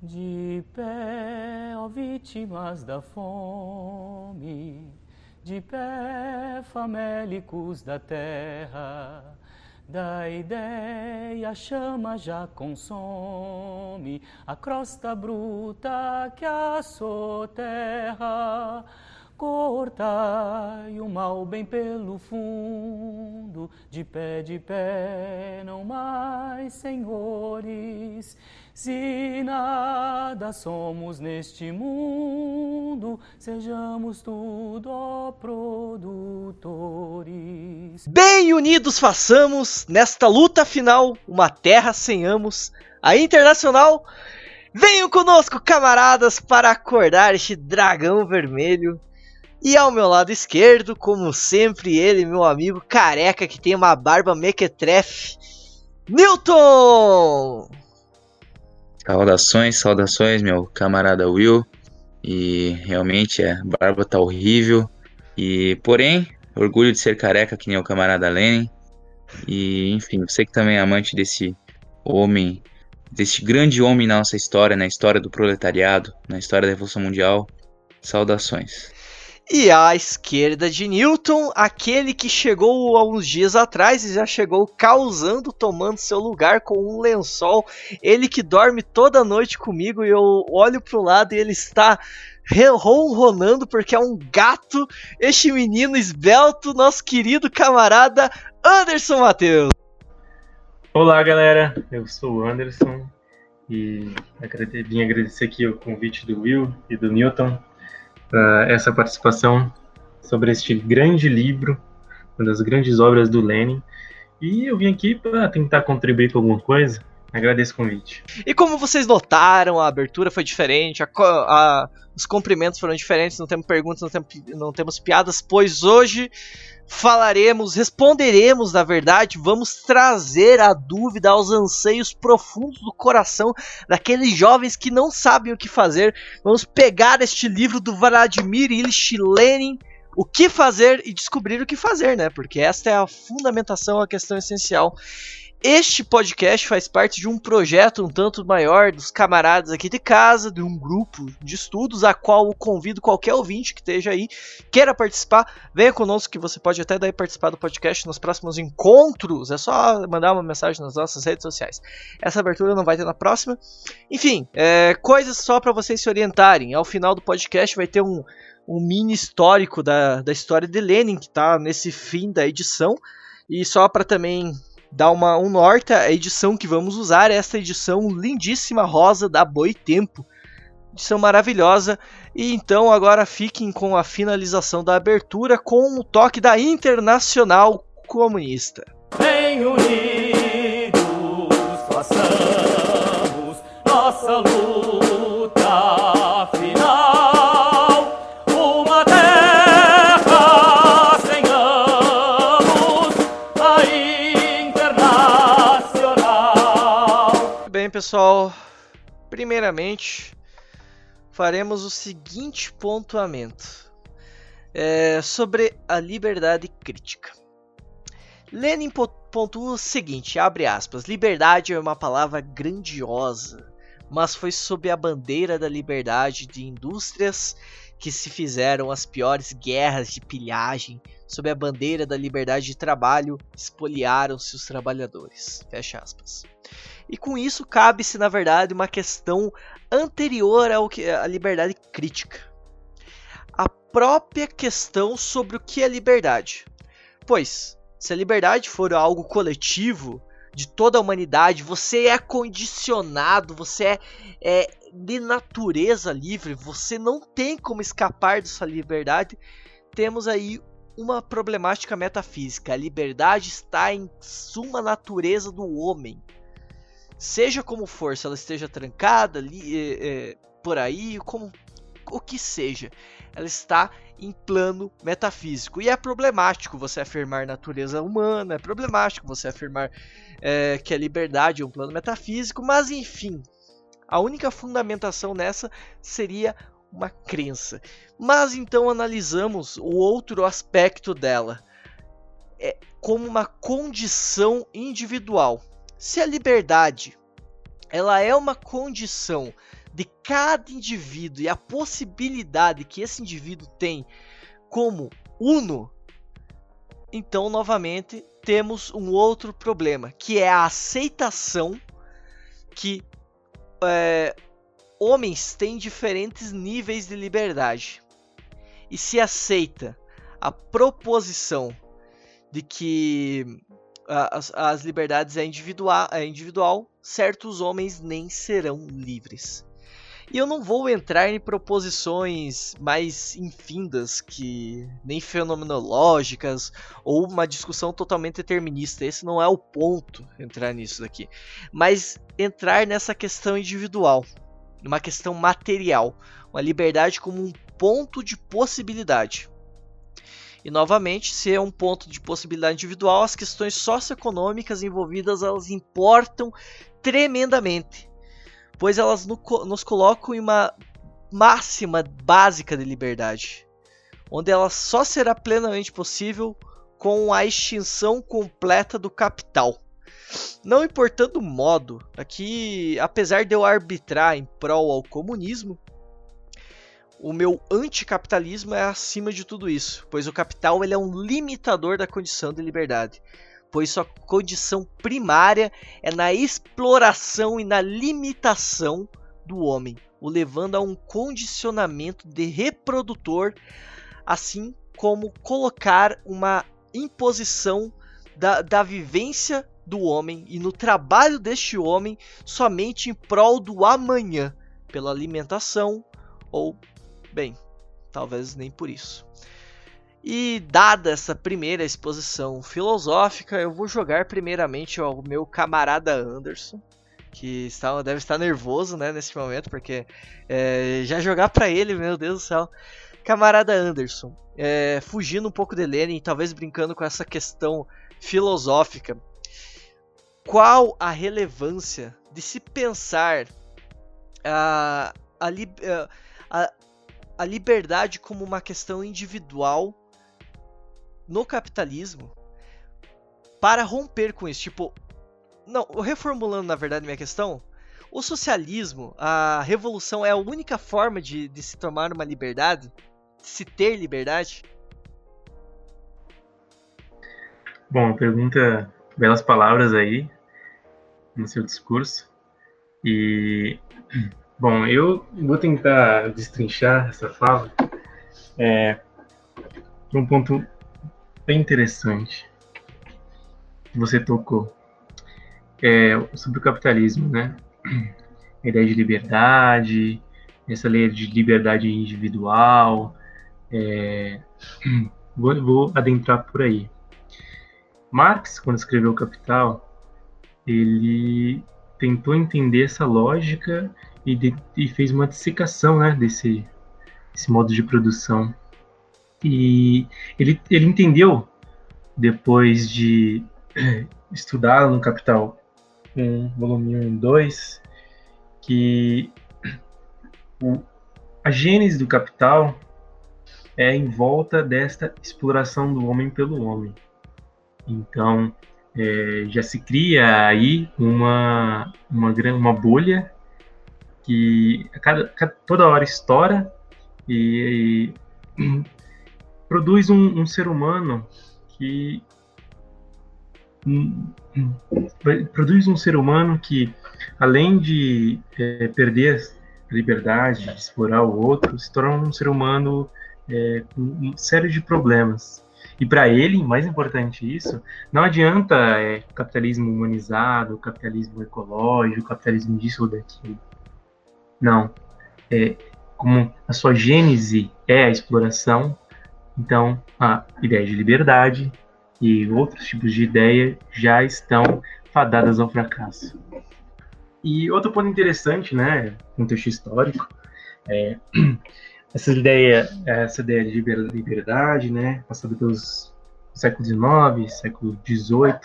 De pé, ó vítimas da fome, de pé, famélicos da terra, da ideia a chama já consome a crosta bruta que terra. Cortai o mal bem pelo fundo, de pé, de pé, não mais, senhores. Se nada somos neste mundo, sejamos tudo, produtores. Bem unidos façamos, nesta luta final, uma terra sem amos, a internacional. Venham conosco, camaradas, para acordar este dragão vermelho e ao meu lado esquerdo, como sempre, ele, meu amigo careca que tem uma barba mequetrefe, Newton! Saudações, saudações, meu camarada Will. E realmente é, barba tá horrível. E porém, orgulho de ser careca que nem o camarada Lenin. E enfim, você que também é amante desse homem, desse grande homem na nossa história, na história do proletariado, na história da Revolução Mundial. Saudações. E à esquerda de Newton, aquele que chegou há uns dias atrás e já chegou causando, tomando seu lugar com um lençol. Ele que dorme toda noite comigo e eu olho pro lado e ele está ronronando porque é um gato. Este menino esbelto, nosso querido camarada Anderson Matheus. Olá, galera. Eu sou o Anderson e vim agradecer aqui o convite do Will e do Newton para essa participação sobre este grande livro, uma das grandes obras do Lenin. E eu vim aqui para tentar contribuir com alguma coisa. Agradeço o convite. E como vocês notaram, a abertura foi diferente, a, a, os cumprimentos foram diferentes, não temos perguntas, não temos, não temos piadas, pois hoje falaremos, responderemos, na verdade, vamos trazer a dúvida aos anseios profundos do coração daqueles jovens que não sabem o que fazer. Vamos pegar este livro do Vladimir Ilyich Lenin, o que fazer e descobrir o que fazer, né? Porque esta é a fundamentação, a questão essencial. Este podcast faz parte de um projeto um tanto maior dos camaradas aqui de casa, de um grupo de estudos, a qual convido qualquer ouvinte que esteja aí, queira participar, venha conosco que você pode até daí participar do podcast nos próximos encontros. É só mandar uma mensagem nas nossas redes sociais. Essa abertura não vai ter na próxima. Enfim, é, coisas só para vocês se orientarem. Ao final do podcast vai ter um, um mini histórico da, da história de Lenin, que está nesse fim da edição. E só para também dar uma, um norte à edição que vamos usar, esta edição lindíssima rosa da Boitempo. Edição maravilhosa. E então agora fiquem com a finalização da abertura com o toque da Internacional Comunista. Bem pessoal, primeiramente faremos o seguinte pontuamento é, sobre a liberdade crítica. Lenin pontua o seguinte, abre aspas, liberdade é uma palavra grandiosa, mas foi sob a bandeira da liberdade de indústrias que se fizeram as piores guerras de pilhagem, sob a bandeira da liberdade de trabalho, espoliaram-se os trabalhadores. Fecha aspas. E com isso cabe-se, na verdade, uma questão anterior ao que a liberdade crítica. A própria questão sobre o que é liberdade. Pois, se a liberdade for algo coletivo de toda a humanidade, você é condicionado, você é, é de natureza livre, você não tem como escapar dessa liberdade. Temos aí uma problemática metafísica. A liberdade está em suma natureza do homem seja como for, se ela esteja trancada ali, é, é, por aí, como o que seja, ela está em plano metafísico. E é problemático você afirmar natureza humana, é problemático você afirmar é, que a liberdade é um plano metafísico, mas enfim, a única fundamentação nessa seria uma crença. Mas então analisamos o outro aspecto dela, é como uma condição individual. Se a liberdade ela é uma condição de cada indivíduo e a possibilidade que esse indivíduo tem como uno, então novamente temos um outro problema, que é a aceitação que é, homens têm diferentes níveis de liberdade. E se aceita a proposição de que as, as liberdades é individual, é individual, certos homens nem serão livres. E eu não vou entrar em proposições mais infindas que nem fenomenológicas ou uma discussão totalmente determinista. Esse não é o ponto entrar nisso daqui. Mas entrar nessa questão individual, numa questão material, uma liberdade como um ponto de possibilidade. E novamente, se é um ponto de possibilidade individual, as questões socioeconômicas envolvidas elas importam tremendamente, pois elas nos colocam em uma máxima básica de liberdade, onde ela só será plenamente possível com a extinção completa do capital. Não importando o modo, aqui, apesar de eu arbitrar em prol ao comunismo, o meu anticapitalismo é acima de tudo isso, pois o capital ele é um limitador da condição de liberdade, pois sua condição primária é na exploração e na limitação do homem, o levando a um condicionamento de reprodutor, assim como colocar uma imposição da, da vivência do homem e no trabalho deste homem somente em prol do amanhã, pela alimentação ou Bem, talvez nem por isso. E dada essa primeira exposição filosófica, eu vou jogar primeiramente ao meu camarada Anderson, que está, deve estar nervoso né, nesse momento, porque é, já jogar para ele, meu Deus do céu. Camarada Anderson, é, fugindo um pouco de Lenin, talvez brincando com essa questão filosófica, qual a relevância de se pensar a, a, a, a liberdade como uma questão individual no capitalismo para romper com isso. Tipo, não, reformulando na verdade minha questão, o socialismo, a revolução é a única forma de, de se tomar uma liberdade, de se ter liberdade? Bom, pergunta, belas palavras aí no seu discurso. E Bom, eu vou tentar destrinchar essa fala é, um ponto bem interessante que você tocou é, sobre o capitalismo, né? A ideia de liberdade, essa lei de liberdade individual. É, vou, vou adentrar por aí. Marx, quando escreveu o Capital, ele tentou entender essa lógica e, de, e fez uma dissecação né, desse, desse modo de produção. E ele, ele entendeu, depois de estudar no Capital 1, volume 1 e 2, que o, a gênese do Capital é em volta desta exploração do homem pelo homem. Então, é, já se cria aí uma, uma, uma bolha que cada, cada, toda hora estoura e, e produz um, um, ser humano que um, produz um ser humano que além de é, perder a liberdade de explorar o outro se torna um ser humano é, com uma série de problemas e para ele, mais importante isso, não adianta é, capitalismo humanizado, capitalismo ecológico, capitalismo disso ou daquilo. Não. É, como a sua gênese é a exploração, então a ideia de liberdade e outros tipos de ideia já estão fadadas ao fracasso. E outro ponto interessante, né, contexto histórico, é essa ideia, essa ideia de liberdade, né, passada pelos século XIX, século XVIII,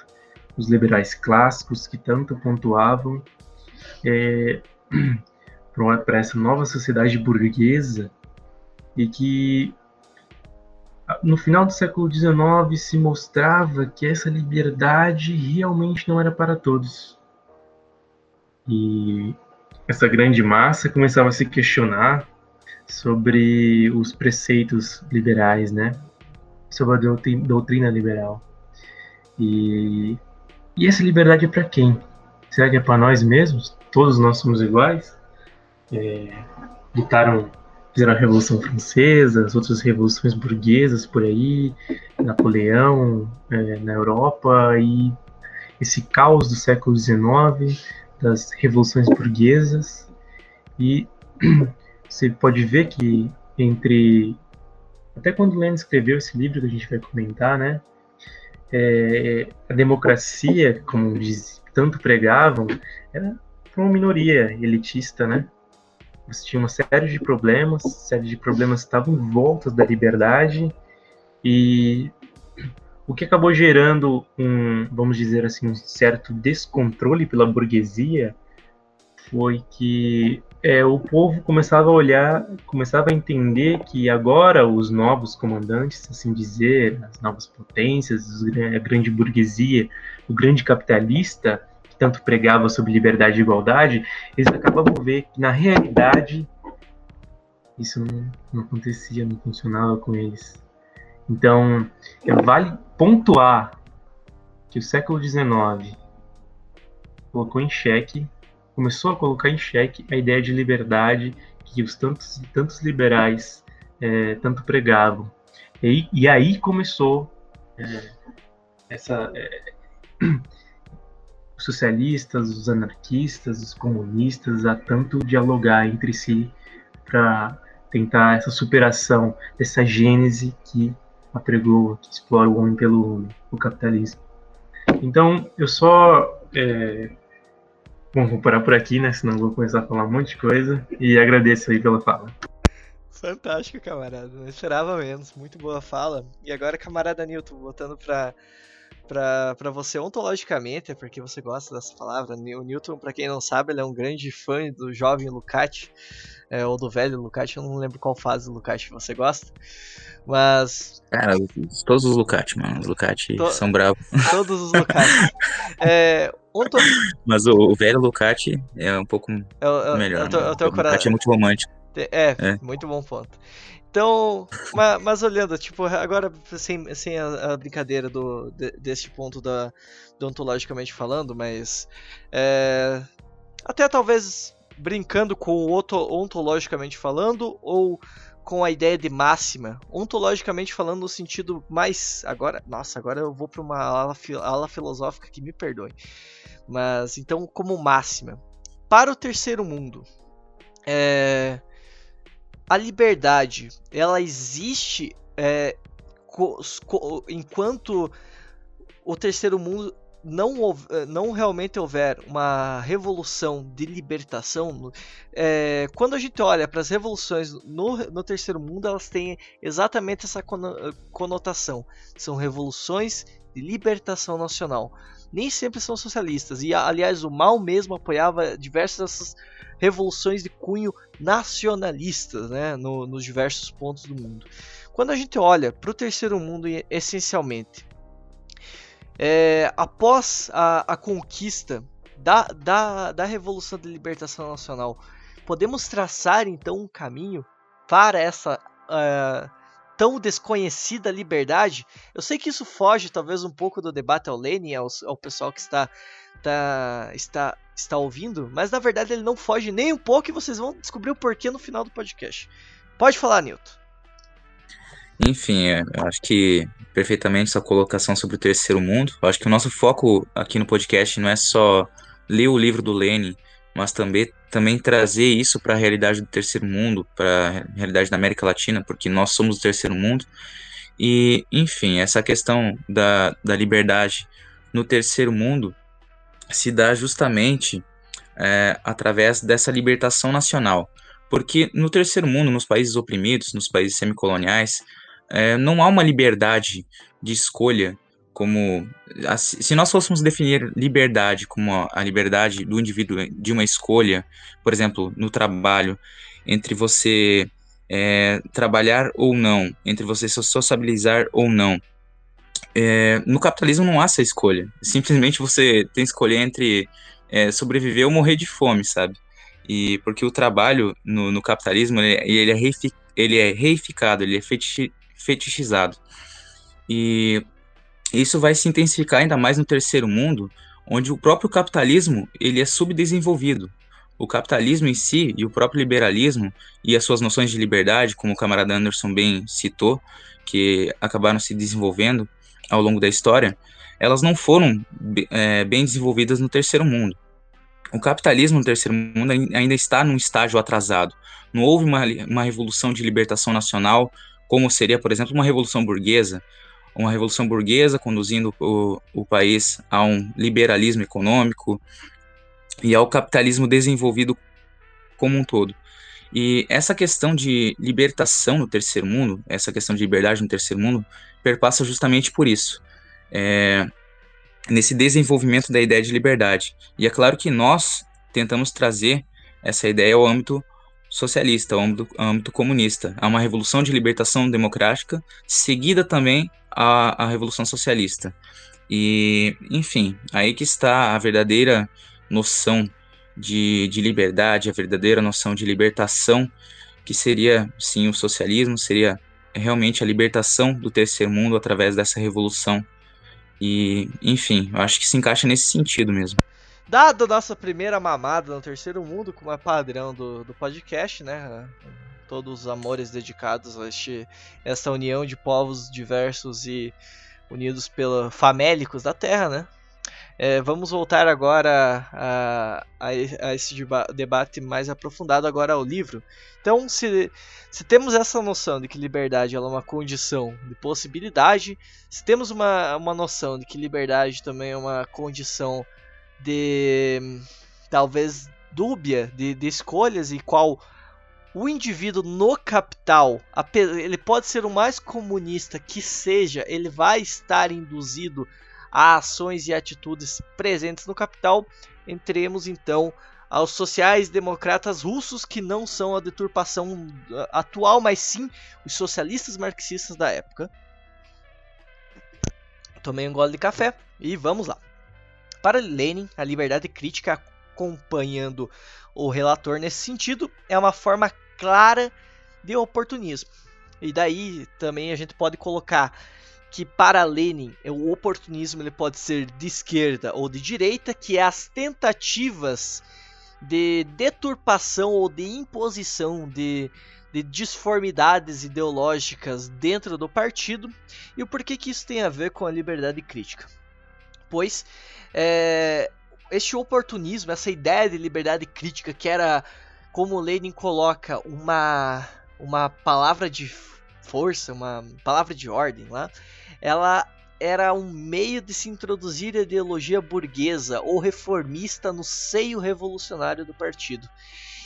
os liberais clássicos que tanto pontuavam, é, para essa nova sociedade burguesa e que no final do século XIX se mostrava que essa liberdade realmente não era para todos. E essa grande massa começava a se questionar sobre os preceitos liberais, né? Sobre a doutrina liberal. E, e essa liberdade é para quem? Será que é para nós mesmos? Todos nós somos iguais? É, lutaram, fizeram a Revolução Francesa, as outras revoluções burguesas por aí, Napoleão é, na Europa e esse caos do século XIX, das revoluções burguesas. E você pode ver que entre até quando Lenin escreveu esse livro que a gente vai comentar, né, é, a democracia, como diz, tanto pregavam, era uma minoria elitista, né? Você tinha uma série de problemas, série de problemas estavam em volta da liberdade e o que acabou gerando um, vamos dizer assim, um certo descontrole pela burguesia foi que é, o povo começava a olhar, começava a entender que agora os novos comandantes, assim dizer, as novas potências, a grande burguesia, o grande capitalista, que tanto pregava sobre liberdade e igualdade, eles acabavam ver que na realidade isso não, não acontecia, não funcionava com eles. Então, vale pontuar que o século XIX colocou em xeque começou a colocar em xeque a ideia de liberdade que os tantos tantos liberais é, tanto pregavam. E, e aí começou é, essa é, socialistas, os anarquistas, os comunistas a tanto dialogar entre si para tentar essa superação dessa gênese que apregou, que explora o homem pelo o capitalismo. Então, eu só é, Bom, vou parar por aqui, né? Senão vou começar a falar um monte de coisa. E agradeço aí pela fala. Fantástico, camarada. Não esperava menos. Muito boa fala. E agora, camarada Newton, voltando pra, pra, pra você ontologicamente, é porque você gosta dessa palavra. O Newton, pra quem não sabe, ele é um grande fã do jovem Lucati, é, ou do velho Lucati. Eu não lembro qual fase do Lucati você gosta. Mas. Cara, todos os Lucati, mano. Os Lucati to... são bravos. Todos os Lucati. é, Onto... Mas o, o, velho Lucati é um pouco é, melhor. É, o, o Lucati é muito romântico. É, é, muito bom ponto. Então, mas, mas, olhando, tipo, agora sem, sem a, a brincadeira do, de, desse ponto da, do ontologicamente falando, mas é, até talvez brincando com o ontologicamente falando ou com a ideia de máxima, ontologicamente falando no sentido mais agora, nossa, agora eu vou para uma ala, ala filosófica que me perdoe. Mas então, como máxima, para o terceiro mundo, é, a liberdade ela existe é, co, co, enquanto o terceiro mundo não, não realmente houver uma revolução de libertação, é, quando a gente olha para as revoluções no, no terceiro mundo, elas têm exatamente essa conotação. São revoluções de libertação nacional nem sempre são socialistas. E aliás, o Mao mesmo apoiava diversas revoluções de cunho nacionalistas né, no, nos diversos pontos do mundo. Quando a gente olha para o terceiro mundo, essencialmente, é, após a, a conquista da, da, da Revolução de Libertação Nacional, podemos traçar então um caminho para essa. Uh, tão desconhecida liberdade. Eu sei que isso foge talvez um pouco do debate ao Lenin, ao, ao pessoal que está, tá, está, está ouvindo, mas na verdade ele não foge nem um pouco e vocês vão descobrir o porquê no final do podcast. Pode falar, Newton. Enfim, é, eu acho que perfeitamente essa colocação sobre o terceiro mundo. Eu acho que o nosso foco aqui no podcast não é só ler o livro do Lenin, mas também, também trazer isso para a realidade do terceiro mundo, para a realidade da América Latina, porque nós somos o terceiro mundo. E, enfim, essa questão da, da liberdade no terceiro mundo se dá justamente é, através dessa libertação nacional. Porque no terceiro mundo, nos países oprimidos, nos países semicoloniais, é, não há uma liberdade de escolha como se nós fôssemos definir liberdade como a liberdade do indivíduo de uma escolha, por exemplo, no trabalho, entre você é, trabalhar ou não, entre você se sociabilizar ou não. É, no capitalismo não há essa escolha. Simplesmente você tem que escolher entre é, sobreviver ou morrer de fome, sabe? E porque o trabalho no, no capitalismo ele, ele, é ele é reificado, ele é fetichi, fetichizado. E isso vai se intensificar ainda mais no terceiro mundo, onde o próprio capitalismo ele é subdesenvolvido. O capitalismo em si e o próprio liberalismo e as suas noções de liberdade, como o camarada Anderson bem citou, que acabaram se desenvolvendo ao longo da história, elas não foram é, bem desenvolvidas no terceiro mundo. O capitalismo no terceiro mundo ainda está num estágio atrasado. Não houve uma, uma revolução de libertação nacional, como seria, por exemplo, uma revolução burguesa, uma revolução burguesa conduzindo o, o país a um liberalismo econômico e ao capitalismo desenvolvido como um todo. E essa questão de libertação no terceiro mundo, essa questão de liberdade no terceiro mundo, perpassa justamente por isso. É, nesse desenvolvimento da ideia de liberdade. E é claro que nós tentamos trazer essa ideia ao âmbito socialista, ao âmbito, ao âmbito comunista. Há uma revolução de libertação democrática, seguida também à revolução socialista. E, enfim, aí que está a verdadeira noção de, de liberdade, a verdadeira noção de libertação, que seria, sim, o socialismo, seria realmente a libertação do terceiro mundo através dessa revolução. E, enfim, eu acho que se encaixa nesse sentido mesmo. Dado nossa primeira mamada no terceiro mundo, como é padrão do, do podcast, né? Todos os amores dedicados a este, essa união de povos diversos e unidos pela famélicos da Terra, né? É, vamos voltar agora a, a, a esse debate mais aprofundado agora ao livro. Então, se, se temos essa noção de que liberdade é uma condição de possibilidade, se temos uma, uma noção de que liberdade também é uma condição de talvez dúbia de, de escolhas e qual o indivíduo no capital, ele pode ser o mais comunista que seja, ele vai estar induzido a ações e atitudes presentes no capital. Entremos então aos sociais-democratas russos, que não são a deturpação atual, mas sim os socialistas marxistas da época. Tomei um gole de café e vamos lá. Para Lenin, a liberdade crítica, acompanhando o relator nesse sentido, é uma forma clara de oportunismo. E daí também a gente pode colocar que para Lenin o oportunismo ele pode ser de esquerda ou de direita, que é as tentativas de deturpação ou de imposição de, de disformidades ideológicas dentro do partido. E o porquê que isso tem a ver com a liberdade crítica? Pois é, este oportunismo, essa ideia de liberdade crítica, que era, como Lenin coloca, uma, uma palavra de força, uma palavra de ordem lá, ela era um meio de se introduzir a ideologia burguesa ou reformista no seio revolucionário do partido.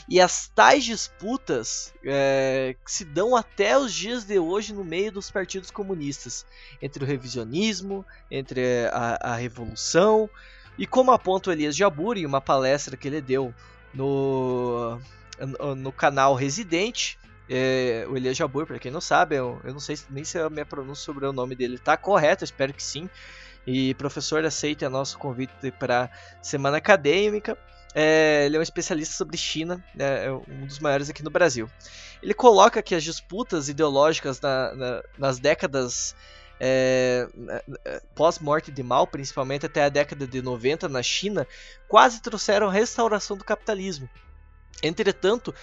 E as tais disputas é, se dão até os dias de hoje no meio dos partidos comunistas, entre o revisionismo, entre a, a revolução, e como aponta o Elias Jabur em uma palestra que ele deu no, no, canal Residente, é, o Elias Jabur, para quem não sabe, eu, eu, não sei nem se a minha pronúncia sobre o nome dele está correta, espero que sim. E professor, aceite o nosso convite para semana acadêmica. É, ele é um especialista sobre China, né, é um dos maiores aqui no Brasil. Ele coloca que as disputas ideológicas na, na, nas décadas é, pós-morte de Mao, principalmente até a década de 90 na China, quase trouxeram a restauração do capitalismo. Entretanto,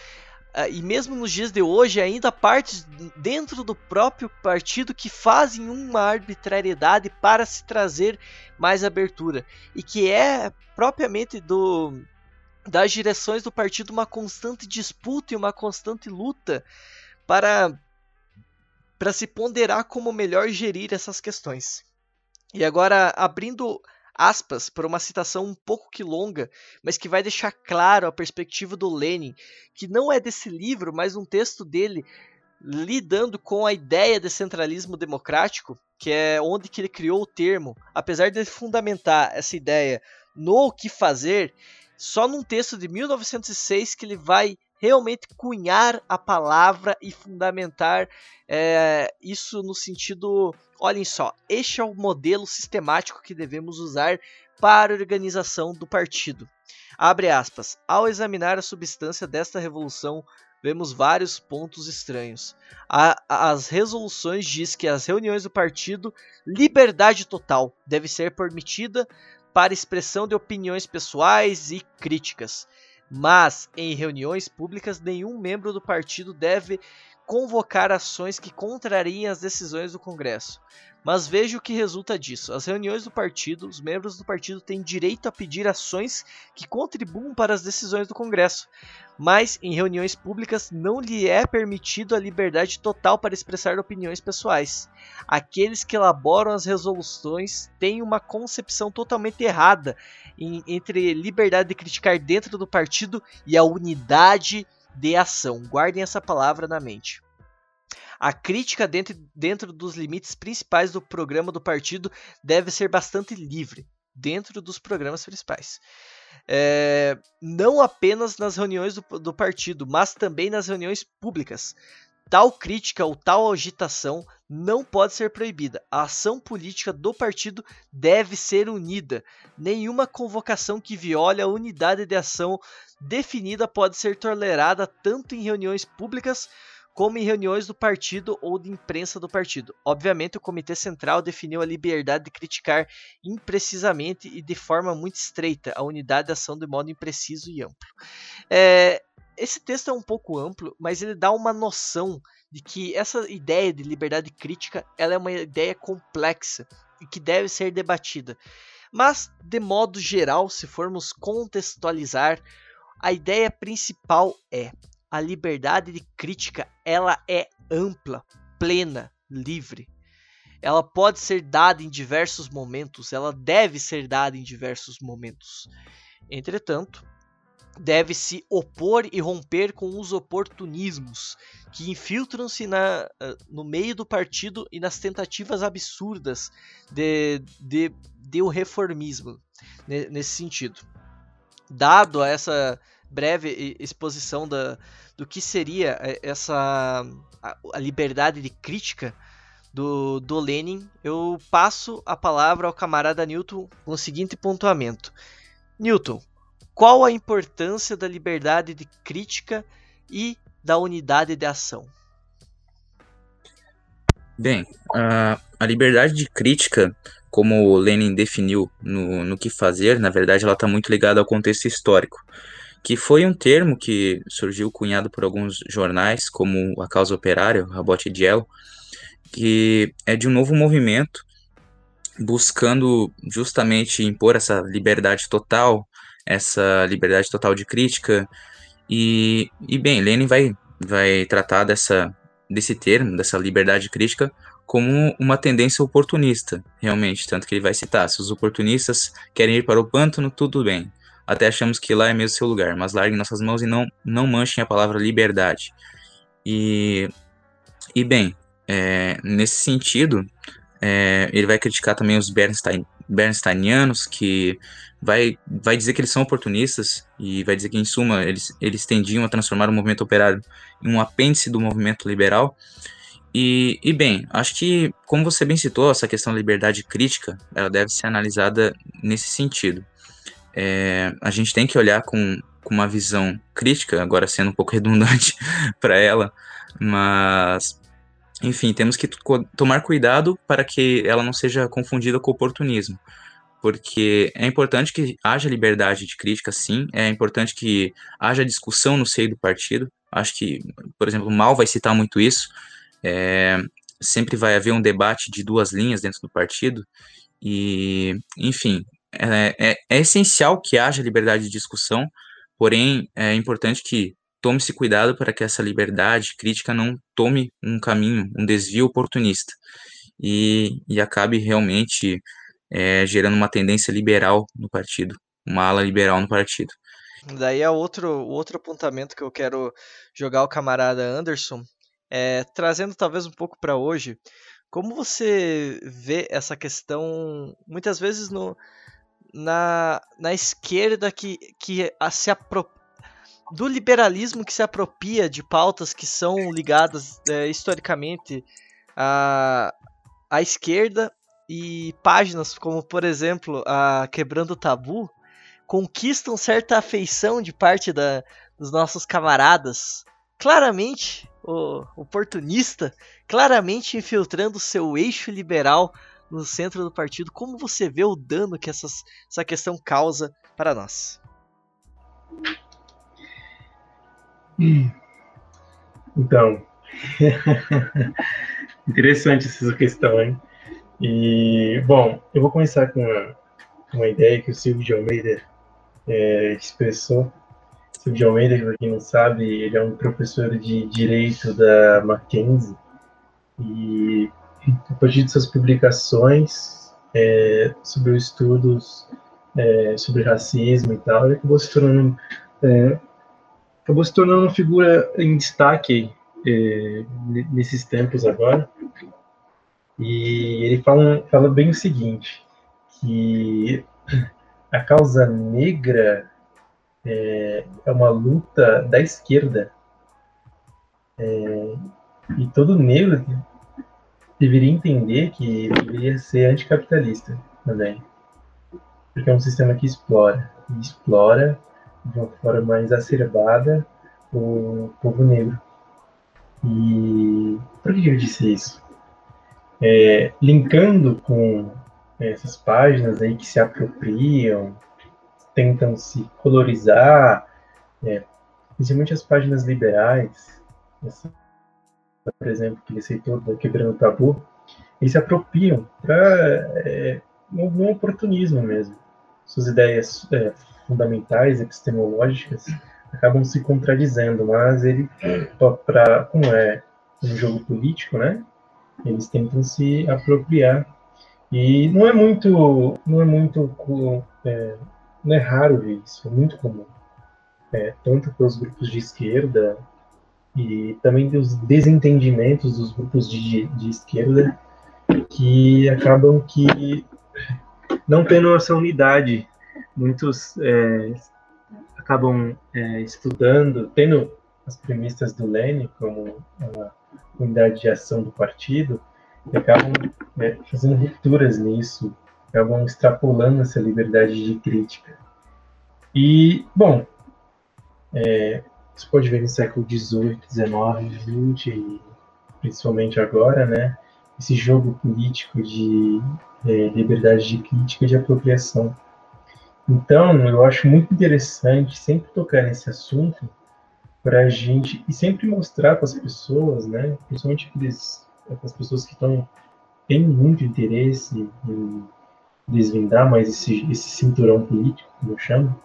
Uh, e mesmo nos dias de hoje, ainda partes dentro do próprio partido que fazem uma arbitrariedade para se trazer mais abertura. E que é propriamente do das direções do partido uma constante disputa e uma constante luta para para se ponderar como melhor gerir essas questões. E agora abrindo aspas para uma citação um pouco que longa, mas que vai deixar claro a perspectiva do Lenin, que não é desse livro, mas um texto dele lidando com a ideia de centralismo democrático, que é onde que ele criou o termo, apesar de fundamentar essa ideia no que fazer, só num texto de 1906 que ele vai realmente cunhar a palavra e fundamentar é, isso no sentido, olhem só, este é o modelo sistemático que devemos usar para a organização do partido. Abre aspas. Ao examinar a substância desta revolução, vemos vários pontos estranhos. A, as resoluções diz que as reuniões do partido, liberdade total deve ser permitida para expressão de opiniões pessoais e críticas. Mas em reuniões públicas, nenhum membro do partido deve convocar ações que contrariem as decisões do Congresso. Mas veja o que resulta disso. As reuniões do partido, os membros do partido têm direito a pedir ações que contribuam para as decisões do Congresso. Mas em reuniões públicas não lhe é permitido a liberdade total para expressar opiniões pessoais. Aqueles que elaboram as resoluções têm uma concepção totalmente errada em, entre liberdade de criticar dentro do partido e a unidade de ação. Guardem essa palavra na mente. A crítica dentro, dentro dos limites principais do programa do partido deve ser bastante livre, dentro dos programas principais. É, não apenas nas reuniões do, do partido, mas também nas reuniões públicas. Tal crítica ou tal agitação não pode ser proibida. A ação política do partido deve ser unida. Nenhuma convocação que viole a unidade de ação definida pode ser tolerada tanto em reuniões públicas como em reuniões do partido ou de imprensa do partido. Obviamente, o Comitê Central definiu a liberdade de criticar imprecisamente e de forma muito estreita a unidade de ação de modo impreciso e amplo. É, esse texto é um pouco amplo, mas ele dá uma noção de que essa ideia de liberdade crítica ela é uma ideia complexa e que deve ser debatida. Mas, de modo geral, se formos contextualizar, a ideia principal é a liberdade de crítica ela é ampla, plena, livre. Ela pode ser dada em diversos momentos, ela deve ser dada em diversos momentos. Entretanto, deve se opor e romper com os oportunismos que infiltram-se no meio do partido e nas tentativas absurdas de, de, de o reformismo nesse sentido. Dado essa breve exposição da, do que seria é, essa a, a liberdade de crítica do, do Lenin, eu passo a palavra ao camarada Newton com o seguinte pontuamento. Newton, qual a importância da liberdade de crítica e da unidade de ação? Bem, a, a liberdade de crítica, como Lenin definiu no, no que fazer, na verdade, ela está muito ligada ao contexto histórico que foi um termo que surgiu cunhado por alguns jornais, como a Causa Operária, o Rabote Diel, que é de um novo movimento buscando justamente impor essa liberdade total, essa liberdade total de crítica. E, e bem, Lenin vai, vai tratar dessa, desse termo, dessa liberdade crítica, como uma tendência oportunista, realmente. Tanto que ele vai citar: se os oportunistas querem ir para o pântano, tudo bem até achamos que lá é mesmo seu lugar, mas larguem nossas mãos e não, não manchem a palavra liberdade. E, e bem, é, nesse sentido, é, ele vai criticar também os Bernstein, Bernsteinianos, que vai, vai dizer que eles são oportunistas e vai dizer que, em suma, eles, eles tendiam a transformar o movimento operário em um apêndice do movimento liberal. E, e, bem, acho que, como você bem citou, essa questão da liberdade crítica, ela deve ser analisada nesse sentido é, a gente tem que olhar com, com uma visão crítica, agora sendo um pouco redundante para ela, mas enfim, temos que tomar cuidado para que ela não seja confundida com oportunismo. Porque é importante que haja liberdade de crítica, sim, é importante que haja discussão no seio do partido. Acho que, por exemplo, Mal vai citar muito isso. É, sempre vai haver um debate de duas linhas dentro do partido. E, enfim, é, é, é essencial que haja liberdade de discussão, porém é importante que tome-se cuidado para que essa liberdade crítica não tome um caminho, um desvio oportunista e, e acabe realmente é, gerando uma tendência liberal no partido, uma ala liberal no partido. Daí é outro, outro apontamento que eu quero jogar ao camarada Anderson, é, trazendo talvez um pouco para hoje, como você vê essa questão, muitas vezes no, na, na esquerda que, que a, se apropria do liberalismo que se apropria de pautas que são ligadas é, historicamente à, à esquerda e páginas como, por exemplo, a Quebrando o Tabu, conquistam certa afeição de parte da, dos nossos camaradas. Claramente, o oportunista, claramente infiltrando seu eixo liberal no centro do partido. Como você vê o dano que essas, essa questão causa para nós? Então, interessante essa questão, hein? E, bom, eu vou começar com uma, uma ideia que o Silvio de Almeida é, expressou. Silvio de Almeida, para quem não sabe, ele é um professor de Direito da Mackenzie. E, a partir de suas publicações é, sobre estudos é, sobre racismo e tal, ele acabou se tornando é, acabou se tornando uma figura em destaque é, nesses tempos agora. E ele fala, fala bem o seguinte, que a causa negra é, é uma luta da esquerda. É, e todo negro deveria entender que deveria ser anticapitalista também. Porque é um sistema que explora. E explora de uma forma exacerbada o povo negro. E por que eu disse isso? É, linkando com essas páginas aí que se apropriam, tentam se colorizar, é, principalmente as páginas liberais, essa, por exemplo, que ele aceitou da Quebrando Tabu, eles se apropriam para é, um oportunismo mesmo. Suas ideias é, fundamentais, epistemológicas, acabam se contradizendo, mas ele, para como é um jogo político, né? Eles tentam se apropriar e não é muito, não é muito, é, não é raro ver isso, é muito comum, é, tanto pelos grupos de esquerda e também dos desentendimentos dos grupos de, de esquerda que acabam que não tendo essa unidade muitos é, acabam é, estudando, tendo as premissas do Lênin como a unidade de ação do partido, e acabam é, fazendo rupturas nisso, acabam extrapolando essa liberdade de crítica. E, bom, é, você pode ver no século XVIII, XIX, XX, e principalmente agora, né, esse jogo político de é, liberdade de crítica e de apropriação. Então, eu acho muito interessante sempre tocar nesse assunto para a gente e sempre mostrar para as pessoas, né, principalmente aqueles, as pessoas que estão têm muito interesse em desvendar mais esse, esse cinturão político, como eu chamo,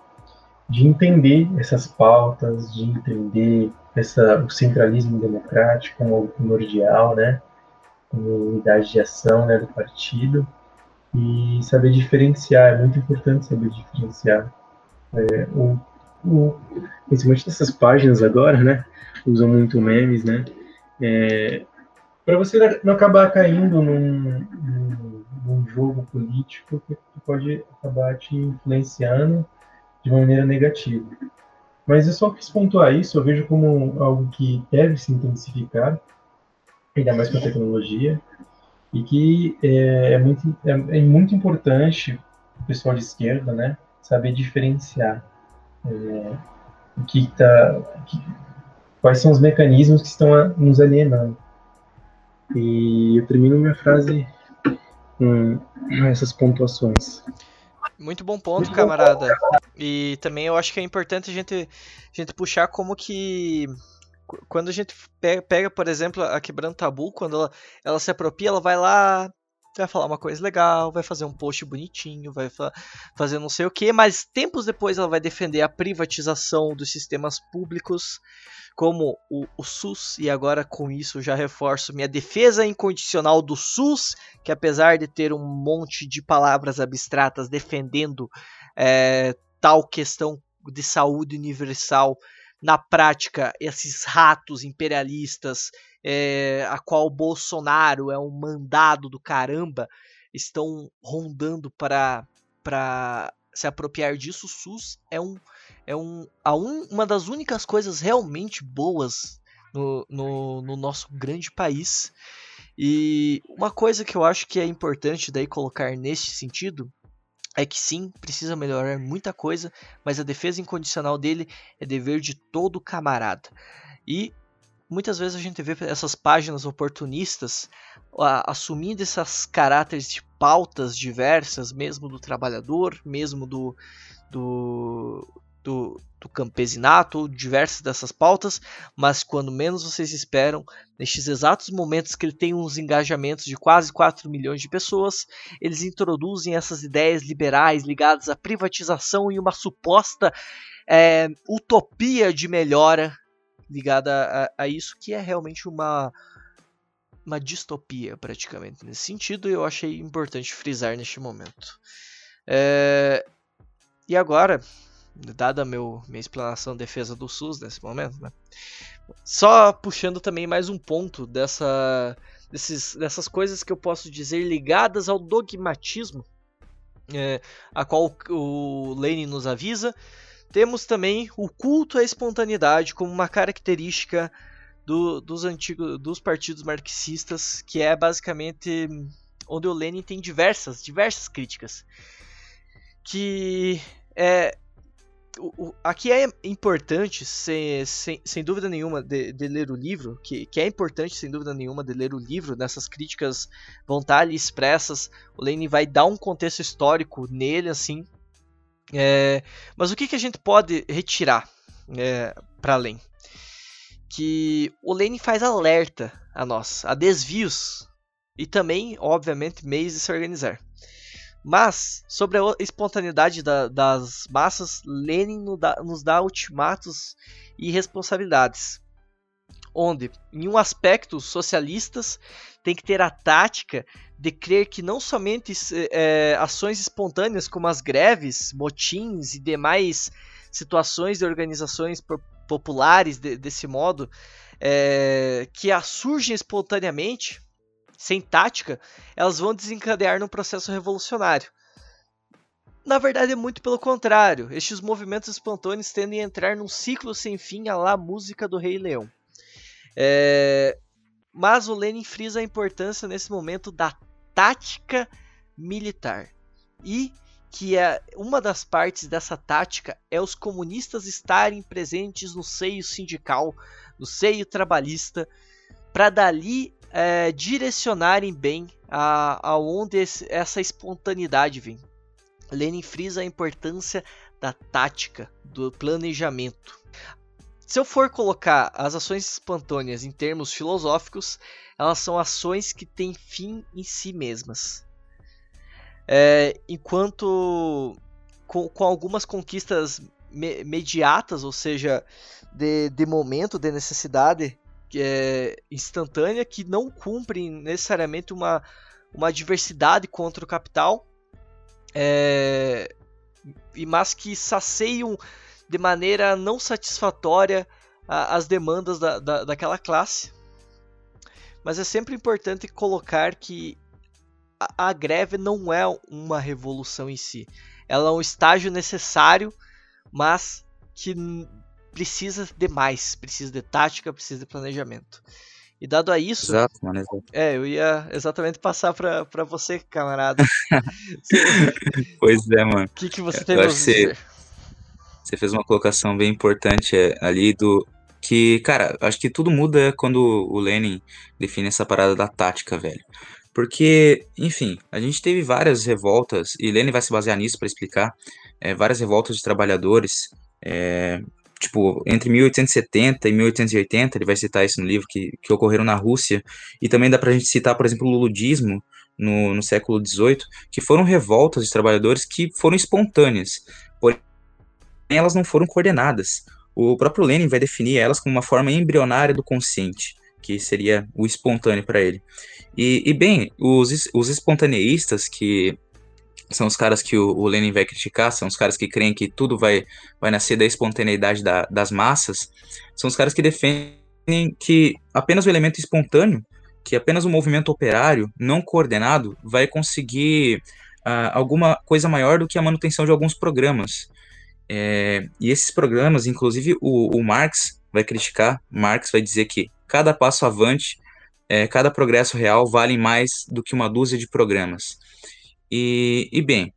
de entender essas pautas, de entender essa, o centralismo democrático como algo primordial, né, como unidade de ação né, do partido, e saber diferenciar, é muito importante saber diferenciar. É, o, o, principalmente nessas páginas agora, né, usam muito memes, né, é, para você não acabar caindo num, num, num, jogo político que pode acabar te influenciando de maneira negativa. Mas eu só quis pontuar isso, eu vejo como algo que deve se intensificar, ainda mais com a tecnologia, e que é, é muito, é, é, muito importante o pessoal de esquerda, né, saber diferenciar é, o que está, quais são os mecanismos que estão nos alienando. E eu termino minha frase com essas pontuações. Muito bom ponto, camarada. E também eu acho que é importante a gente, a gente puxar como que quando a gente pega, por exemplo, a Quebrando Tabu, quando ela, ela se apropria, ela vai lá, vai falar uma coisa legal, vai fazer um post bonitinho, vai fa fazer não sei o que, mas tempos depois ela vai defender a privatização dos sistemas públicos, como o, o, SUS, e agora com isso já reforço minha defesa incondicional do SUS, que apesar de ter um monte de palavras abstratas defendendo é, tal questão de saúde universal na prática esses ratos imperialistas, é, a qual Bolsonaro é um mandado do caramba, estão rondando para, para se apropriar disso. O SUS é, um, é um, a un, uma das únicas coisas realmente boas no, no, no nosso grande país. E uma coisa que eu acho que é importante daí colocar neste sentido é que sim, precisa melhorar muita coisa, mas a defesa incondicional dele é dever de todo camarada. E muitas vezes a gente vê essas páginas oportunistas assumindo esses caráteres de pautas diversas, mesmo do trabalhador, mesmo do, do, do, do campesinato, diversas dessas pautas, mas quando menos vocês esperam, nestes exatos momentos que ele tem uns engajamentos de quase 4 milhões de pessoas, eles introduzem essas ideias liberais ligadas à privatização e uma suposta é, utopia de melhora ligada a, a, isso, que é realmente uma, uma distopia, praticamente. Nesse sentido, eu achei importante frisar neste momento. É, e agora, dada meu, minha explanação defesa do SUS nesse momento, né? Só puxando também mais um ponto dessa, desses, dessas coisas que eu posso dizer ligadas ao dogmatismo, é, a qual o Lenin nos avisa. Temos também o culto à espontaneidade como uma característica do, dos antigos dos partidos marxistas, que é basicamente onde o Lenin tem diversas, diversas críticas, que é o, aqui é importante, sem, sem, sem dúvida nenhuma, de, de, ler o livro, que, que é importante, sem dúvida nenhuma, de ler o livro, nessas críticas vão estar ali expressas, o Lenin vai dar um contexto histórico nele, assim. É, mas o que, que a gente pode retirar é, para além? Que o Lenin faz alerta a nós, a desvios, e também, obviamente, meios de se organizar. Mas, sobre a espontaneidade da, das massas, Lenin nos dá, nos dá ultimatos e responsabilidades. Onde, em um aspecto, socialistas têm que ter a tática de crer que não somente é, ações espontâneas como as greves, motins e demais situações de organizações populares de, desse modo, é, que surgem espontaneamente, sem tática, elas vão desencadear num processo revolucionário. Na verdade, é muito pelo contrário. Estes movimentos espontâneos tendem a entrar num ciclo sem fim a lá música do Rei Leão. É... Mas o Lenin frisa a importância nesse momento da tática militar. E que é uma das partes dessa tática é os comunistas estarem presentes no seio sindical, no seio trabalhista, para dali é, direcionarem bem aonde essa espontaneidade vem. Lenin frisa a importância da tática, do planejamento. Se eu for colocar as ações espontâneas em termos filosóficos, elas são ações que têm fim em si mesmas. É, enquanto com, com, algumas conquistas me, mediatas, ou seja, de, de momento, de necessidade, é, instantânea que não cumprem necessariamente uma, uma diversidade contra o capital, é, mas que saceiam de maneira não satisfatória as demandas da, da, daquela classe. Mas é sempre importante colocar que a, a greve não é uma revolução em si. Ela é um estágio necessário, mas que precisa de mais, precisa de tática, precisa de planejamento. E dado a isso. Exato, mano. Exato. É, eu ia exatamente passar para você, camarada. pois é, mano. O que, que você tem a dizer? Você fez uma colocação bem importante é, ali do. Que, cara, acho que tudo muda quando o Lenin define essa parada da tática, velho. Porque, enfim, a gente teve várias revoltas, e Lenin vai se basear nisso para explicar, é, várias revoltas de trabalhadores, é, tipo, entre 1870 e 1880, ele vai citar isso no livro, que, que ocorreram na Rússia, e também dá pra gente citar, por exemplo, o ludismo no, no século XVIII, que foram revoltas de trabalhadores que foram espontâneas, elas não foram coordenadas. O próprio Lenin vai definir elas como uma forma embrionária do consciente, que seria o espontâneo para ele. E, e, bem, os, os espontaneístas que são os caras que o, o, Lenin vai criticar, são os caras que creem que tudo vai, vai nascer da espontaneidade da, das massas, são os caras que defendem que apenas o elemento espontâneo, que apenas o movimento operário não coordenado vai conseguir uh, alguma coisa maior do que a manutenção de alguns programas. É, e esses programas, inclusive o, o, Marx vai criticar, Marx vai dizer que cada passo avante, é, cada progresso real vale mais do que uma dúzia de programas. E, e bem,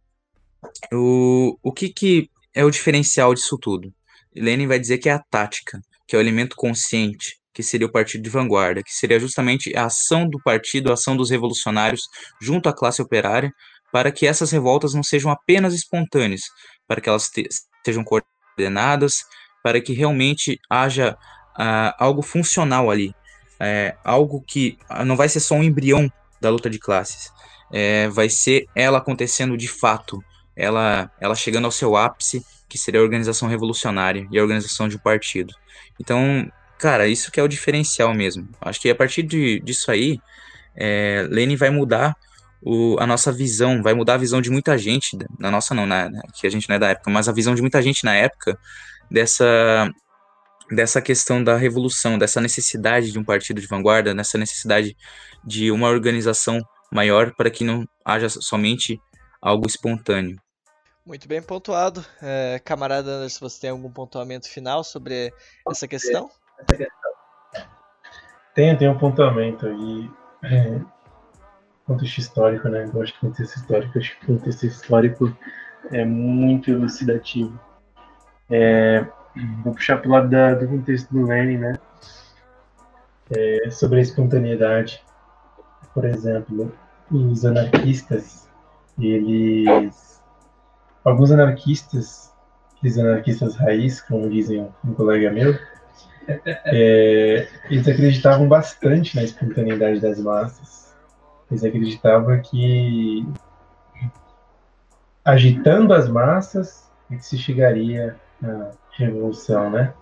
o, o que, que é o diferencial disso tudo? Lenin vai dizer que é a tática, que é o elemento consciente, que seria o partido de vanguarda, que seria justamente a ação do partido, a ação dos revolucionários junto à classe operária, para que essas revoltas não sejam apenas espontâneas, para que elas sejam coordenadas, para que realmente haja uh, algo funcional ali, é, algo que não vai ser só um embrião da luta de classes, é, vai ser ela acontecendo de fato, ela, ela chegando ao seu ápice, que seria a organização revolucionária e a organização de um partido. Então, cara, isso que é o diferencial mesmo. Acho que a partir de, disso aí, é, Lenin vai mudar o, a nossa visão, vai mudar a visão de muita gente, na nossa não, na, que a gente não é da época, mas a visão de muita gente na época dessa dessa questão da revolução, dessa necessidade de um partido de vanguarda, dessa necessidade de uma organização maior para que não haja somente algo espontâneo. Muito bem pontuado. É, camarada Anderson, você tem algum pontuamento final sobre essa questão? Tem, tem um pontuamento aí. É, contexto histórico, né? Eu acho que contexto histórico, acho que contexto histórico é muito elucidativo. É, vou puxar para o lado da, do contexto do Lenin, né? É, sobre a espontaneidade. Por exemplo, os anarquistas, eles. Alguns anarquistas, aqueles anarquistas raiz, como dizem um colega meu, é, eles acreditavam bastante na espontaneidade das massas. Eles acreditavam que agitando as massas é que se chegaria à revolução, né?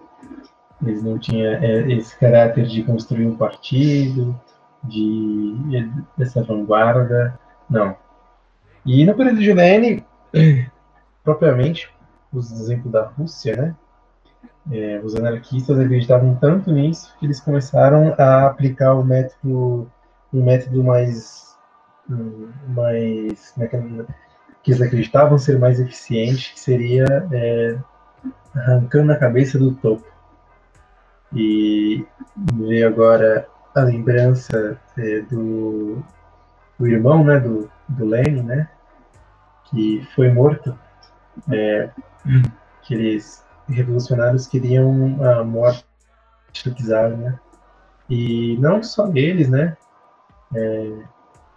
Eles não tinham é, esse caráter de construir um partido, de dessa vanguarda, não. E no período de Lenin, propriamente, os exemplos da Rússia, né? É, os anarquistas acreditavam tanto nisso que eles começaram a aplicar o método, um método mais, mais né, que eles acreditavam ser mais eficiente, que seria é, arrancando a cabeça do topo. E veio agora a lembrança é, do, do irmão, né, do, do Lenin, né, que foi morto, é, que eles revolucionários queriam a morte do czar, né, e não só eles, né, é,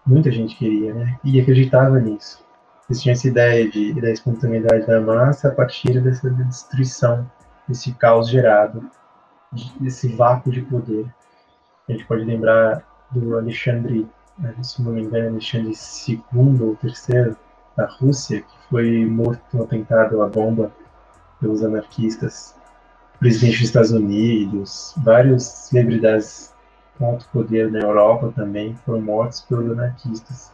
muita gente queria, né, e acreditava nisso. Eles tinham essa ideia de, da espontaneidade da massa a partir dessa destruição, desse caos gerado, desse vácuo de poder. A gente pode lembrar do Alexandre, né, se não me engano, Alexandre II ou III da Rússia, que foi morto no atentado à bomba pelos anarquistas. O presidente dos Estados Unidos, vários celebridades com alto poder na Europa também foram mortos pelos anarquistas.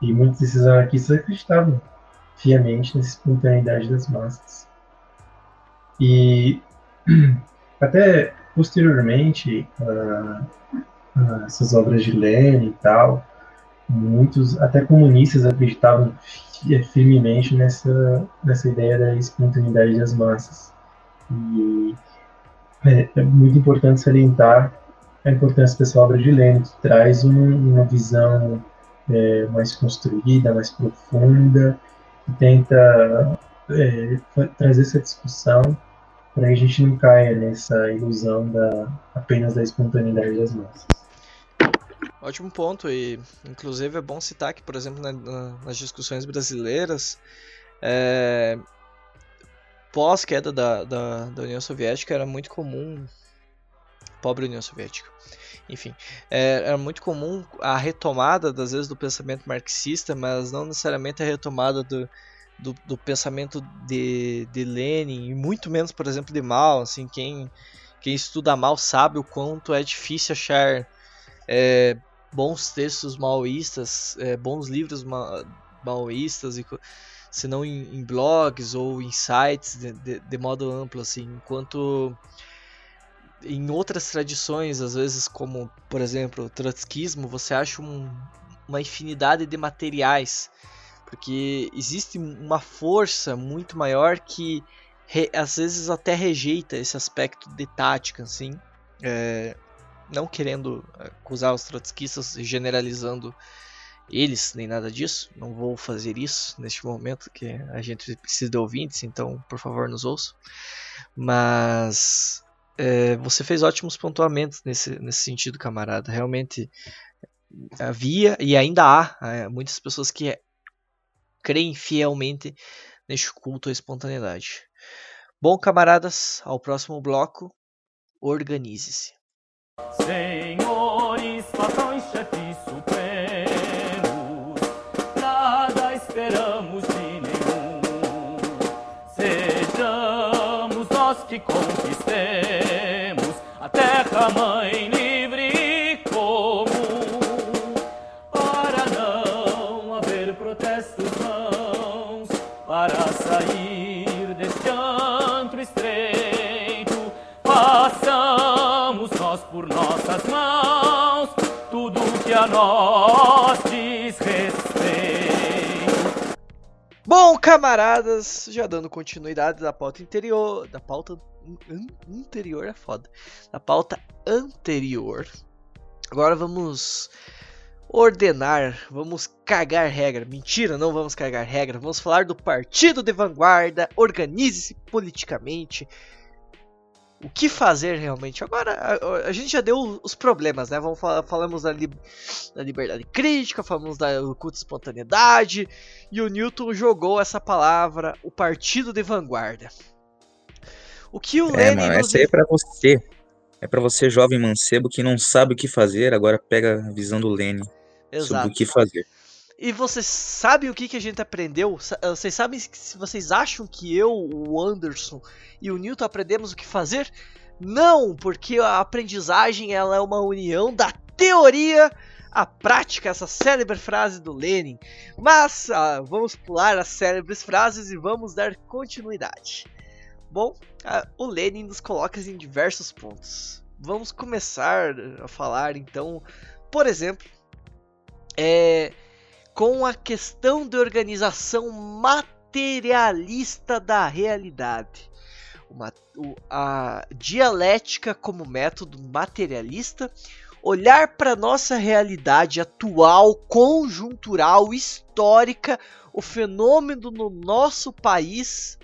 E muitos desses anarquistas acreditavam fiamente nessa espontaneidade das massas. E até Posteriormente, uh, uh, essas obras de Lenin e tal, muitos, até comunistas, acreditavam firmemente nessa, nessa ideia da espontaneidade das massas. E é, é muito importante salientar a importância dessa obra de Lenin, que traz um, uma visão é, mais construída, mais profunda, que tenta é, trazer essa discussão para que a gente não caia nessa ilusão da apenas da espontaneidade das massas. Ótimo ponto, e inclusive é bom citar que, por exemplo, na, na, nas discussões brasileiras, é, pós queda da, da, da, União Soviética, era muito comum, pobre União Soviética, enfim, é, era muito comum a retomada, das vezes, do pensamento marxista, mas não necessariamente a retomada do, do, do, pensamento de, de Lenin e muito menos, por exemplo, de Mao. Assim, quem, quem estuda Mao sabe o quanto é difícil achar é, bons textos maoístas, é, bons livros ma maoístas, e, se não em, em, blogs ou em sites de, de, de modo amplo, assim, enquanto em outras tradições, às vezes como, por exemplo, o trotskismo, você acha um, uma infinidade de materiais porque existe uma força muito maior que re, às vezes até rejeita esse aspecto de tática, assim. É, não querendo acusar os trotskistas generalizando eles, nem nada disso. Não vou fazer isso neste momento, que a gente precisa de ouvintes, então por favor nos ouçam. Mas é, você fez ótimos pontuamentos nesse, nesse sentido, camarada. Realmente havia e ainda há é, muitas pessoas que creem fielmente neste culto à espontaneidade. Bom, camaradas, ao próximo bloco, organize-se. Senhores, patrões, chefes supremos, nada esperamos de nenhum. Sejamos nós que conquistemos a mãe livre comum, para não haver protestos vãos, para sair deste antro estreito, façamos nós por nossas mãos tudo que a nós diz respeito. Bom, camaradas, já dando continuidade da pauta interior, da pauta anterior é foda, da pauta anterior. Agora vamos ordenar, vamos cagar regra. Mentira, não vamos cagar regra. Vamos falar do partido de vanguarda. Organize-se politicamente. O que fazer realmente? Agora a, a gente já deu os problemas, né? Vamos falar, falamos da, lib- da liberdade crítica, falamos da culto de espontaneidade e o Newton jogou essa palavra, o partido de vanguarda. O que o É, Lenin mano, nos essa aí é pra você. É pra você, jovem mancebo, que não sabe o que fazer, agora pega a visão do Lenin sobre o que fazer. E vocês sabem o que, que a gente aprendeu? Ah, Vocês sabem se se vocês acham que eu, o Anderson e o Newton aprendemos o que fazer? Não, porque a aprendizagem ela é uma união da teoria à prática, essa célebre frase do Lenin. Mas ah, vamos pular as célebres frases e vamos dar continuidade. Bom, o Lenin nos coloca em diversos pontos. Vamos começar a falar então, por exemplo, é, com a questão de organização materialista da realidade. Uma- a dialética como método materialista, olhar para nossa realidade atual, conjuntural, histórica, o fenômeno no nosso país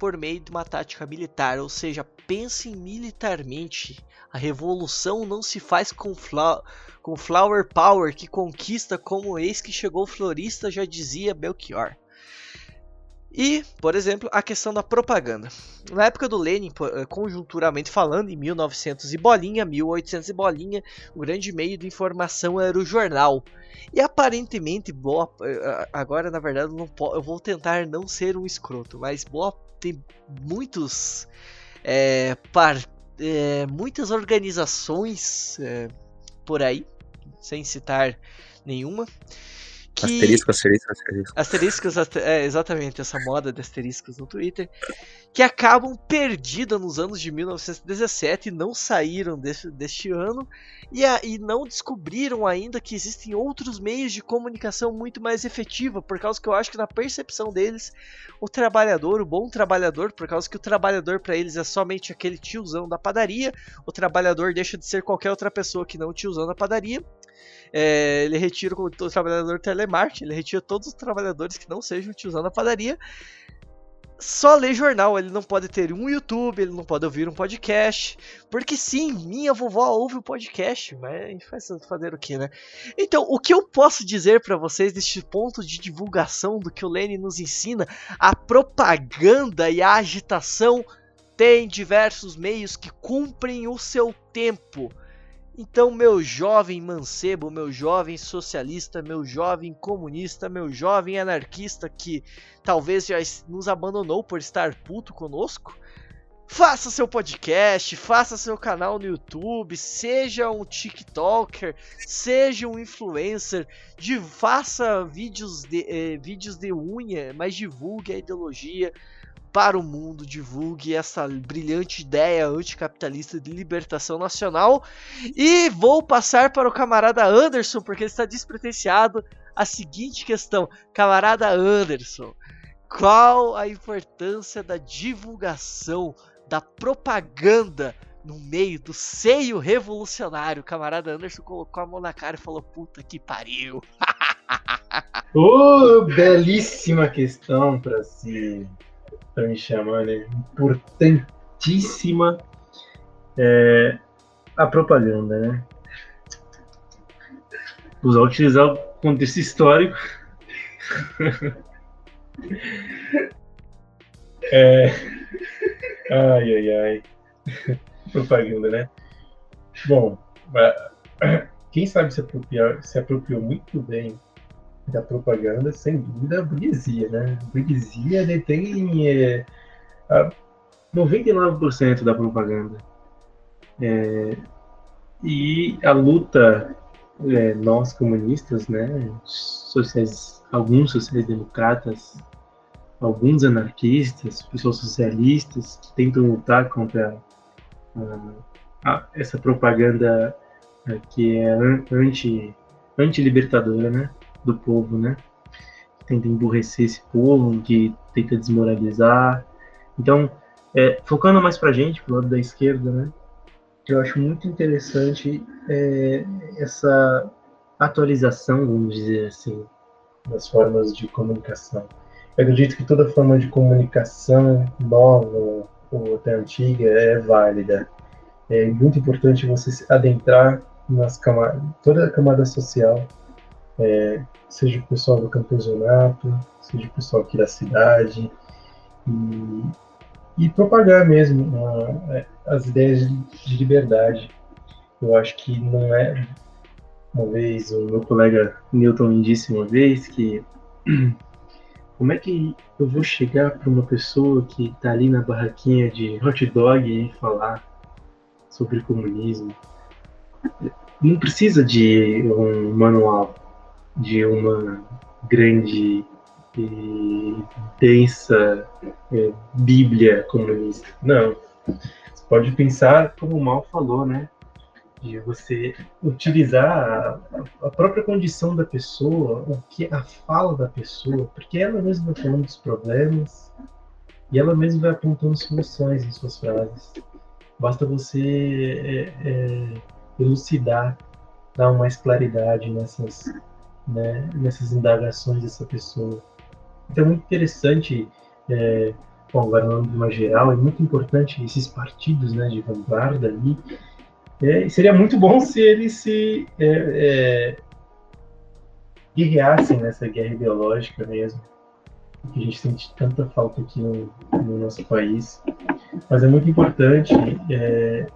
por meio de uma tática militar, ou seja, pensem militarmente. A revolução não se faz com, fla com flower power que conquista como eis que chegou florista, já dizia Belchior. E, por exemplo, a questão da propaganda. Na época do Lenin, eh, conjunturalmente falando, em 1900 e bolinha, 1800 e bolinha, o grande meio de informação era o jornal. E aparentemente, boa, eh, agora na verdade eu, não eu vou tentar não ser um escroto, mas boa, tem muitos eh, par- eh, muitas organizações eh, por aí, sem citar nenhuma, que Asterisco, asterisco, asterisco. asteriscos, aste- é, exatamente, essa moda de asteriscos no Twitter, que acabam perdidas nos anos de 1917 e não saíram deste, deste ano e, a- e não descobriram ainda que existem outros meios de comunicação muito mais efetiva, por causa que eu acho que na percepção deles, o trabalhador, o bom trabalhador, por causa que o trabalhador para eles é somente aquele tiozão da padaria, o trabalhador deixa de ser qualquer outra pessoa que não o tiozão da padaria. É, ele retira o, trabalhador telemarketing, ele retira todos os trabalhadores que não sejam o tiozão da padaria. Só lê jornal, ele não pode ter um YouTube, ele não pode ouvir um podcast. Porque sim, minha vovó ouve o podcast, mas faz fazer o que, né? Então, o que eu posso dizer para vocês deste ponto de divulgação do que o Lenin nos ensina, a propaganda e a agitação tem diversos meios que cumprem o seu tempo. Então, meu jovem mancebo, meu jovem socialista, meu jovem comunista, meu jovem anarquista que talvez já nos abandonou por estar puto conosco, faça seu podcast, faça seu canal no YouTube, seja um TikToker, seja um influencer, de, faça vídeos de, eh, vídeos de unha, mas divulgue a ideologia para o mundo, divulgue essa brilhante ideia anticapitalista de libertação nacional. E vou passar para o camarada Anderson, porque ele está despretensiado. A seguinte questão, camarada Anderson, qual a importância da divulgação, da propaganda no meio do seio revolucionário. Camarada Anderson colocou a mão na cara e falou: Puta que pariu. oh, belíssima questão para se para me chamar, né? Importantíssima é, a propaganda, né? Usar utilizar o contexto histórico. é... Ai, ai, ai. propaganda, né? Bom, quem sabe se, apropriar, se apropriou muito bem da propaganda, sem dúvida, a burguesia, né? A burguesia detém é, 99% da propaganda. É, e a luta, é, nós comunistas, né, sociais, alguns sociais-democratas, alguns anarquistas, pessoas socialistas que tentam lutar contra a, essa propaganda é, que é anti, anti-libertadora, né, do povo, né, tenta emburrecer esse povo, que tenta desmoralizar. Então, é, focando mais pra gente, pro lado da esquerda, né, eu acho muito interessante é, essa atualização, vamos dizer assim, das formas de comunicação. Eu acredito que toda forma de comunicação nova ou até antiga é válida. É muito importante você se adentrar nas camadas, toda a camada social, é, seja o pessoal do campesinato, seja o pessoal aqui da cidade, e, e propagar mesmo uh, as ideias de, de, liberdade. Eu acho que não é. Uma vez, o meu colega Newton disse uma vez que como é que eu vou chegar para uma pessoa que está ali na barraquinha de hot dog e falar sobre comunismo? Não precisa de um manual, de uma grande e densa é, Bíblia comunista. Não. Você pode pensar como o Mal falou, né? de você utilizar a, a, própria condição da pessoa, o que a fala da pessoa, porque ela mesma vai falando dos problemas e ela mesma vai apontando soluções em suas frases. Basta você é, é, elucidar, dar mais claridade nessas, né, nessas indagações dessa pessoa. Então é muito interessante, é, bom, agora de uma geral, é muito importante esses partidos né, de vanguarda ali, é, seria muito bom se eles se é, é, guerreassem nessa guerra ideológica mesmo, que a gente sente tanta falta aqui no, no nosso país. Mas é muito importante, é,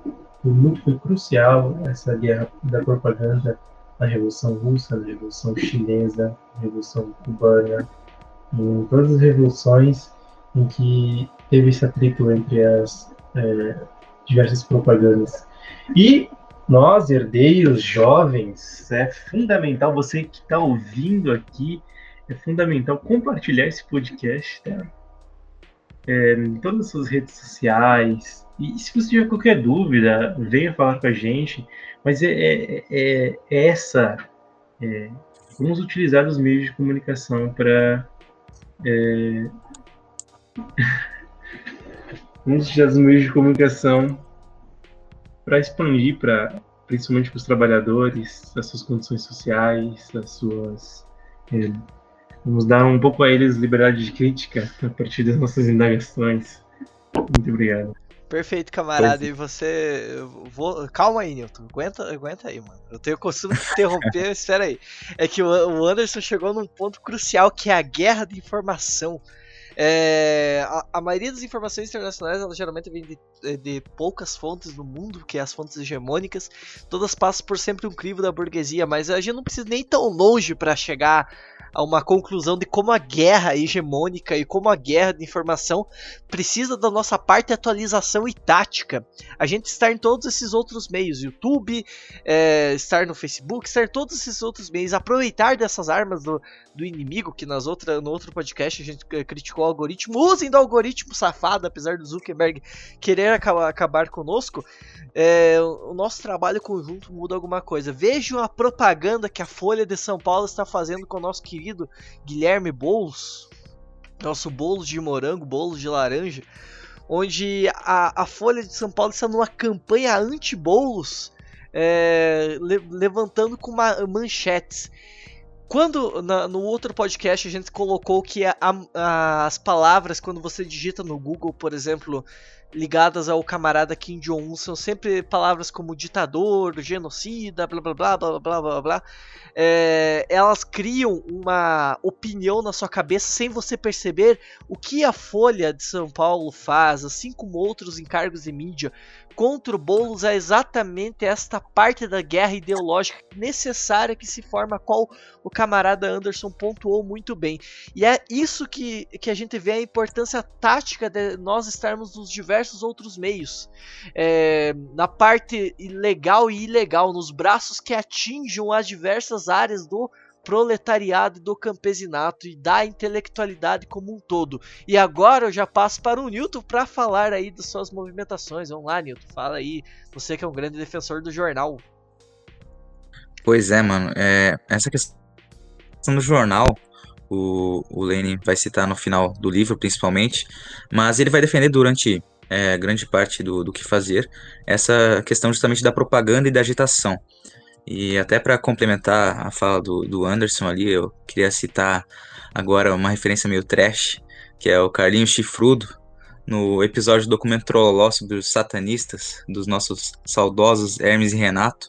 foi muito foi crucial essa guerra da propaganda na Revolução Russa, na Revolução Chinesa, na Revolução Cubana, em todas as revoluções em que teve esse atrito entre as é, diversas propagandas. E nós, herdeiros jovens, é fundamental, você que está ouvindo aqui, é fundamental compartilhar esse podcast tá? É, em todas as suas redes sociais. E se você tiver qualquer dúvida, venha falar com a gente. Mas é, é, é, é essa. É, vamos utilizar os meios de comunicação para. É, vamos utilizar os meios de comunicação para expandir para principalmente para os trabalhadores, as suas condições sociais, as suas vamos dar um pouco a eles liberdade de crítica a partir das nossas indagações. Muito obrigado. Perfeito, camarada. E você. Vou... Calma aí, Newton. Aguenta, aguenta aí, mano. Eu tenho costume de interromper, espera aí. É que o Anderson chegou num ponto crucial que é a guerra de informação. É, a, a, maioria das informações internacionais ela geralmente vem de, de, poucas fontes no mundo, que é as fontes hegemônicas. Todas passam por sempre um crivo da burguesia, mas a gente não precisa nem tão longe para chegar a uma conclusão de como a guerra hegemônica e como a guerra de informação precisa da nossa parte atualização e tática. A gente está em todos esses outros meios, YouTube, é, estar no Facebook, estar em todos esses outros meios, aproveitar dessas armas do, do inimigo, que nas outra, no outro podcast a gente criticou algoritmo, usem do algoritmo safado, apesar do Zuckerberg querer acabar, acabar conosco, é, o nosso trabalho conjunto muda alguma coisa. Vejam a propaganda que a Folha de São Paulo está fazendo com o nosso querido Guilherme Boulos, nosso bolo de morango, bolo de laranja. onde a, a Folha de São Paulo está numa campanha anti-bolos, é, le, levantando com uma, manchetes. Quando na, no outro podcast a gente colocou que a, a, as palavras, quando você digita no Google, por exemplo, ligadas ao camarada Kim Jong-un são sempre palavras como ditador, genocida, blá blá blá blá blá blá blá. É, elas criam uma opinião na sua cabeça sem você perceber o que a Folha de São Paulo faz, assim como outros encargos de mídia, contra o Boulos é exatamente esta parte da guerra ideológica necessária que se forma, qual o camarada Anderson pontuou muito bem. E é isso que, que a gente vê a importância tática de nós estarmos nos diversos outros meios. É, na parte legal e ilegal, nos braços que atinjam as diversas áreas do proletariado do campesinato e da intelectualidade como um todo. E agora eu já passo para o Newton para falar aí das suas movimentações. Vamos lá, Newton, fala aí. Você que é um grande defensor do jornal. Pois é, mano. É, essa questão do jornal, o, o Lenin vai citar no final do livro, principalmente, mas ele vai defender durante é, grande parte do, do que fazer essa questão justamente da propaganda e da agitação. E até para complementar a fala do, do Anderson ali, eu queria citar agora uma referência meio trash, que é o Carlinho Chifrudo, no episódio do documento Trololó sobre os satanistas, dos nossos saudosos Hermes e Renato,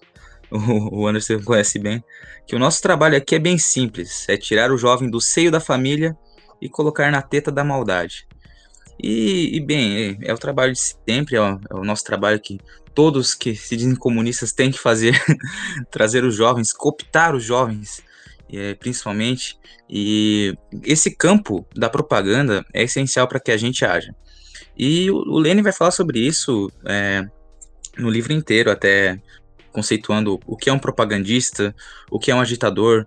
o Anderson conhece bem, que o nosso trabalho aqui é bem simples, é tirar o jovem do seio da família e colocar na teta da maldade. E, e bem, é, é, o trabalho de sempre, é o, é o nosso trabalho que todos que se dizem comunistas têm que fazer, trazer os jovens, cooptar os jovens, é, principalmente. E esse campo da propaganda é essencial para que a gente haja. E o, o Lenin vai falar sobre isso é, no livro inteiro, até conceituando o que é um propagandista, o que é um agitador.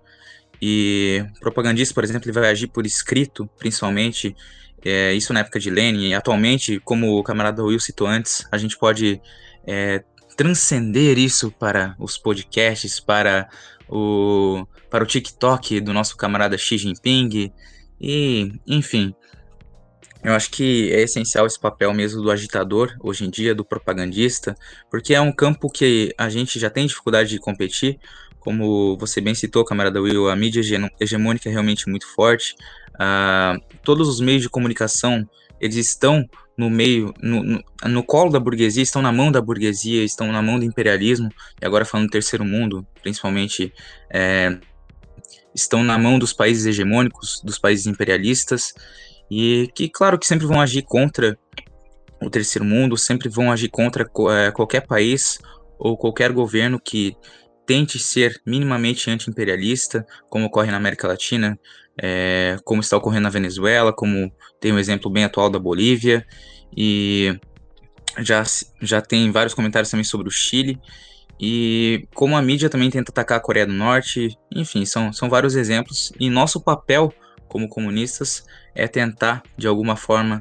E propagandista, por exemplo, ele vai agir por escrito, principalmente. É, isso na época de Lenin. Atualmente, como o camarada Will citou antes, a gente pode é, transcender isso para os podcasts, para o, para o TikTok do nosso camarada Xi Jinping, e enfim. Eu acho que é essencial esse papel mesmo do agitador, hoje em dia, do propagandista, porque é um campo que a gente já tem dificuldade de competir, como você bem citou, camarada Will, a mídia hegemônica é realmente muito forte. Uh, todos os meios de comunicação, eles estão no meio, no, no, no, colo da burguesia, estão na mão da burguesia, estão na mão do imperialismo, e agora falando do terceiro mundo, principalmente, é, estão na mão dos países hegemônicos, dos países imperialistas, e que, claro, que sempre vão agir contra o terceiro mundo, sempre vão agir contra é, qualquer país ou qualquer governo que tente ser minimamente anti-imperialista, como ocorre na América Latina, é, como está ocorrendo na Venezuela, como tem um exemplo bem atual da Bolívia, e já, já tem vários comentários também sobre o Chile, e como a mídia também tenta atacar a Coreia do Norte, enfim, são, são vários exemplos, e nosso papel como comunistas é tentar, de alguma forma,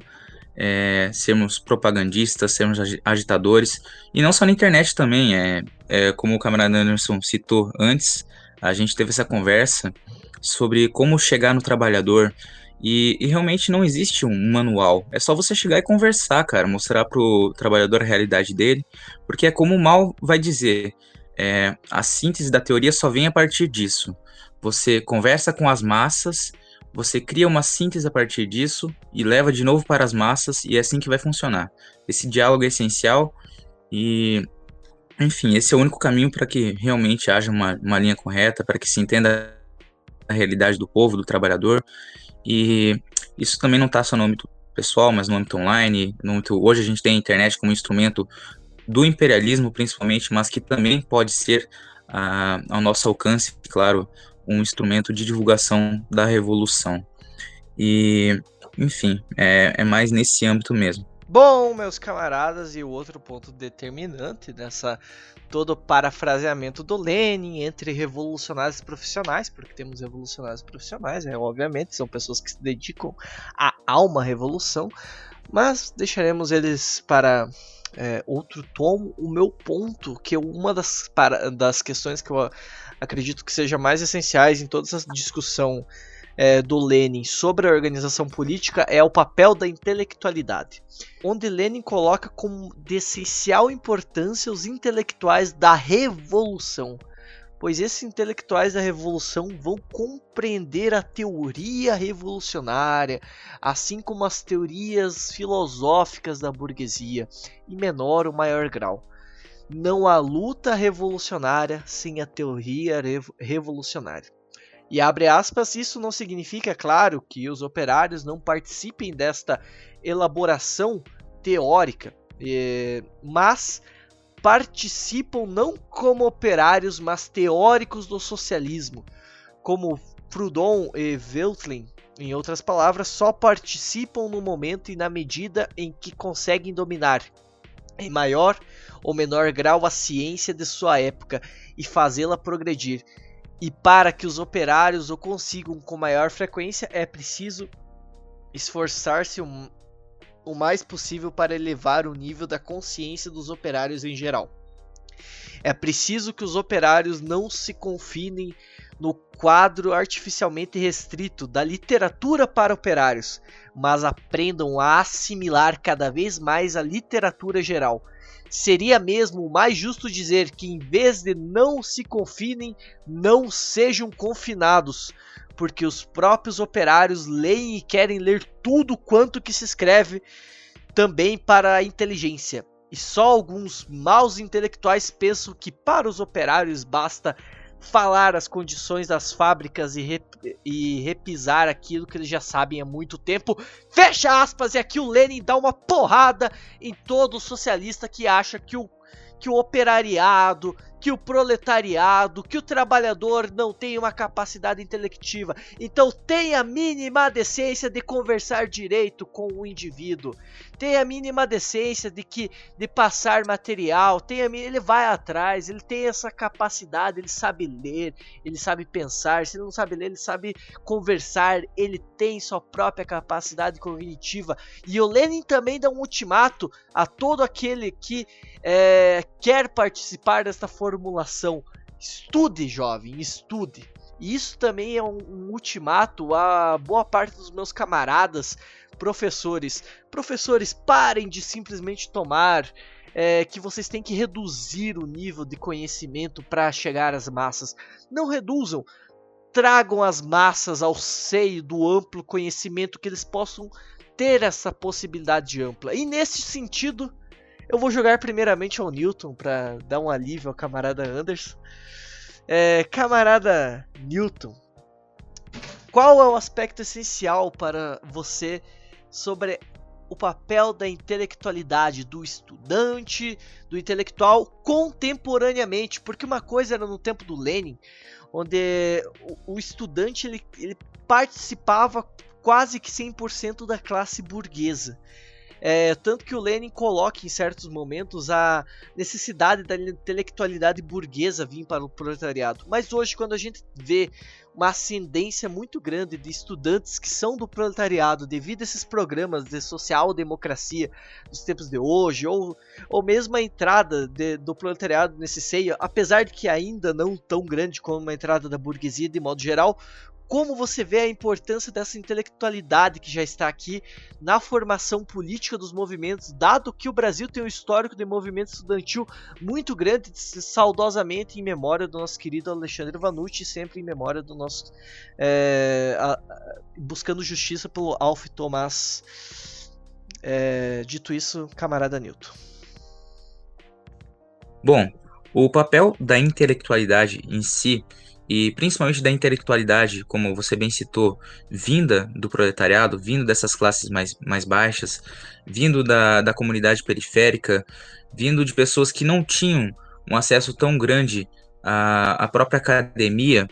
é, sermos propagandistas, sermos agitadores, e não só na internet também, é, é, como o camarada Anderson citou antes, a gente teve essa conversa, sobre como chegar no trabalhador. E, e, realmente não existe um manual. É só você chegar e conversar, cara, mostrar pro trabalhador a realidade dele, porque é como o mal vai dizer. É, a síntese da teoria só vem a partir disso. Você conversa com as massas, você cria uma síntese a partir disso e leva de novo para as massas, e é assim que vai funcionar. Esse diálogo é essencial e, enfim, esse é o único caminho para que realmente haja uma, uma linha correta, para que se entenda a realidade do povo, do trabalhador. E isso também não está só no âmbito pessoal, mas no âmbito online. No âmbito, hoje a gente tem a internet como instrumento do imperialismo, principalmente, mas que também pode ser ah, ao nosso alcance, claro, um instrumento de divulgação da revolução. E, enfim, é, é mais nesse âmbito mesmo. Bom, meus camaradas, e o outro ponto determinante dessa todo parafraseamento do Lenin entre revolucionários profissionais, porque temos revolucionários profissionais, é, obviamente, são pessoas que se dedicam à alma revolução, mas deixaremos eles para é, outro tom. O meu ponto, que é uma das, para, das questões que eu acredito que seja mais essenciais em toda essa discussão é, do Lenin sobre a organização política é o papel da intelectualidade, onde Lenin coloca como de essencial importância os intelectuais da revolução, pois esses intelectuais da revolução vão compreender a teoria revolucionária, assim como as teorias filosóficas da burguesia, em menor ou maior grau. Não há luta revolucionária sem a teoria revolucionária. E abre aspas, isso não significa, claro, que os operários não participem desta elaboração teórica, eh, mas participam não como operários, mas teóricos do socialismo, como Proudhon e Veltlin, em outras palavras, só participam no momento e na medida em que conseguem dominar, em maior ou menor grau, a ciência de sua época e fazê-la progredir. E para que os operários o consigam com maior frequência, é preciso esforçar-se o, o mais possível para elevar o nível da consciência dos operários em geral. É preciso que os operários não se confinem no quadro artificialmente restrito da literatura para operários, mas aprendam a assimilar cada vez mais a literatura geral seria mesmo mais justo dizer que em vez de não se confinem, não sejam confinados, porque os próprios operários leem e querem ler tudo quanto que se escreve também para a inteligência. E só alguns maus intelectuais pensam que para os operários basta falar as condições das fábricas e, rep e repisar aquilo que eles já sabem há muito tempo. Fecha aspas, e aqui o Lenin dá uma porrada em todo socialista que acha que o, que o operariado que o proletariado, que o trabalhador não tem uma capacidade intelectiva. Então tenha a mínima decência de conversar direito com o indivíduo. Tenha a mínima decência de que de passar material, tenha ele vai atrás, ele tem essa capacidade, ele sabe ler, ele sabe pensar, se ele não sabe ler, ele sabe conversar, ele tem sua própria capacidade cognitiva. E o Lenin também dá um ultimato a todo aquele que é, quer participar desta formulação. Estude, jovem, estude. E isso também é um, um ultimato a boa parte dos meus camaradas professores. Professores, parem de simplesmente tomar é, que vocês têm que reduzir o nível de conhecimento para chegar às massas. Não reduzam, tragam as massas ao seio do amplo conhecimento que eles possam ter essa possibilidade ampla. E nesse sentido, eu vou jogar primeiramente ao Newton para dar um alívio ao camarada Anderson. É, camarada Newton, qual é o aspecto essencial para você sobre o papel da intelectualidade do estudante, do intelectual contemporaneamente? Porque uma coisa era no tempo do Lenin, onde o, estudante ele, ele participava quase que 100% da classe burguesa. É, tanto que o Lenin coloca em certos momentos a necessidade da intelectualidade burguesa vir para o proletariado. Mas hoje, quando a gente vê uma ascendência muito grande de estudantes que são do proletariado devido a esses programas de social-democracia dos tempos de hoje, ou, ou mesmo a entrada de, do proletariado nesse seio, apesar de que ainda não tão grande como a entrada da burguesia de modo geral, como você vê a importância dessa intelectualidade que já está aqui na formação política dos movimentos, dado que o Brasil tem um histórico de movimento estudantil muito grande, saudosamente em memória do nosso querido Alexandre Vanucci, sempre em memória do nosso. É, a, a, buscando justiça pelo Alf Tomás. É, dito isso, camarada Newton. Bom, o papel da intelectualidade em si e principalmente da intelectualidade, como você bem citou, vinda do proletariado, vindo dessas classes mais, mais baixas, vindo da, da comunidade periférica, vindo de pessoas que não tinham um acesso tão grande à, à própria academia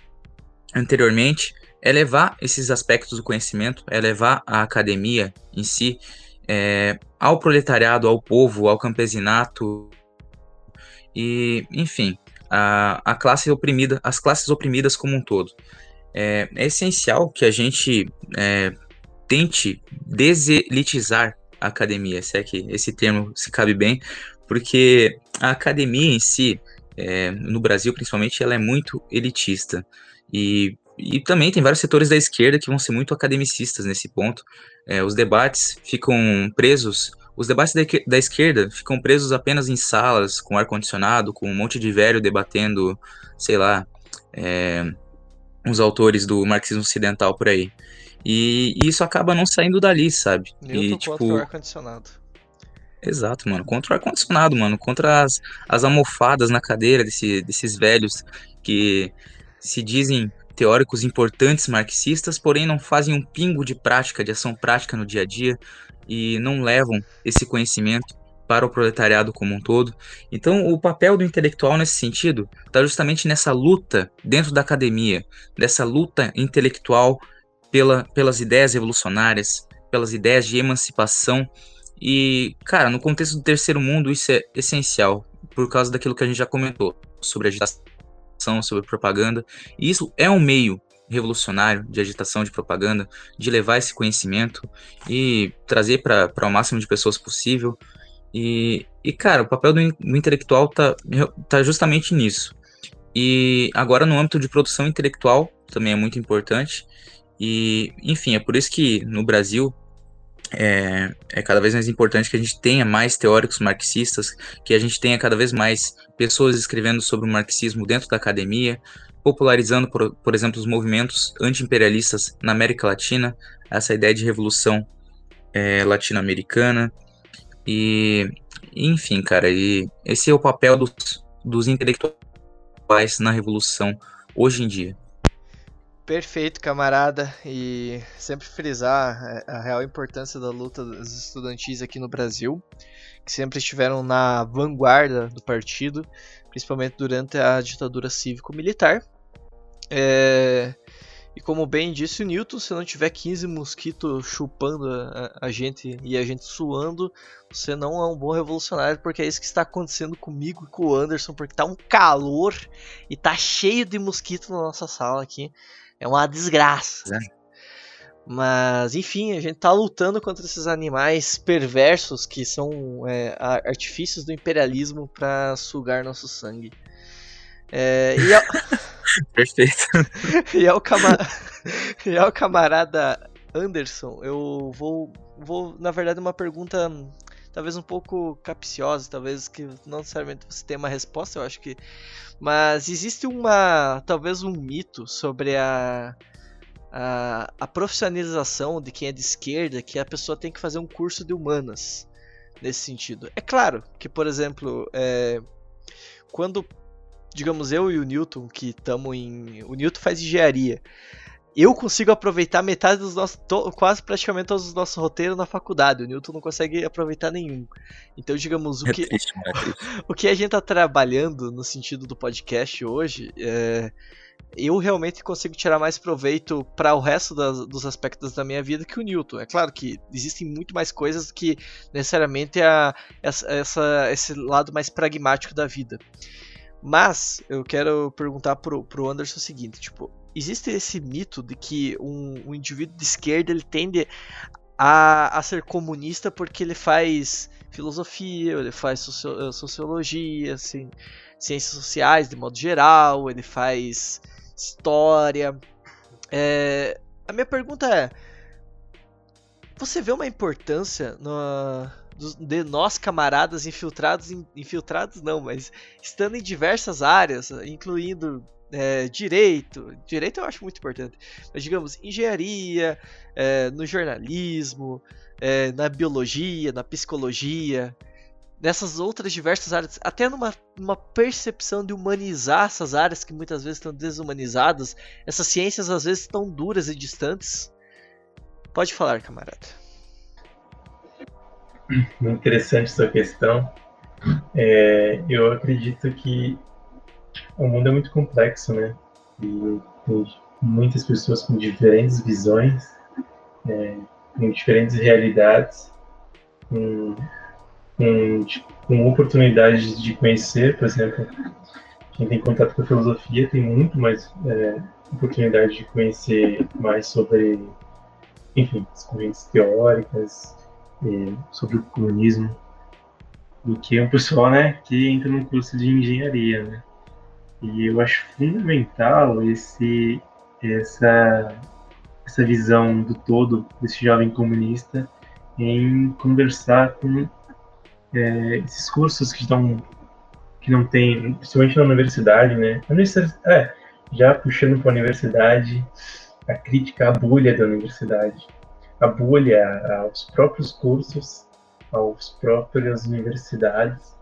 anteriormente, é levar esses aspectos do conhecimento, é levar a academia em si é, ao proletariado, ao povo, ao campesinato, e enfim, a, a classe oprimida, as classes oprimidas como um todo. É, é essencial que a gente é, tente deselitizar a academia, se é que esse termo se cabe bem, porque a academia em si, é, no Brasil principalmente, ela é muito elitista. E e também tem vários setores da esquerda que vão ser muito academicistas nesse ponto. É, os debates ficam presos, os debates da, da, esquerda ficam presos apenas em salas com ar-condicionado, com um monte de velho debatendo, sei lá, é, os autores do marxismo ocidental por aí. E, e isso acaba não saindo dali, sabe? Newton e, tipo... o ar-condicionado. Exato, mano. Contra o ar-condicionado, mano. Contra as, as almofadas na cadeira desse, desses velhos que se dizem teóricos importantes marxistas, porém não fazem um pingo de prática, de ação prática no dia a dia e não levam esse conhecimento para o proletariado como um todo. Então, o papel do intelectual nesse sentido está justamente nessa luta dentro da academia, dessa luta intelectual pela, pelas ideias revolucionárias, pelas ideias de emancipação. E, cara, no contexto do terceiro mundo, isso é essencial, por causa daquilo que a gente já comentou sobre agitação sobre propaganda. E isso é um meio revolucionário de agitação de propaganda, de levar esse conhecimento e trazer para o máximo de pessoas possível. E, e cara, o papel do, do intelectual tá, tá justamente nisso. E agora no âmbito de produção intelectual também é muito importante. E, enfim, é por isso que no Brasil é, é, cada vez mais importante que a gente tenha mais teóricos marxistas, que a gente tenha cada vez mais pessoas escrevendo sobre o marxismo dentro da academia, popularizando, por, por exemplo, os movimentos anti-imperialistas na América Latina, essa ideia de revolução é, latino-americana. E, enfim, cara, e esse é o papel dos, dos intelectuais na revolução hoje em dia. Perfeito, camarada. E sempre frisar é, a real importância da luta dos estudantis aqui no Brasil, que sempre estiveram na vanguarda do partido, principalmente durante a ditadura cívico-militar. É... E como bem disse o Newton, se não tiver 15 mosquitos chupando a, gente e a gente suando, você não é um bom revolucionário, porque é isso que está acontecendo comigo e com o Anderson, porque tá um calor e tá cheio de mosquito na nossa sala aqui. É uma desgraça. É. Mas, enfim, a gente tá lutando contra esses animais perversos que são é, artifícios do imperialismo para sugar nosso sangue. É, e, ao... Perfeito. e, ao cama... e ao camarada Anderson, eu vou, vou, na verdade, uma pergunta talvez um pouco capciosa, talvez que não necessariamente você tenha uma resposta, eu acho que. Mas existe uma. talvez um mito sobre a. A, a profissionalização de quem é de esquerda, que a pessoa tem que fazer um curso de humanas nesse sentido. É claro que, por exemplo, é, quando, digamos, eu e o Newton, que estamos em. O Newton faz engenharia eu consigo aproveitar metade dos nossos. To, quase praticamente todos os nossos roteiros na faculdade. O Newton não consegue aproveitar nenhum. Então, digamos, o é que, triste, é o que a gente tá trabalhando no sentido do podcast hoje é. Eu realmente consigo tirar mais proveito para o resto das, dos aspectos da minha vida que o Newton. É claro que existem muito mais coisas que necessariamente a, essa, essa, esse lado mais pragmático da vida. Mas eu quero perguntar pro, pro Anderson o seguinte, tipo, existe esse mito de que um, um indivíduo de esquerda ele tende a, a ser comunista porque ele faz filosofia, ele faz socio, sociologia, assim, ciências sociais de modo geral, ele faz história. É, a minha pergunta é: você vê uma importância no, de nós camaradas infiltrados, infiltrados não, mas estando em diversas áreas, incluindo é, direito, direito eu acho muito importante, mas digamos, engenharia, é, no jornalismo, é, na biologia, na psicologia, nessas outras diversas áreas, até numa, numa percepção de humanizar essas áreas que muitas vezes estão desumanizadas, essas ciências às vezes estão duras e distantes. Pode falar, camarada. Muito interessante sua questão. É, eu acredito que o mundo é muito complexo, né? E tem muitas pessoas com diferentes visões, é, com diferentes realidades, com, com, com oportunidades de conhecer, por exemplo, quem tem contato com a filosofia tem muito mais é, oportunidade de conhecer mais sobre, enfim, as correntes teóricas, é, sobre o comunismo, do que um pessoal, né, que entra no curso de engenharia, né? E eu acho fundamental esse essa, essa visão do todo desse jovem comunista em conversar com é, esses cursos que estão que não tem, principalmente na universidade, né? É, já puxando para a universidade, a crítica à bolha da universidade, a bolha aos próprios cursos, aos próprias universidades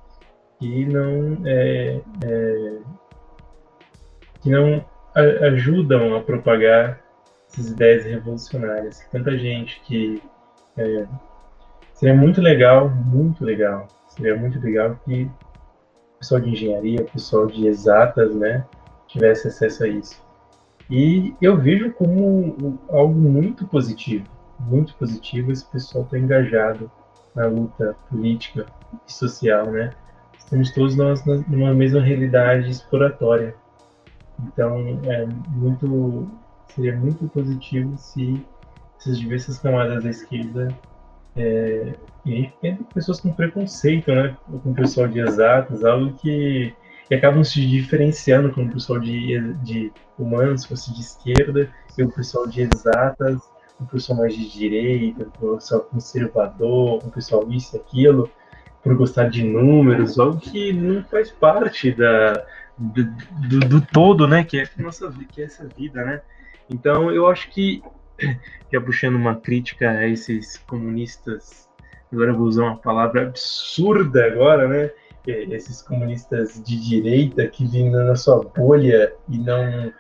que não é, é, que não ajudam a propagar essas ideias revolucionárias. Tanta gente que é, seria muito legal, muito legal, seria muito legal que o pessoal de engenharia, o pessoal de exatas, né, tivesse acesso a isso. E eu vejo como algo muito positivo, muito positivo esse pessoal estar tá engajado na luta política e social, né? Estamos todos nós numa mesma realidade exploratória. Então, é muito seria muito positivo se essas diversas camadas da esquerda é, e tem pessoas com preconceito, né, com o pessoal de exatas, algo que, acabam se diferenciando com o pessoal de, de humanos, se fosse de esquerda, e o pessoal de exatas, o pessoal mais de direita, o pessoal conservador, o pessoal isso e aquilo, por gostar de números, algo que não faz parte da, do, do, do todo, né, que é, nossa, que é essa vida, né. Então, eu acho que que é puxando uma crítica a esses comunistas, agora vou usar uma palavra absurda agora, né? Esses comunistas de direita que vivem na sua bolha e não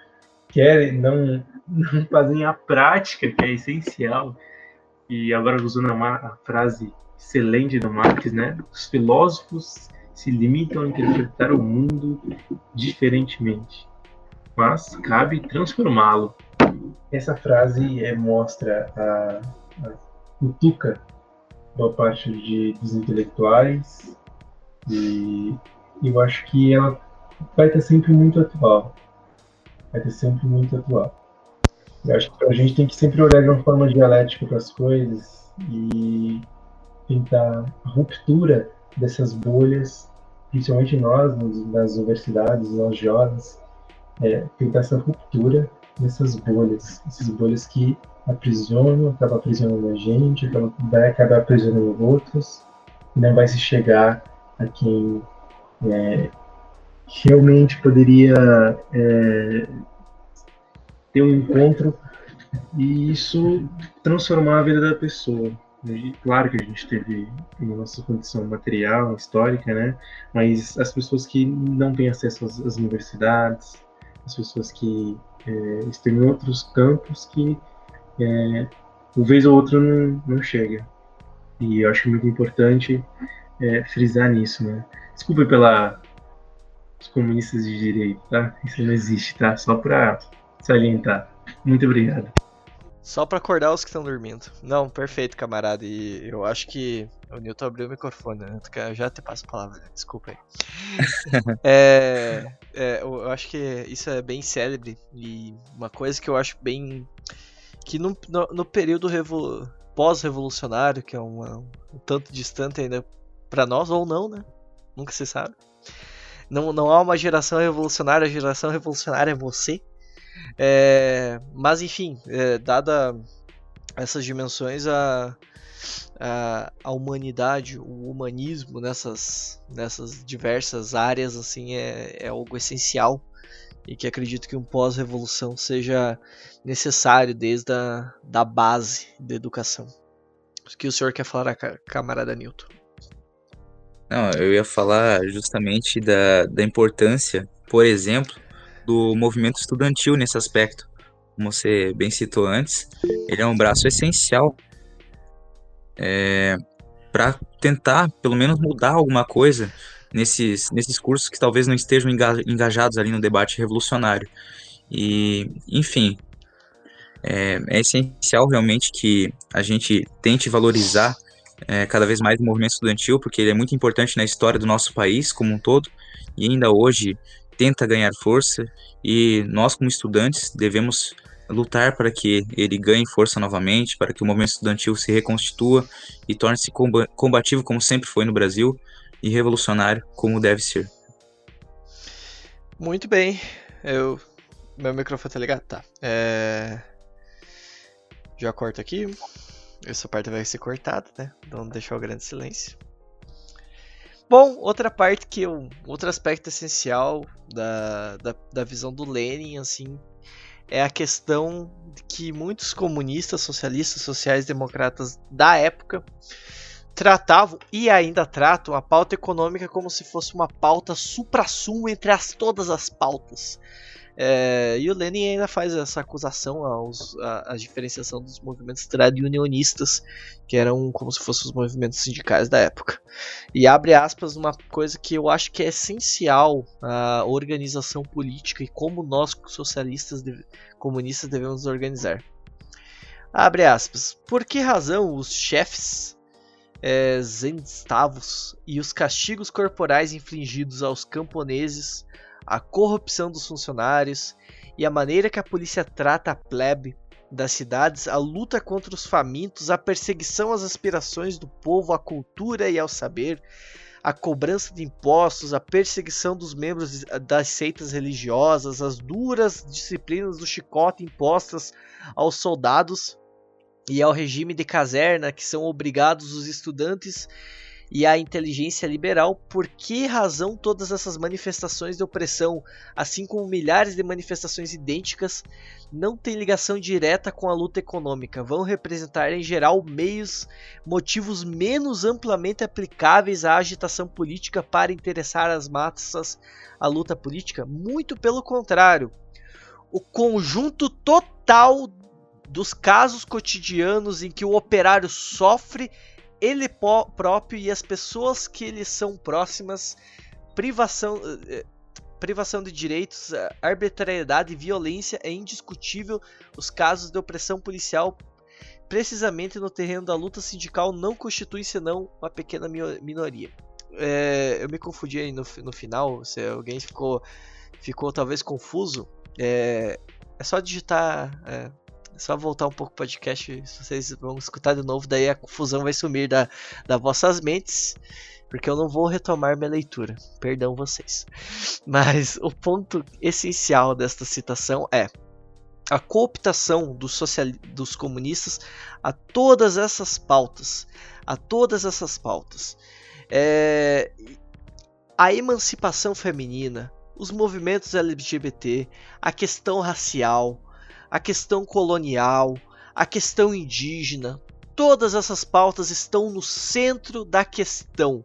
querem, não, não fazem a prática, que é essencial. E agora usando a, a frase excelente do Marx, né? Os filósofos se limitam a interpretar o mundo diferentemente, mas cabe transformá-lo essa frase é, mostra a, a cutuca da parte de, dos intelectuais e eu acho que ela vai estar sempre muito atual. Vai estar sempre muito atual. Eu acho que a gente tem que sempre olhar de uma forma dialética para as coisas e tentar a ruptura dessas bolhas, principalmente nós, nas universidades, nós jovens, é, tentar essa ruptura nessas bolhas, essas bolhas que aprisionam, acabam aprisionando a gente, vai acabar aprisionando outros, não vai se chegar a quem é, realmente poderia é, ter um encontro e isso transformar a vida da pessoa. Claro que a gente teve a nossa condição material, histórica, né? Mas as pessoas que não têm acesso às, às universidades, as pessoas que é, tem outros campos que é, uma vez ou outra não, não chega. E eu acho muito importante é, frisar nisso, né? Desculpe pela os comunistas de direito, tá? Isso não existe, tá? Só para salientar. Muito obrigado. Só para acordar os que estão dormindo. Não, perfeito, camarada. E eu acho que o Newton abriu o microfone, né? Eu já te passo a palavra, né? desculpa aí. é, é, eu acho que isso é bem célebre e uma coisa que eu acho bem. que no, no, no período pós-revolucionário, que é uma, um tanto distante ainda para nós, ou não, né? Nunca se sabe. Não, não há uma geração revolucionária, a geração revolucionária é você. É, mas enfim, é, dada essas dimensões, a, a, a, humanidade, o humanismo nessas, nessas diversas áreas assim é, é algo essencial e que acredito que um pós-revolução seja necessário desde a da base da educação. O que o senhor quer falar, camarada Newton? Não, eu ia falar justamente da, da importância, por exemplo, do movimento estudantil nesse aspecto. Como você bem citou antes, ele é um braço essencial é, para tentar, pelo menos, mudar alguma coisa nesses, nesses cursos que talvez não estejam engajados ali no debate revolucionário. E, enfim, é, é essencial realmente que a gente tente valorizar é, cada vez mais o movimento estudantil, porque ele é muito importante na história do nosso país como um todo, e ainda hoje tenta ganhar força, e nós, como estudantes, devemos lutar para que ele ganhe força novamente, para que o movimento estudantil se reconstitua e torne-se combativo como sempre foi no Brasil e revolucionário como deve ser. Muito bem, eu Meu microfone tá ligado? Tá. É... Já corto aqui. Essa parte vai ser cortada, né? Não deixar o grande silêncio. Bom, outra parte que eu. Outro aspecto essencial da, da, da visão do Lenin, assim, é a questão que muitos comunistas, socialistas, sociais-democratas da época tratavam e ainda tratam a pauta econômica como se fosse uma pauta supra-sumo entre as, todas as pautas. É, e o Lenin ainda faz essa acusação aos, a diferenciação dos movimentos trad unionistas, que eram como se fossem os movimentos sindicais da época. E abre aspas uma coisa que eu acho que é essencial à organização política e como nós socialistas comunistas devemos organizar. Abre aspas. Por que razão os chefes é, e os castigos corporais infligidos aos camponeses a corrupção dos funcionários e a maneira que a polícia trata a plebe das cidades, a luta contra os famintos, a perseguição às aspirações do povo à cultura e ao saber, a cobrança de impostos, a perseguição dos membros das seitas religiosas, as duras disciplinas do chicote impostas aos soldados e ao regime de caserna que são obrigados os estudantes e a inteligência liberal, por que razão todas essas manifestações de opressão, assim como milhares de manifestações idênticas, não têm ligação direta com a luta econômica? Vão representar em geral meios, motivos menos amplamente aplicáveis à agitação política para interessar as massas à luta política? Muito pelo contrário. O conjunto total dos casos cotidianos em que o operário sofre ele próprio e as pessoas que lhe são próximas, privação, eh, privação de direitos, arbitrariedade e violência é indiscutível. Os casos de opressão policial, precisamente no terreno da luta sindical, não constituem senão uma pequena minoria. É, eu me confundi aí no, no final, se alguém ficou, ficou talvez confuso, é, é só digitar. É, é só voltar um pouco o podcast, vocês vão escutar de novo, daí a confusão vai sumir da, das vossas mentes, porque eu não vou retomar minha leitura. Perdão vocês. Mas o ponto essencial desta citação é a cooptação dos, social... dos comunistas a todas essas pautas, a todas essas pautas. É... A emancipação feminina, os movimentos LGBT, a questão racial, a questão colonial, a questão indígena, todas essas pautas estão no centro da questão.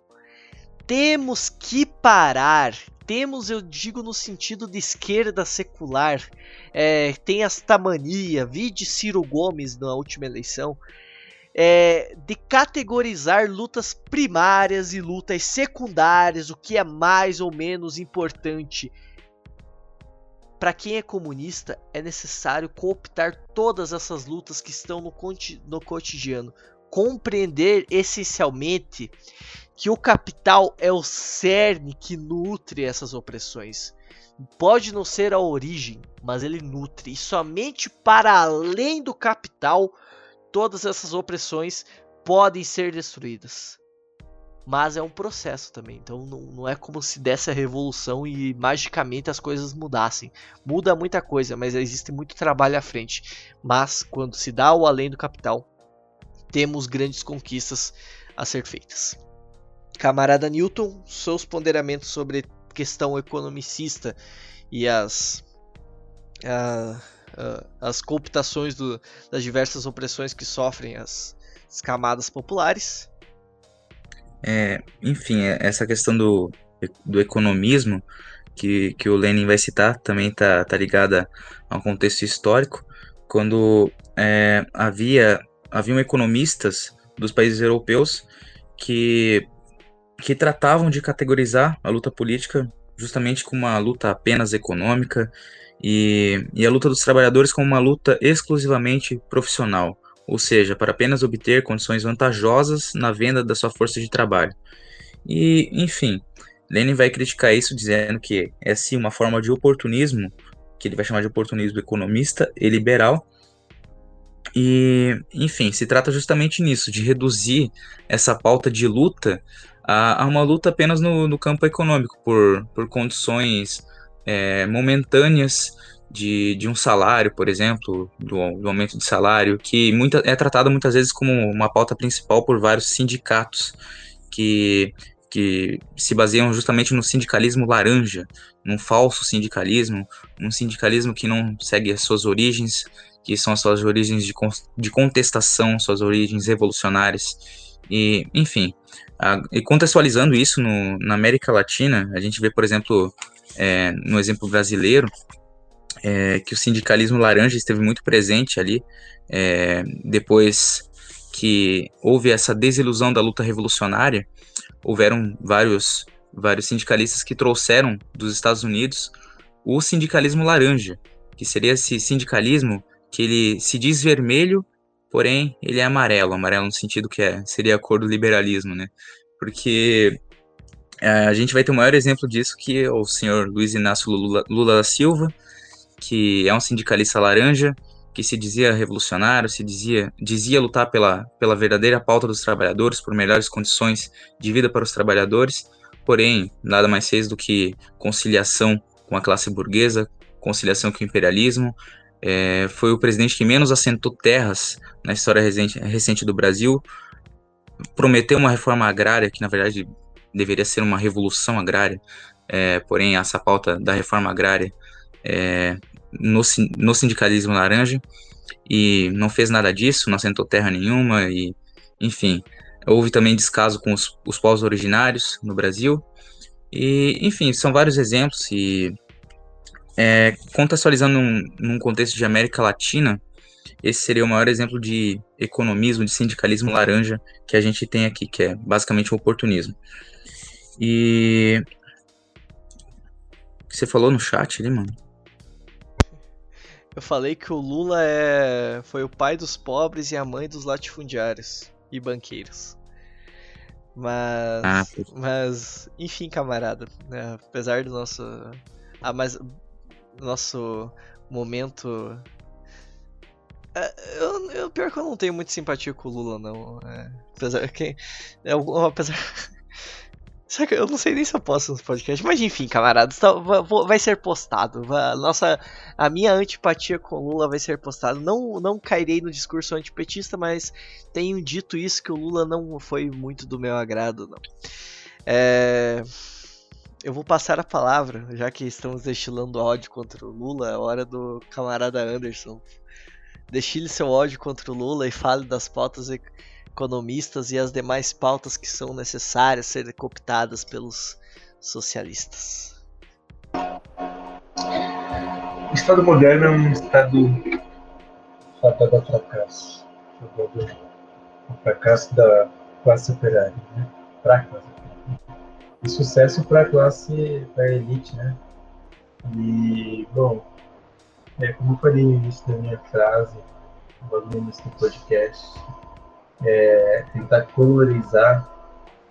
Temos que parar. Temos, eu digo no sentido de esquerda secular, é, tem esta mania, vi de Ciro Gomes na última eleição, é, de categorizar lutas primárias e lutas secundárias, o que é mais ou menos importante. Para quem é comunista, é necessário cooptar todas essas lutas que estão no, no cotidiano, compreender essencialmente que o capital é o cerne que nutre essas opressões. Pode não ser a origem, mas ele nutre. E somente para além do capital, todas essas opressões podem ser destruídas mas é um processo também. Então não, não, é como se desse a revolução e magicamente as coisas mudassem. Muda muita coisa, mas existe muito trabalho à frente. Mas quando se dá o além do capital, temos grandes conquistas a ser feitas. Camarada Newton, seus ponderamentos sobre questão economicista e as a, as cooptações do, das diversas opressões que sofrem as, as camadas populares. É, enfim, é, essa questão do, do economismo que, que o Lenin vai citar também está tá ligada a um contexto histórico, quando é, havia haviam economistas dos países europeus que, que tratavam de categorizar a luta política justamente como uma luta apenas econômica e, e a luta dos trabalhadores como uma luta exclusivamente profissional ou seja, para apenas obter condições vantajosas na venda da sua força de trabalho. E, enfim, Lenin vai criticar isso dizendo que é sim uma forma de oportunismo, que ele vai chamar de oportunismo economista e liberal. E, enfim, se trata justamente nisso, de reduzir essa pauta de luta a, a uma luta apenas no, no, campo econômico, por, por condições é, momentâneas de, de um salário, por exemplo, do, do aumento de salário, que muita, é tratado muitas vezes como uma pauta principal por vários sindicatos que, que se baseiam justamente no sindicalismo laranja, num falso sindicalismo, um sindicalismo que não segue as suas origens, que são as suas origens de, de contestação, suas origens revolucionárias, e enfim. A, e contextualizando isso no, na América Latina, a gente vê, por exemplo, é, no exemplo brasileiro, é, que o sindicalismo laranja esteve muito presente ali, é, depois que houve essa desilusão da luta revolucionária, houveram vários, vários sindicalistas que trouxeram dos Estados Unidos o sindicalismo laranja, que seria esse sindicalismo que ele se diz vermelho, porém ele é amarelo, amarelo no sentido que é, seria a cor do liberalismo, né? Porque é, a gente vai ter o maior exemplo disso que é o senhor Luiz Inácio Lula, Lula da Silva, que é um sindicalista laranja, que se dizia revolucionário, se dizia, dizia lutar pela, pela verdadeira pauta dos trabalhadores, por melhores condições de vida para os trabalhadores, porém, nada mais fez do que conciliação com a classe burguesa, conciliação com o imperialismo. É, foi o presidente que menos assentou terras na história recente, recente do Brasil, prometeu uma reforma agrária, que na verdade deveria ser uma revolução agrária, é, porém essa pauta da reforma agrária é, no, no sindicalismo laranja e não fez nada disso, não assentou terra nenhuma e, enfim, houve também descaso com os, os povos originários no Brasil e, enfim, são vários exemplos e é, contextualizando num, num contexto de América Latina, esse seria o maior exemplo de economismo, de sindicalismo laranja que a gente tem aqui, que é basicamente o oportunismo. E você falou no chat ali, mano? Eu falei que o Lula é foi o pai dos pobres e a mãe dos latifundiários e banqueiros. Mas, ah, mas enfim, camarada, né, apesar do nosso, ah, mas nosso momento, é, eu, eu pior que eu não tenho muita simpatia com o Lula não, é, apesar que, é, apesar só que eu não sei nem se eu posto no podcast, mas enfim, camaradas, tá, vai ser postado. A nossa, a minha antipatia com Lula vai ser postado. Não, não cairei no discurso antipetista, mas tenho dito isso que o Lula não foi muito do meu agrado, não. É, eu vou passar a palavra, já que estamos destilando ódio contra o Lula, é hora do camarada Anderson. Destile seu ódio contra o Lula e fale das pautas economistas e as demais pautas que são necessárias serem cooptadas pelos socialistas. O Estado moderno é um Estado fadado a fracasso. O fracasso da classe operária, né? Para a classe E sucesso para a classe, para a elite, né? E, bom, é, como eu falei no início da minha frase, no início do podcast, é, tentar colorizar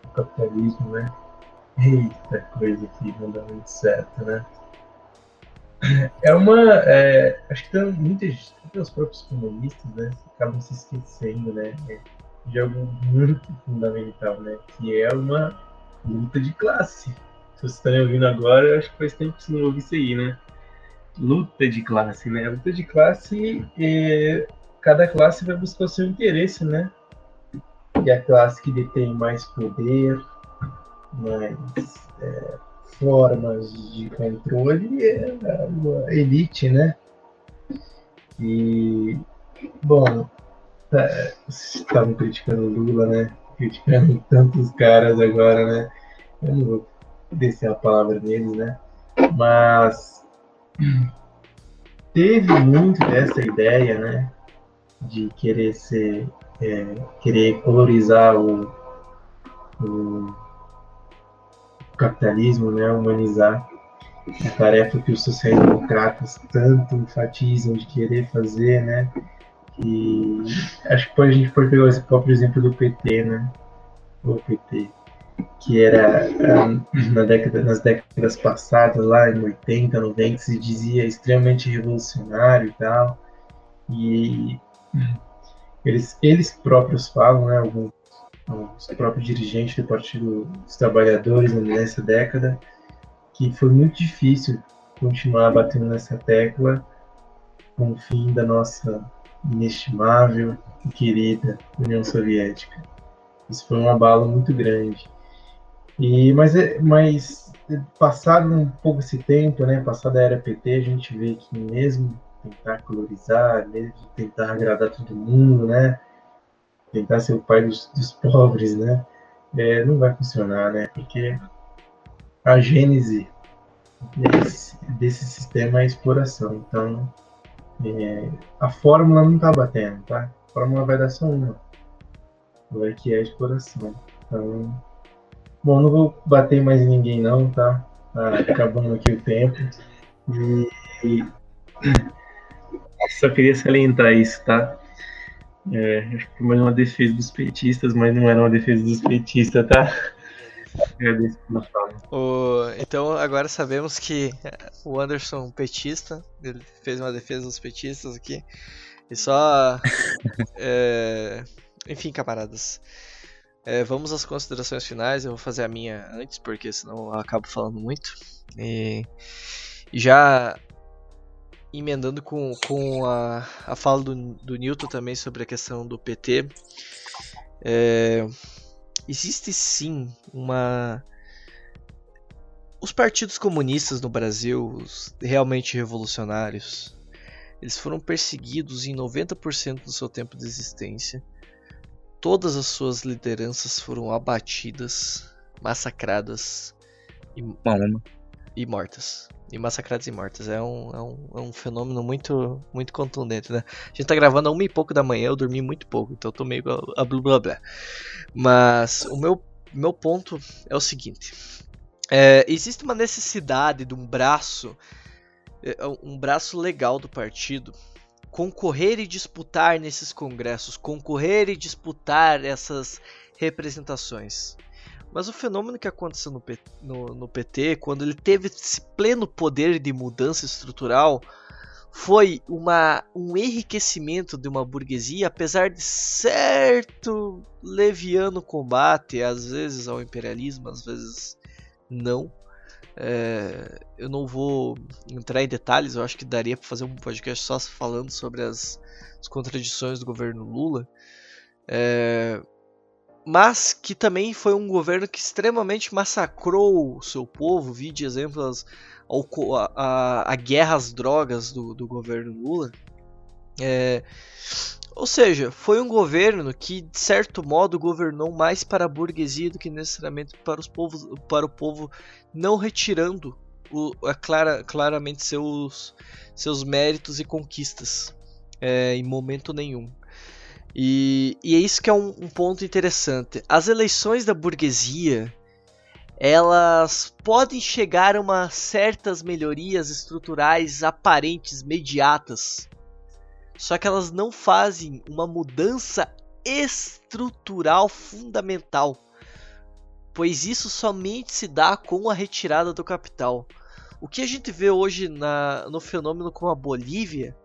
o capitalismo, né? Eita coisa que não dá muito certo, né? É uma. É, acho que tem muitas. Até os próprios comunistas, né? Acabam se esquecendo, né? De algo muito fundamental, né? Que é uma luta de classe. Se vocês estão ouvindo agora, acho que faz tempo que você não ouviu isso aí, né? Luta de classe, né? Luta de classe, é, cada classe vai buscar o seu interesse, né? É a classe que detém mais poder, mais é, formas de controle é a elite, né? E, bom, é, estavam criticando o Lula, né? Criticando tantos caras agora, né? Eu não vou descer a palavra deles, né? Mas teve muito dessa ideia, né? De querer ser é, querer colorizar o, o capitalismo, né, humanizar. A tarefa que os social-democratas tanto enfatizam de querer fazer, né, e acho que a gente pode pegar esse próprio exemplo do PT, né, o PT, que era na década, nas décadas passadas, lá em 80, 90, se dizia extremamente revolucionário e tal, e eles, eles próprios falam, né, alguns, os próprios dirigentes do Partido dos Trabalhadores nessa década, que foi muito difícil continuar batendo nessa tecla com o fim da nossa inestimável e querida União Soviética. Isso foi um abalo muito grande. E mas, é, mas passado um pouco esse tempo, né, passada a era PT, a gente vê que mesmo tentar colorizar, mesmo tentar agradar todo mundo, né, tentar ser o pai dos, dos pobres, né, é, não vai funcionar, né, porque a gênese desse, desse sistema é a exploração. Então, é, a fórmula não está batendo, tá? A fórmula vai dar só uma, vai que é a exploração. Então, bom, não vou bater mais em ninguém não, tá? tá acabando aqui o tempo. E, e só queria salientar isso, tá? É, acho que foi mais uma defesa dos petistas, mas não era uma defesa dos petistas, tá? O, então agora sabemos que o Anderson petista, ele fez uma defesa dos petistas aqui. E só. é, enfim, camaradas. É, vamos às considerações finais. Eu vou fazer a minha antes, porque senão eu acabo falando muito. E, e já emendando com, com a, a fala do, do Newton também sobre a questão do PT. É, existe sim uma. Os partidos comunistas no Brasil, realmente revolucionários, eles foram perseguidos em 90% do seu tempo de existência. Todas as suas lideranças foram abatidas, massacradas e, e mortas. E massacradas e mortas. É um, é um, é um fenômeno muito muito contundente, né? A gente tá gravando a uma e pouco da manhã, eu dormi muito pouco, então eu tô meio a, blá blá blá. Mas o meu, meu ponto é o seguinte: é, existe uma necessidade de um braço, é, um braço legal do partido concorrer e disputar nesses congressos, concorrer e disputar essas representações. Mas o fenômeno que aconteceu no, no, no, PT, quando ele teve esse pleno poder de mudança estrutural, foi uma, um enriquecimento de uma burguesia, apesar de certo leviano combate, às vezes ao imperialismo, às vezes não. É, eu não vou entrar em detalhes, eu acho que daria para fazer um podcast só falando sobre as, as contradições do governo Lula. É, mas que também foi um governo que extremamente massacrou o seu povo, vi de exemplos a, a, guerra às drogas do, do governo Lula. É, ou seja, foi um governo que, de certo modo, governou mais para a burguesia do que necessariamente para, os povos, para o povo, não retirando o, a clara, claramente seus, seus méritos e conquistas é, em momento nenhum. E, e, é isso que é um, um ponto interessante. As eleições da burguesia elas podem chegar a uma certas melhorias estruturais aparentes, imediatas. Só que elas não fazem uma mudança estrutural fundamental, pois isso somente se dá com a retirada do capital. O que a gente vê hoje na, no fenômeno como a Bolívia,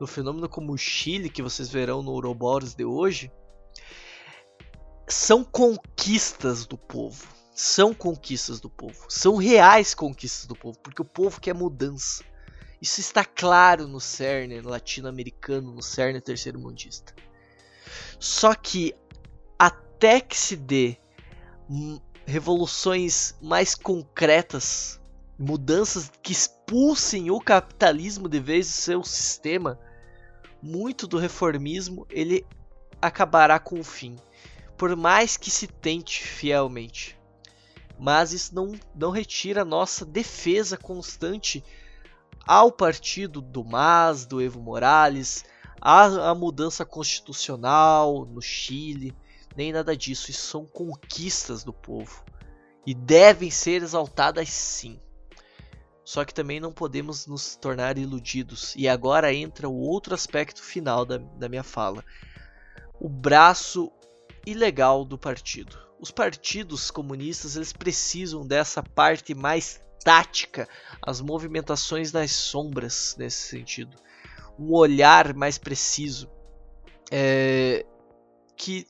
no fenômeno como o Chile, que vocês verão no Ouroboros de hoje, são conquistas do povo são conquistas do povo, são reais conquistas do povo, porque o povo quer mudança. Isso está claro no cerne latino-americano, no cerne terceiro-mundista. Só que até que se dê revoluções mais concretas, mudanças que expulsem o capitalismo de vez do seu sistema, muito do reformismo ele acabará com o fim, por mais que se tente fielmente mas isso não, não retira a nossa defesa constante ao partido do MAS, do Evo Morales, a, a mudança constitucional no Chile, nem nada disso. Isso são conquistas do povo e devem ser exaltadas sim. Só que também não podemos nos tornar iludidos. E agora entra o outro aspecto final da, da minha fala: o braço ilegal do partido os partidos comunistas eles precisam dessa parte mais tática, as movimentações nas sombras nesse sentido, um olhar mais preciso, é, que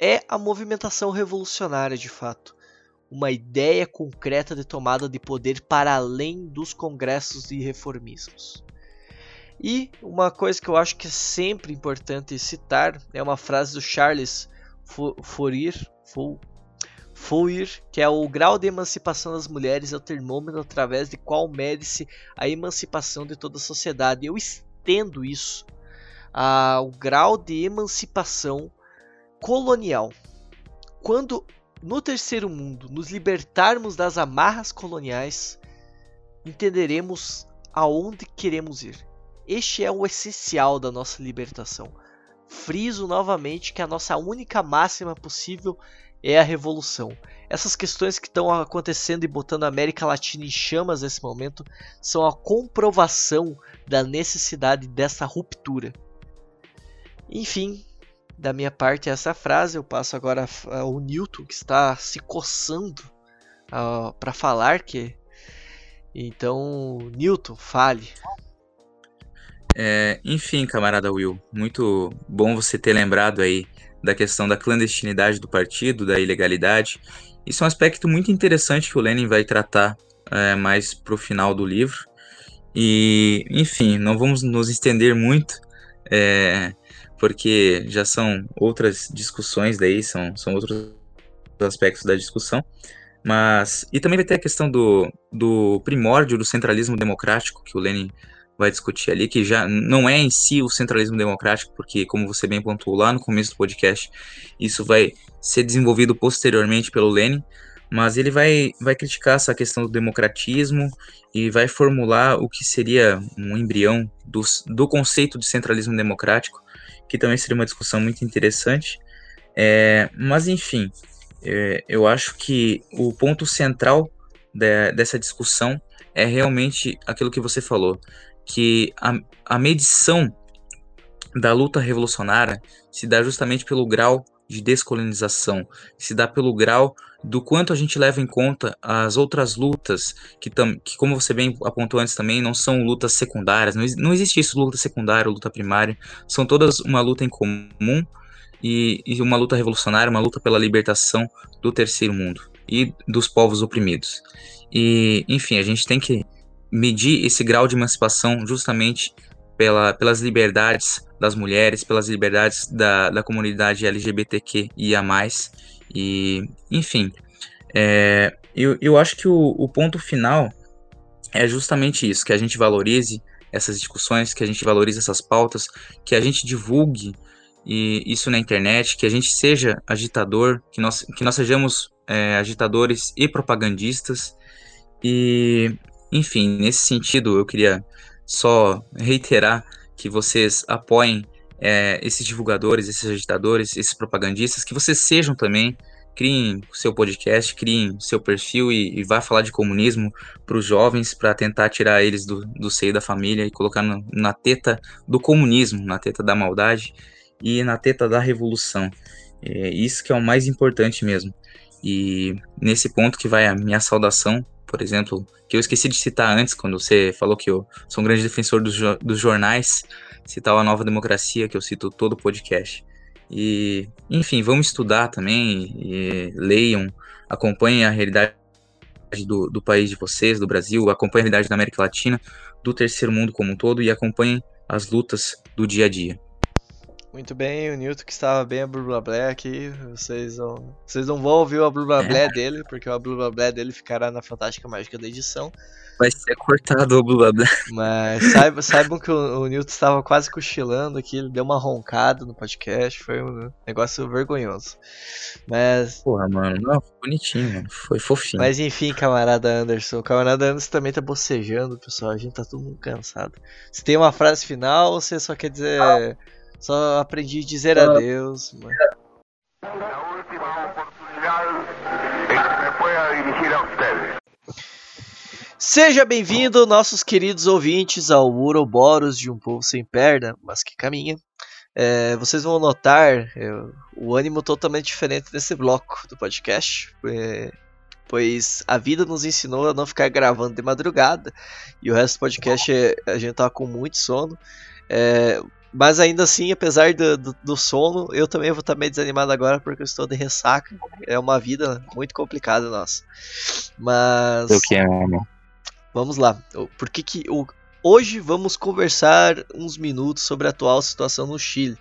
é a movimentação revolucionária de fato. Uma ideia concreta de tomada de poder para além dos congressos e reformismos. E uma coisa que eu acho que é sempre importante citar é uma frase do Charles Fourier, Fourier, que é o grau de emancipação das mulheres é o termômetro através de qual mede-se a emancipação de toda a sociedade. Eu estendo isso ao grau de emancipação colonial. Quando no terceiro mundo nos libertarmos das amarras coloniais, entenderemos aonde queremos ir. Este é o essencial da nossa libertação. Friso novamente que a nossa única máxima possível é a revolução. Essas questões que estão acontecendo e botando a América Latina em chamas nesse momento são a comprovação da necessidade dessa ruptura. Enfim, da minha parte essa frase, eu passo agora ao Newton que está se coçando uh, para falar que então, Newton, fale. É, enfim, camarada Will, muito bom você ter lembrado aí da questão da clandestinidade do partido, da ilegalidade. Isso é um aspecto muito interessante que o Lenin vai tratar é, mais pro final do livro. E, enfim, não vamos nos estender muito, é, porque já são outras discussões daí, são, são outros aspectos da discussão. Mas, e também vai ter a questão do, do primórdio do centralismo democrático que o Lenin vai discutir ali, que já não é em si o centralismo democrático, porque, como você bem pontuou lá no começo do podcast, isso vai ser desenvolvido posteriormente pelo Lenin, mas ele vai, vai criticar essa questão do democratismo e vai formular o que seria um embrião do, do conceito de centralismo democrático, que também seria uma discussão muito interessante. É, mas, enfim, é, eu acho que o ponto central de, dessa discussão é realmente aquilo que você falou, que a, a medição da luta revolucionária se dá justamente pelo grau de descolonização, se dá pelo grau do quanto a gente leva em conta as outras lutas, que, tam, que como você bem apontou antes também, não são lutas secundárias, não, não existe isso, luta secundária, luta primária, são todas uma luta em comum e, e uma luta revolucionária, uma luta pela libertação do terceiro mundo e dos povos oprimidos. E, enfim, a gente tem que medir esse grau de emancipação justamente pela, pelas liberdades das mulheres, pelas liberdades da, da comunidade LGBTQIA+, e, enfim, é, eu, eu acho que o, o ponto final é justamente isso, que a gente valorize essas discussões, que a gente valorize essas pautas, que a gente divulgue e isso na internet, que a gente seja agitador, que nós, que nós sejamos é, agitadores e propagandistas, e enfim, nesse sentido, eu queria só reiterar que vocês apoiem é, esses divulgadores, esses agitadores, esses propagandistas, que vocês sejam também, criem seu podcast, criem seu perfil e, e vá falar de comunismo para os jovens, para tentar tirar eles do, do seio da família e colocar no, na teta do comunismo, na teta da maldade e na teta da revolução. É isso que é o mais importante mesmo. E nesse ponto que vai a minha saudação por exemplo, que eu esqueci de citar antes, quando você falou que eu sou um grande defensor dos, dos jornais, citar a Nova Democracia, que eu cito todo o podcast. E, enfim, vamos estudar também, e, leiam, acompanhem a realidade do, do país de vocês, do Brasil, acompanhem a realidade da América Latina, do terceiro mundo como um todo e acompanhem as lutas do dia a dia. Muito bem, o Newton que estava bem a blá aqui. Vocês não, vocês não vão ouvir o blá é. dele, porque o blá dele ficará na Fantástica Mágica da edição. Vai ser cortado o blá Mas saibam, saibam que o, o Newton estava quase cochilando aqui, ele deu uma roncada no podcast, foi um negócio vergonhoso. Mas. Porra, mano, não, foi bonitinho, mano. Foi fofinho. Mas enfim, camarada Anderson. O camarada Anderson também tá bocejando, pessoal. A gente tá todo mundo cansado. Você tem uma frase final ou você só quer dizer. Ah só aprendi a dizer adeus. Mano. Seja bem-vindo, nossos queridos ouvintes, ao Uroboros de um povo sem perna, mas que caminha. É, vocês vão notar é, o ânimo totalmente diferente desse bloco do podcast, é, pois a vida nos ensinou a não ficar gravando de madrugada e o resto do podcast é, a gente tá com muito sono. Mas ainda assim, apesar do, do, do, sono, eu também vou estar meio desanimado agora porque eu estou de ressaca. É uma vida muito complicada nossa. Mas. O que mano? Vamos lá. Por que que. O... Hoje vamos conversar uns minutos sobre a atual situação no Chile.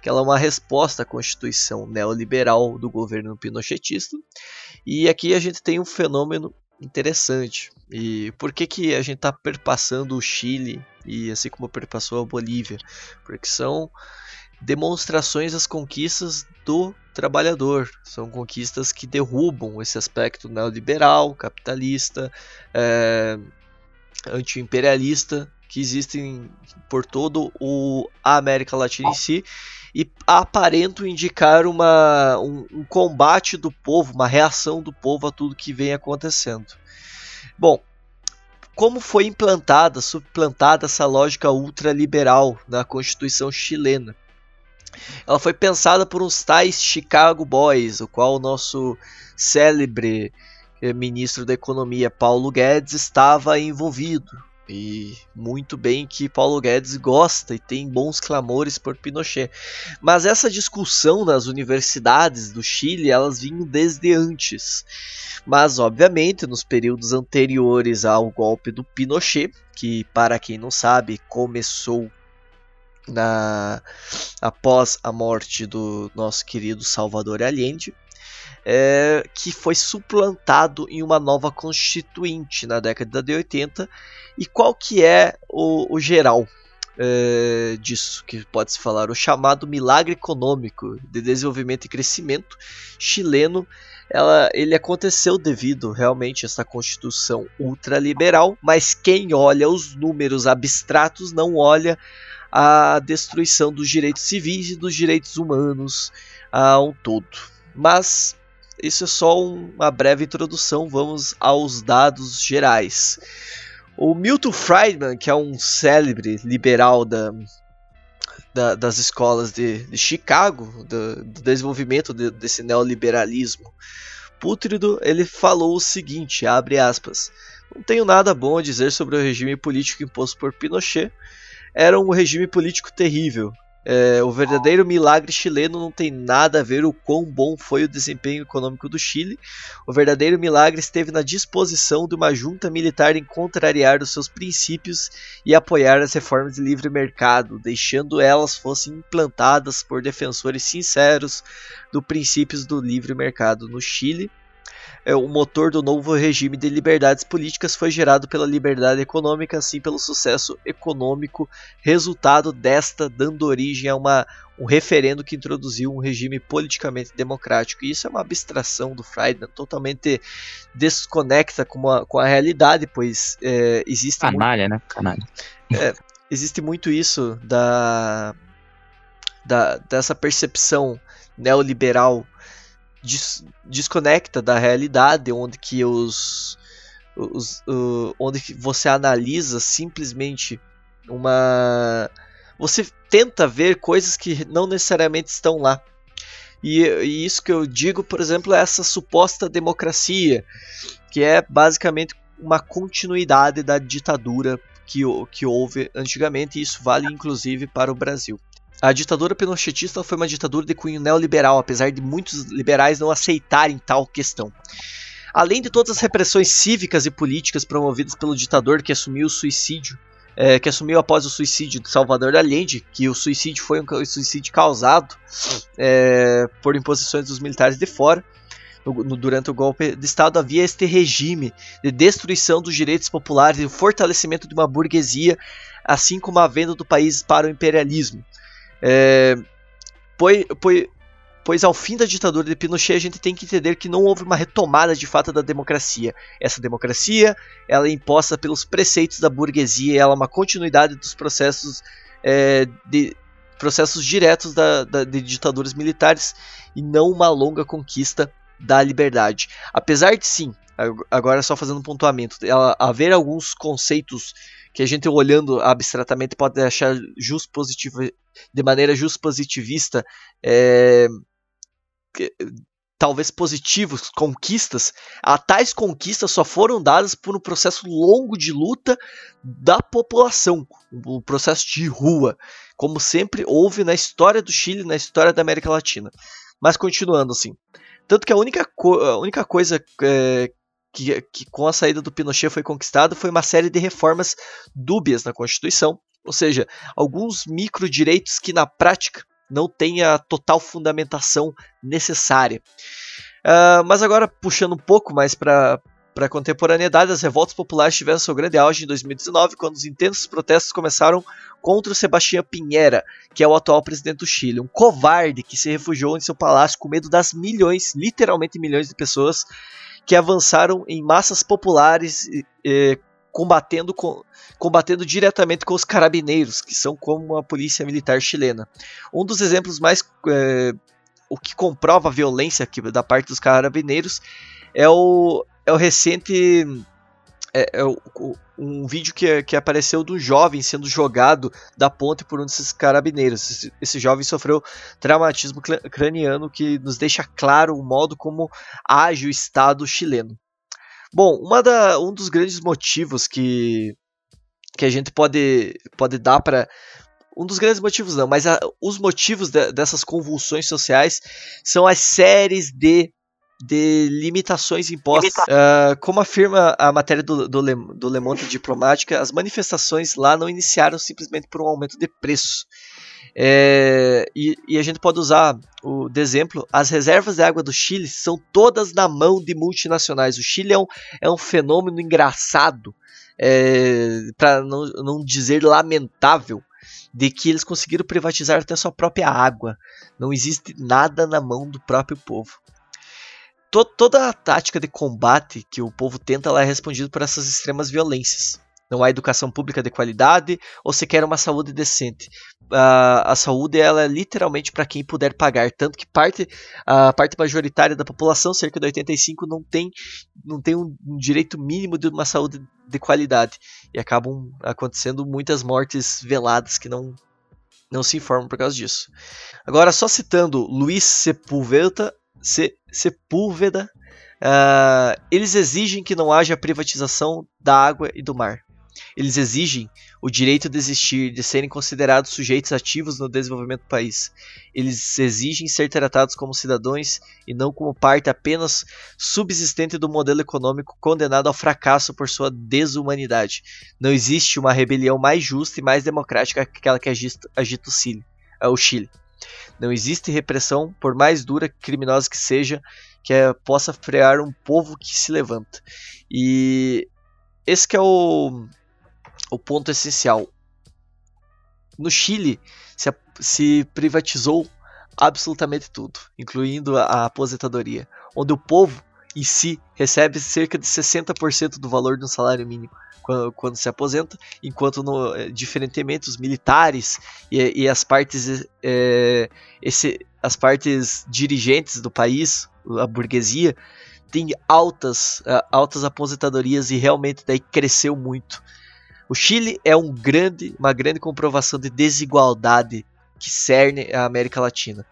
Que ela é uma resposta à Constituição neoliberal do governo pinochetista. E aqui a gente tem um fenômeno interessante. E por que, que a gente está perpassando o Chile e assim como perpassou a Bolívia? Porque são demonstrações das conquistas do trabalhador. São conquistas que derrubam esse aspecto neoliberal, capitalista, é, anti-imperialista que existem por todo o a América Latina em si e aparentam indicar uma, um, um, combate do povo, uma reação do povo a tudo que vem acontecendo. Bom, como foi implantada, suplantada essa lógica ultraliberal na Constituição chilena? Ela foi pensada por uns tais Chicago Boys, o qual o nosso célebre eh, ministro da Economia Paulo Guedes estava envolvido. E muito bem que Paulo Guedes gosta e tem bons clamores por Pinochet. Mas essa discussão nas universidades do Chile, elas vinham desde antes. Mas, obviamente, nos períodos anteriores ao golpe do Pinochet, que, para quem não sabe, começou na após a morte do nosso querido Salvador Allende, é, que foi suplantado em uma nova constituinte na década de 80. E qual que é o, o geral é, disso que pode se falar? O chamado milagre econômico de desenvolvimento e crescimento chileno. Ela, ele aconteceu devido realmente a essa constituição ultraliberal, mas quem olha os números abstratos não olha a destruição dos direitos civis e dos direitos humanos a um todo. Mas isso é só uma breve introdução, vamos aos dados gerais. O Milton Friedman, que é um célebre liberal da, da, das escolas de, de Chicago, do, do desenvolvimento de, desse neoliberalismo pútrido, ele falou o seguinte, abre aspas, não tenho nada bom a dizer sobre o regime político imposto por Pinochet, era um regime político terrível, é, o verdadeiro milagre chileno não tem nada a ver o quão bom foi o desempenho econômico do Chile. O verdadeiro milagre esteve na disposição de uma junta militar em contrariar os seus princípios e apoiar as reformas de livre mercado, deixando elas fossem implantadas por defensores sinceros dos princípios do livre mercado no Chile o motor do novo regime de liberdades políticas foi gerado pela liberdade econômica, assim pelo sucesso econômico, resultado desta dando origem a uma, um referendo que introduziu um regime politicamente democrático. E isso é uma abstração do Friedman, totalmente desconecta com a, com a realidade, pois é, existe. Canalha, muito, né? Canalha. É, existe muito isso da, da, dessa percepção neoliberal des desconecta da realidade, onde que os, os uh, onde que você analisa simplesmente uma você tenta ver coisas que não necessariamente estão lá. E, e, isso que eu digo, por exemplo, é essa suposta democracia, que é basicamente uma continuidade da ditadura que, que houve antigamente, e isso vale inclusive para o Brasil. A ditadura pinochetista foi uma ditadura de cunho neoliberal, apesar de muitos liberais não aceitarem tal questão. Além de todas as repressões cívicas e políticas promovidas pelo ditador que assumiu o suicídio, é, que assumiu após o suicídio de Salvador Allende, que o suicídio foi um suicídio causado é, por imposições dos militares de fora. Durante o golpe de Estado havia este regime de destruição dos direitos populares e o fortalecimento de uma burguesia, assim como a venda do país para o imperialismo. É, pois, pois, pois ao fim da ditadura de Pinochet a gente tem que entender que não houve uma retomada de fato da democracia. Essa democracia ela é imposta pelos preceitos da burguesia, ela é uma continuidade dos processos é, de processos diretos da, da, de ditaduras militares e não uma longa conquista da liberdade. Apesar de sim, agora só fazendo um pontuamento, ela, haver alguns conceitos que a gente olhando abstratamente pode achar just positivo, de maneira just positivista, é, talvez positivos, conquistas, a tais conquistas só foram dadas por um processo longo de luta da população, um processo de rua, como sempre houve na história do Chile, na história da América Latina. Mas continuando assim. Tanto que a única, a única coisa é, que, que, com a saída do Pinochet foi conquistada foi uma série de reformas dúbias na Constituição, ou seja, alguns micro-direitos que na prática não têm a total fundamentação necessária. Uh, mas agora, puxando um pouco mais para para a contemporaneidade, as revoltas populares tiveram seu grande auge em 2019, quando os intensos protestos começaram contra o Sebastião Pinheira, que é o atual presidente do Chile, um covarde que se refugiou em seu palácio com medo das milhões, literalmente milhões de pessoas que avançaram em massas populares eh, combatendo, com, combatendo diretamente com os carabineiros, que são como a polícia militar chilena. Um dos exemplos mais eh, o que comprova a violência da parte dos carabineiros é o, é o recente. É, é o, um vídeo que, que apareceu do jovem sendo jogado da ponte por um desses carabineiros. Esse, esse jovem sofreu traumatismo craniano que nos deixa claro o modo como age o Estado chileno. Bom, uma da, um dos grandes motivos que, que a gente pode, pode dar para. Um dos grandes motivos não, mas a, os motivos de, dessas convulsões sociais são as séries de de limitações impostas. Uh, como afirma a matéria do, do, Le, do Le Monde Diplomática, as manifestações lá não iniciaram simplesmente por um aumento de preço. É, e, e, a gente pode usar o de exemplo: as reservas de água do Chile são todas na mão de multinacionais. O Chile é um, é um fenômeno engraçado, é, para não, não dizer lamentável, de que eles conseguiram privatizar até sua própria água. Não existe nada na mão do próprio povo to toda a tática de combate que o povo tenta ela é respondida por essas extremas violências. Não há educação pública de qualidade ou sequer uma saúde decente. Uh, a saúde ela é literalmente para quem puder pagar, tanto que parte a parte majoritária da população, cerca de 85, não tem não tem um, um direito mínimo de uma saúde de qualidade e acabam acontecendo muitas mortes veladas que não não se informam por causa disso. Agora, só citando Luiz Sepulveda, Se, Sepúlveda, uh, eles exigem que não haja privatização da água e do mar. Eles exigem o direito de existir, de serem considerados sujeitos ativos no desenvolvimento do país. Eles exigem ser tratados como cidadãos e não como parte apenas subsistente do modelo econômico condenado ao fracasso por sua desumanidade. Não existe uma rebelião mais justa e mais democrática que aquela que agita, agita o, Chile, o Chile. Não existe repressão, por mais dura e criminosa que seja, que é, possa frear um povo que se levanta. E esse é o, o ponto essencial. No Chile se, se privatizou absolutamente tudo, incluindo a, a aposentadoria, onde o povo em si recebe cerca de 60% do valor de um salário mínimo quando, quando se aposenta, enquanto no, eh, diferentemente os militares e, e as partes é, esse, as partes dirigentes do país, a burguesia, tem altas, uh, altas aposentadorias e realmente daí cresceu muito. O Chile é um grande, uma grande comprovação de desigualdade que cerne a América Latina.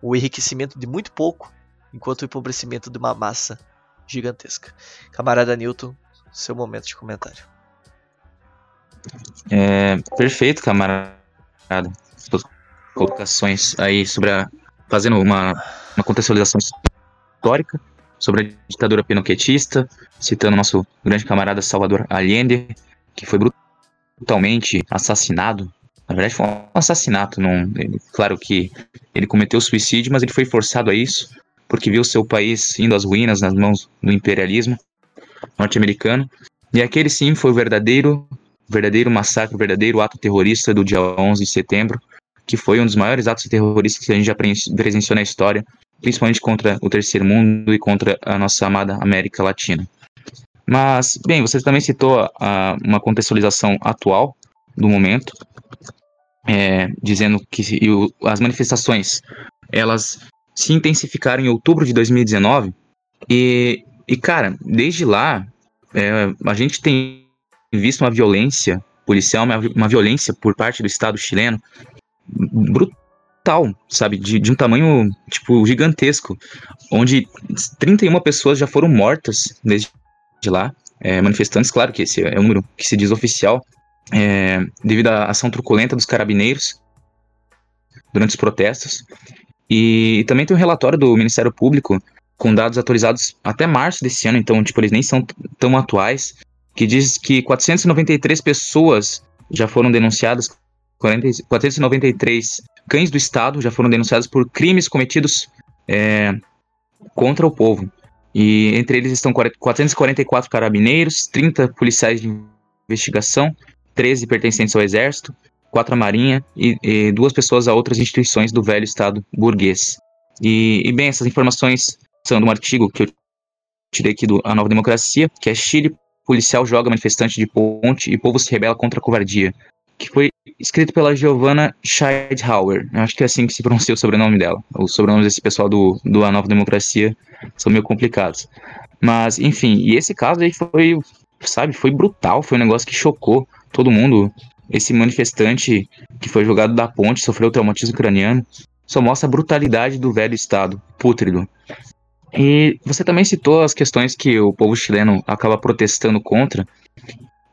O enriquecimento de muito pouco, enquanto o empobrecimento de uma massa gigantesca. Camarada Newton, seu momento de comentário. É, perfeito, camarada. Suas colocações aí sobre a. fazendo uma, uma contextualização histórica sobre a ditadura pinoquetista, citando nosso grande camarada Salvador Allende, que foi brutalmente assassinado. Na verdade, foi um assassinato. Não, ele, claro que ele cometeu suicídio, mas ele foi forçado a isso, porque viu seu país indo às ruínas nas mãos do imperialismo norte-americano. E aquele sim foi o verdadeiro verdadeiro massacre, o verdadeiro ato terrorista do dia 11 de setembro, que foi um dos maiores atos terroristas que a gente já presenciou na história, principalmente contra o terceiro mundo e contra a nossa amada América Latina. Mas, bem, você também citou uh, uma contextualização atual do momento, é, dizendo que o, as manifestações elas se intensificaram em outubro de 2019 e, e cara, desde lá é, a gente tem visto uma violência policial, uma, uma violência por parte do Estado chileno brutal, sabe? De, de um tamanho, tipo, gigantesco, onde 31 pessoas já foram mortas desde lá, é, manifestantes, claro que esse é o número que se diz oficial, é, devido à ação truculenta dos carabineiros, durante os protestos. E também tem um relatório do Ministério Público com dados atualizados até março desse ano, então tipo eles nem são tão atuais, que diz que 493 pessoas já foram denunciadas, 40, 493 cães do Estado já foram denunciados por crimes cometidos é, contra o povo. E entre eles estão 444 carabineiros, 30 policiais de investigação, 13 pertencentes ao Exército, 4 à Marinha e, e duas pessoas a outras instituições do velho Estado burguês. E, e, bem, essas informações são de um artigo que eu tirei aqui do A Nova Democracia, que é Chile, policial joga manifestante de ponte e povo se rebela contra a covardia que foi escrito pela Giovanna Scheidhauer. Acho que é assim que se pronuncia o sobrenome dela. Os sobrenomes desse pessoal do, do A Nova Democracia são meio complicados. Mas, enfim, e esse caso aí foi, sabe, foi brutal, foi um negócio que chocou todo mundo. Esse manifestante que foi jogado da ponte, sofreu traumatismo craniano, só mostra a brutalidade do velho Estado, pútrido. E você também citou as questões que o povo chileno acaba protestando contra,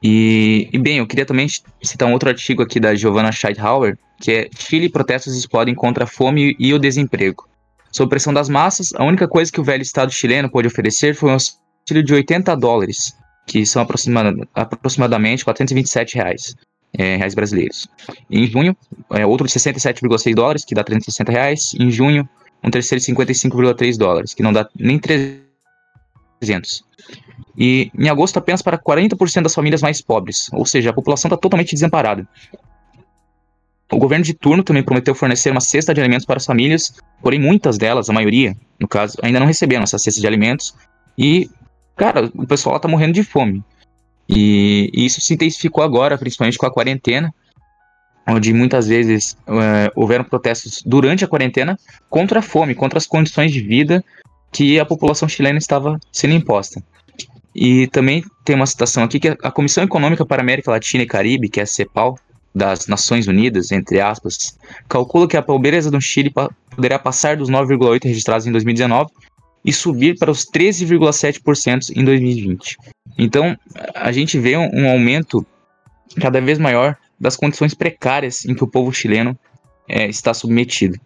e, e, bem, eu queria também citar um outro artigo aqui da Giovanna Scheidhauer, que é Chile protestos explodem contra a fome e o desemprego. Sob pressão das massas, a única coisa que o velho Estado chileno pôde oferecer foi um auxílio de 80 dólares, que são aproximada, aproximadamente 427 reais, é, reais brasileiros. Em junho, é, outro de 67,6 dólares, que dá 360 reais. Em junho, um terceiro de 55,3 dólares, que não dá nem 300. E em agosto apenas para 40% das famílias mais pobres, ou seja, a população está totalmente desamparada. O governo de turno também prometeu fornecer uma cesta de alimentos para as famílias, porém muitas delas, a maioria, no caso, ainda não receberam essa cesta de alimentos. E, cara, o pessoal está morrendo de fome. E, e, isso se intensificou agora, principalmente com a quarentena, onde muitas vezes é, houveram protestos durante a quarentena contra a fome, contra as condições de vida que a população chilena estava sendo imposta. E também tem uma citação aqui que a Comissão Econômica para a América Latina e Caribe, que é a CEPAL, das Nações Unidas, entre aspas, calcula que a pobreza do Chile poderá passar dos 9,8 registrados em 2019 e subir para os 13,7% em 2020. Então, a gente vê um, um, aumento cada vez maior das condições precárias em que o povo chileno é, está submetido.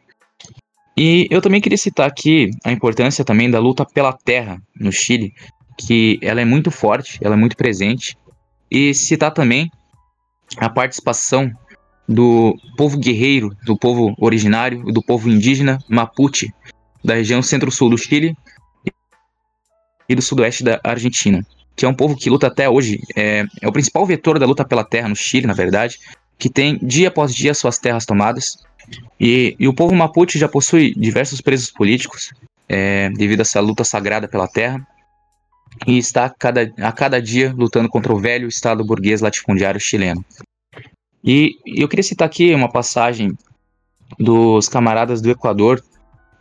E eu também queria citar aqui a importância também da luta pela terra no Chile, que ela é muito forte, ela é muito presente. E citar também a participação do povo guerreiro, do povo originário, do povo indígena Mapuche, da região centro-sul do Chile e do sudoeste da Argentina, que é um povo que luta até hoje, é, é o principal vetor da luta pela terra no Chile, na verdade, que tem dia após dia suas terras tomadas. E, e o povo Mapuche já possui diversos presos políticos, é, devido a essa luta sagrada pela terra e está a cada, a cada dia lutando contra o velho Estado burguês latifundiário chileno. E eu queria citar aqui uma passagem dos camaradas do Equador.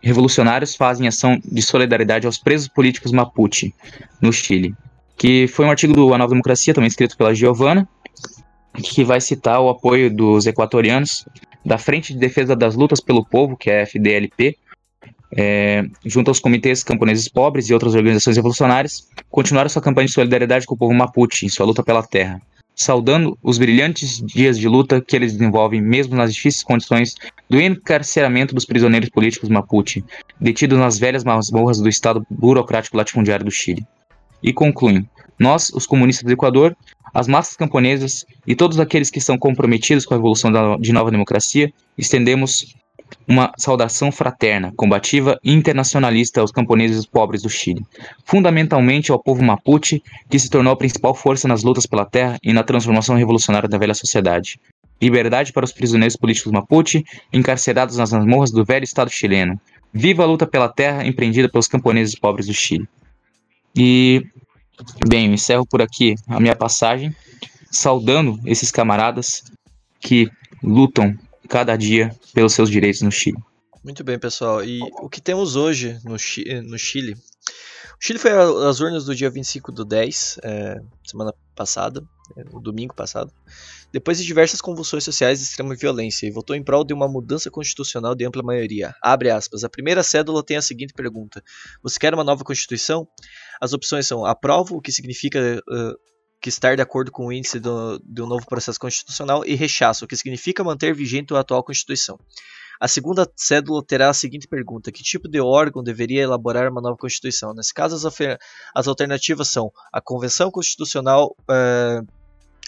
Revolucionários fazem ação de solidariedade aos presos políticos Mapuche, no Chile. Que foi um artigo do A Nova Democracia, também escrito pela Giovana, que vai citar o apoio dos equatorianos da Frente de Defesa das Lutas pelo Povo, que é a FDLP, é, junto aos comitês camponeses pobres e outras organizações revolucionárias, continuaram sua campanha de solidariedade com o povo Mapuche em sua luta pela terra, saudando os brilhantes dias de luta que eles desenvolvem mesmo nas difíceis condições do encarceramento dos prisioneiros políticos Mapuche, detidos nas velhas masmorras do Estado burocrático latifundiário do Chile. E concluem: nós, os comunistas do Equador, as massas camponesas e todos aqueles que são comprometidos com a evolução de nova democracia, estendemos uma saudação fraterna, combativa e internacionalista aos camponeses pobres do Chile, fundamentalmente ao povo Mapuche, que se tornou a principal força nas lutas pela terra e na transformação revolucionária da velha sociedade. Liberdade para os prisioneiros políticos Mapuche, encarcerados nas masmorras do velho Estado chileno. Viva a luta pela terra empreendida pelos camponeses pobres do Chile. E, bem, eu encerro por aqui a minha passagem, saudando esses camaradas que lutam cada dia pelos seus direitos no Chile. Muito bem, pessoal. E o que temos hoje no, no Chile? Chile foi às urnas do dia 25 do 10, é, semana passada, é, domingo passado, depois de diversas convulsões sociais de extrema violência, e votou em prol de uma mudança constitucional de ampla maioria. Abre aspas. A primeira cédula tem a seguinte pergunta: Você quer uma nova constituição? As opções são aprovo, o que significa uh, que estar de acordo com o índice do, um novo processo constitucional, e rechaço, o que significa manter vigente a atual Constituição. A segunda cédula terá a seguinte pergunta: Que tipo de órgão deveria elaborar uma nova Constituição? Nesse caso, as, as alternativas são a Convenção Constitucional. Uh,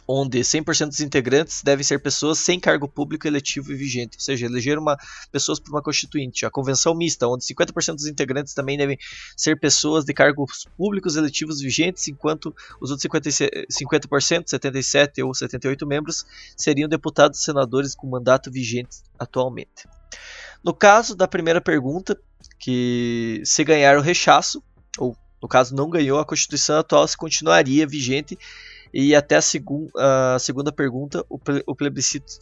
onde 100% dos integrantes devem ser pessoas sem cargo público eletivo e vigente, ou seja, eleger uma, pessoas por uma constituinte. A convenção mista, onde 50% dos integrantes também devem ser pessoas de cargos públicos eletivos vigentes, enquanto os outros 50%, 50% 77 ou 78 membros seriam deputados e senadores com mandato vigente atualmente. No caso da primeira pergunta, que se ganhar o rechaço, ou no caso não ganhou, a Constituição atual se continuaria vigente e até a, a segunda pergunta, o, o plebiscito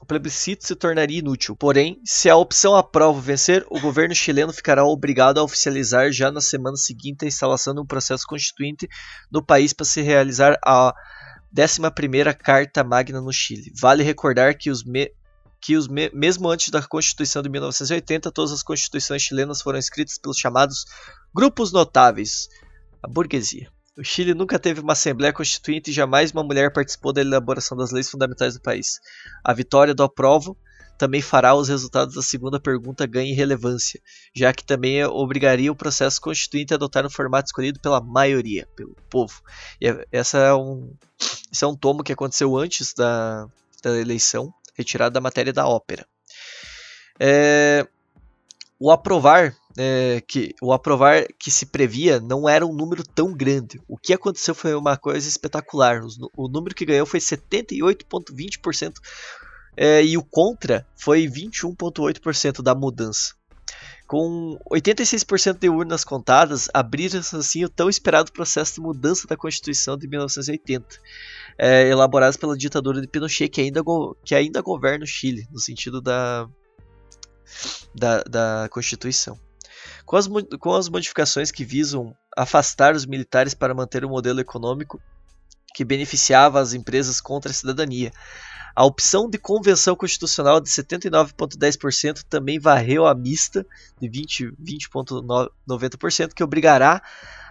o plebiscito se tornaria inútil. Porém, se a opção aprova vencer, o governo chileno ficará obrigado a oficializar já na semana seguinte a instalação de um processo constituinte no país para se realizar a 11ª Carta Magna no Chile. Vale recordar que os me que os me mesmo antes da Constituição de 1980, todas as constituições chilenas foram escritas pelos chamados grupos notáveis, a burguesia. O Chile nunca teve uma Assembleia Constituinte e jamais uma mulher participou da elaboração das leis fundamentais do país. A vitória do aprovo também fará os resultados da segunda pergunta ganhem relevância, já que também obrigaria o processo constituinte a adotar um formato escolhido pela maioria, pelo povo. E é, essa é um, esse é um tomo que aconteceu antes da, da eleição, retirado da matéria da ópera. É, o aprovar é, que o aprovar que se previa não era um número tão grande. O que aconteceu foi uma coisa espetacular. O, número que ganhou foi 78,20% é, e o contra foi 21,8% da mudança. Com 86% de urnas contadas, abriram-se assim o tão esperado processo de mudança da Constituição de 1980, é, pela ditadura de Pinochet, que ainda, que ainda governa o Chile, no sentido da, da, da Constituição. Com as, com as modificações que visam afastar os militares para manter o modelo econômico que beneficiava as empresas contra a cidadania. A opção de convenção constitucional de 79,10% também varreu a mista de 20,90%, 20 que obrigará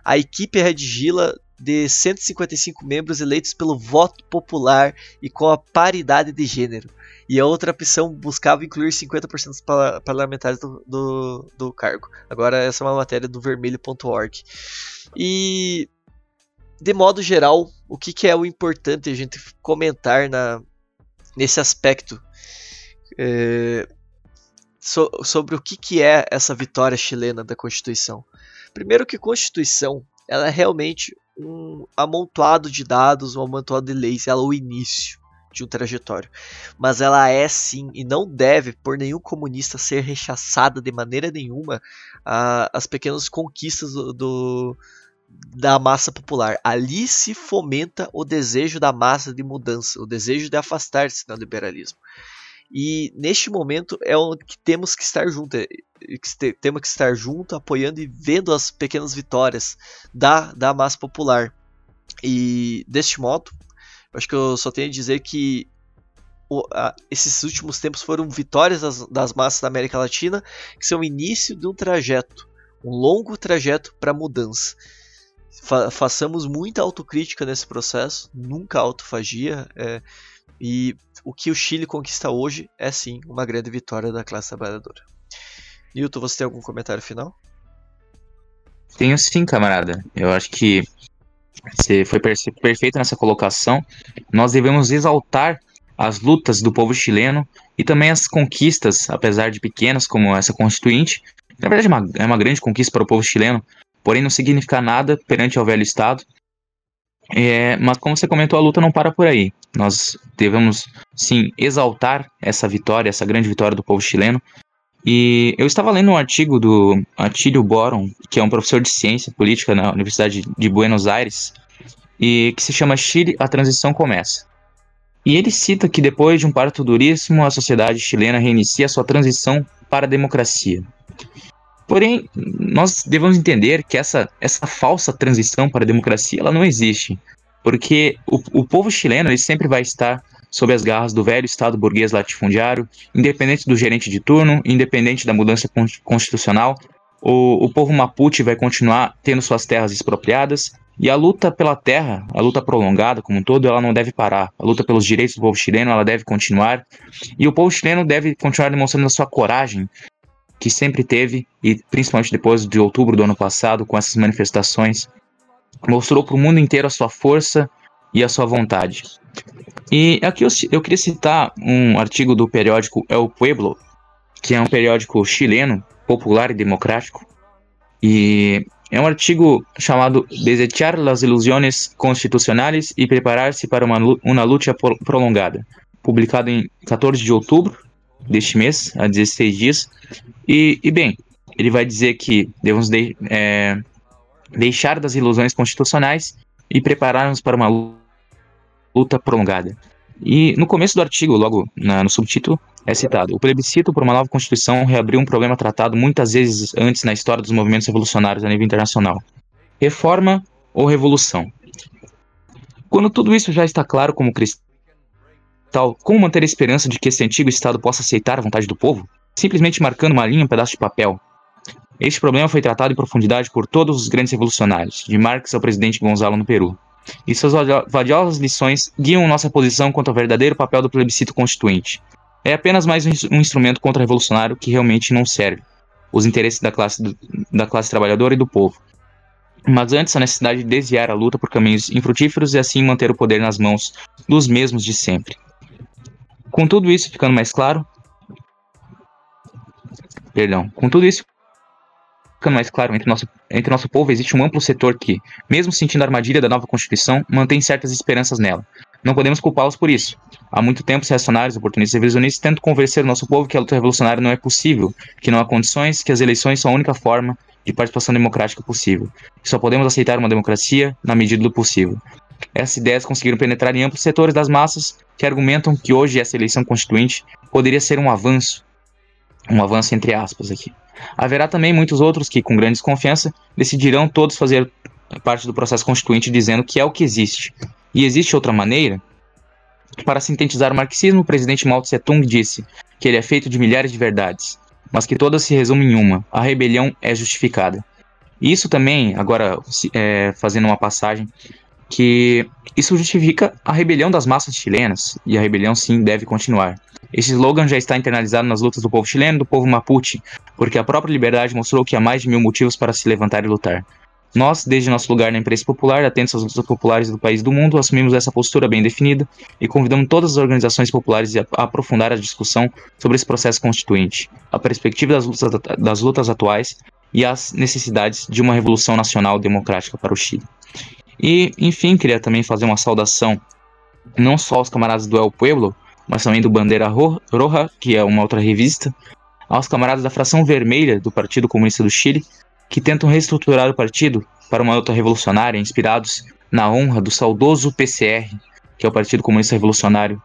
a equipe a redig-la de 155 membros eleitos pelo voto popular e com a paridade de gênero. E a outra opção buscava incluir 50% dos parlamentares do, do, do, cargo. Agora, essa é uma matéria do vermelho.org. E, de modo geral, o que, que, é o importante a gente comentar na, nesse aspecto é, so, sobre o que, que é essa vitória chilena da Constituição? Primeiro que Constituição ela é realmente um amontoado de dados, um amontoado de leis, ela é o início de um trajetório. Mas ela é sim e não deve por nenhum comunista ser rechaçada de maneira nenhuma uh, as pequenas conquistas do, do, da massa popular. Ali se fomenta o desejo da massa de mudança, o desejo de afastar-se do liberalismo. E neste momento é onde temos que estar junto, é, que temos que estar junto, apoiando e vendo as pequenas vitórias da, da massa popular. E deste modo, acho que eu só tenho a dizer que o, a, esses últimos tempos foram vitórias das, das, massas da América Latina, que são o início de um trajeto, um longo trajeto para mudança. Fa façamos muita autocrítica nesse processo, nunca autofagia. É, e o que o Chile conquista hoje é sim uma grande vitória da classe trabalhadora. Newton, você tem algum comentário final? Tenho sim, camarada. Eu acho que você foi perfeito nessa colocação. Nós devemos exaltar as lutas do povo chileno e também as conquistas, apesar de pequenas, como essa constituinte. Na verdade, é uma, é uma grande conquista para o povo chileno, porém não significa nada perante ao velho Estado. É, mas como você comentou, a luta não para por aí. Nós devemos sim exaltar essa vitória, essa grande vitória do povo chileno, e eu estava lendo um artigo do Atílio Boron, que é um professor de ciência política na Universidade de Buenos Aires, e que se chama Chile, a transição começa. E ele cita que depois de um parto duríssimo, a sociedade chilena reinicia sua transição para a democracia. Porém, nós devemos entender que essa, essa falsa transição para a democracia ela não existe, porque o, o povo chileno ele sempre vai estar sob as garras do velho Estado burguês latifundiário, independente do gerente de turno, independente da mudança constitucional, o, o povo Mapuche vai continuar tendo suas terras expropriadas, E a luta pela terra, a luta prolongada como um todo, ela não deve parar. A luta pelos direitos do povo chileno, ela deve continuar. E o povo chileno deve continuar demonstrando a sua coragem, que sempre teve, e principalmente depois de outubro do ano passado, com essas manifestações, mostrou para o mundo inteiro a sua força e a sua vontade. E aqui eu, eu queria citar um artigo do periódico El Pueblo, que é um periódico chileno, popular e democrático, e é um artigo chamado Desechar las ilusiones constitucionales e preparar-se para uma, uma luta prolongada, publicado em 14 de outubro deste mês, há 16 dias. E, e bem, ele vai dizer que devemos de, é, deixar das ilusões constitucionais e preparar-nos para uma luta prolongada. E no começo do artigo, logo na, no subtítulo, é citado: O plebiscito por uma nova Constituição reabriu um problema tratado muitas vezes antes na história dos movimentos revolucionários a nível internacional. Reforma ou revolução? Quando tudo isso já está claro como cristal, como manter a esperança de que esse antigo Estado possa aceitar a vontade do povo? Simplesmente marcando uma linha, um pedaço de papel. Este problema foi tratado em profundidade por todos os grandes revolucionários, de Marx ao presidente Gonzalo no Peru. E suas valiosas lições guiam nossa posição quanto ao verdadeiro papel do plebiscito constituinte. É apenas mais um instrumento contra-revolucionário que realmente não serve os interesses da classe, do, da classe trabalhadora e do povo. Mas antes a necessidade de desviar a luta por caminhos infrutíferos e assim manter o poder nas mãos dos mesmos de sempre. Com tudo isso ficando mais claro, perdão, com tudo isso ficando mais claro, entre nosso, entre nosso povo existe um amplo setor que, mesmo sentindo a armadilha da nova Constituição, mantém certas esperanças nela. Não podemos culpá-los por isso. Há muito tempo, os reacionários, oportunistas e revisionistas tentam convencer o nosso povo que a luta revolucionária não é possível, que não há condições, que as eleições são a única forma de participação democrática possível, que só podemos aceitar uma democracia na medida do possível. Essas ideias conseguiram penetrar em amplos setores das massas que argumentam que hoje essa eleição constituinte poderia ser um avanço, um avanço entre aspas aqui, Haverá também muitos outros que, com grande desconfiança, decidirão todos fazer parte do processo constituinte dizendo que é o que existe. E existe outra maneira? Para sintetizar o marxismo, o presidente Mao Tse Tung disse que ele é feito de milhares de verdades, mas que todas se resumem em uma: a rebelião é justificada. Isso também, agora é, fazendo uma passagem, que isso justifica a rebelião das massas chilenas, e a rebelião sim deve continuar. Esse slogan já está internalizado nas lutas do povo chileno, do povo mapuche, porque a própria liberdade mostrou que há mais de mil motivos para se levantar e lutar. Nós, desde nosso lugar na imprensa popular, atentos às lutas populares do país e do mundo, assumimos essa postura bem definida e convidamos todas as organizações populares a aprofundar a discussão sobre esse processo constituinte, a perspectiva das lutas, das lutas atuais e as necessidades de uma revolução nacional democrática para o Chile. E, enfim, queria também fazer uma saudação não só aos camaradas do El Pueblo, mas também do Bandeira Roja, que é uma outra revista, aos camaradas da fração vermelha do Partido Comunista do Chile, que tentam reestruturar o partido para uma luta revolucionária, inspirados na honra do saudoso PCR, que é o Partido Comunista Revolucionário,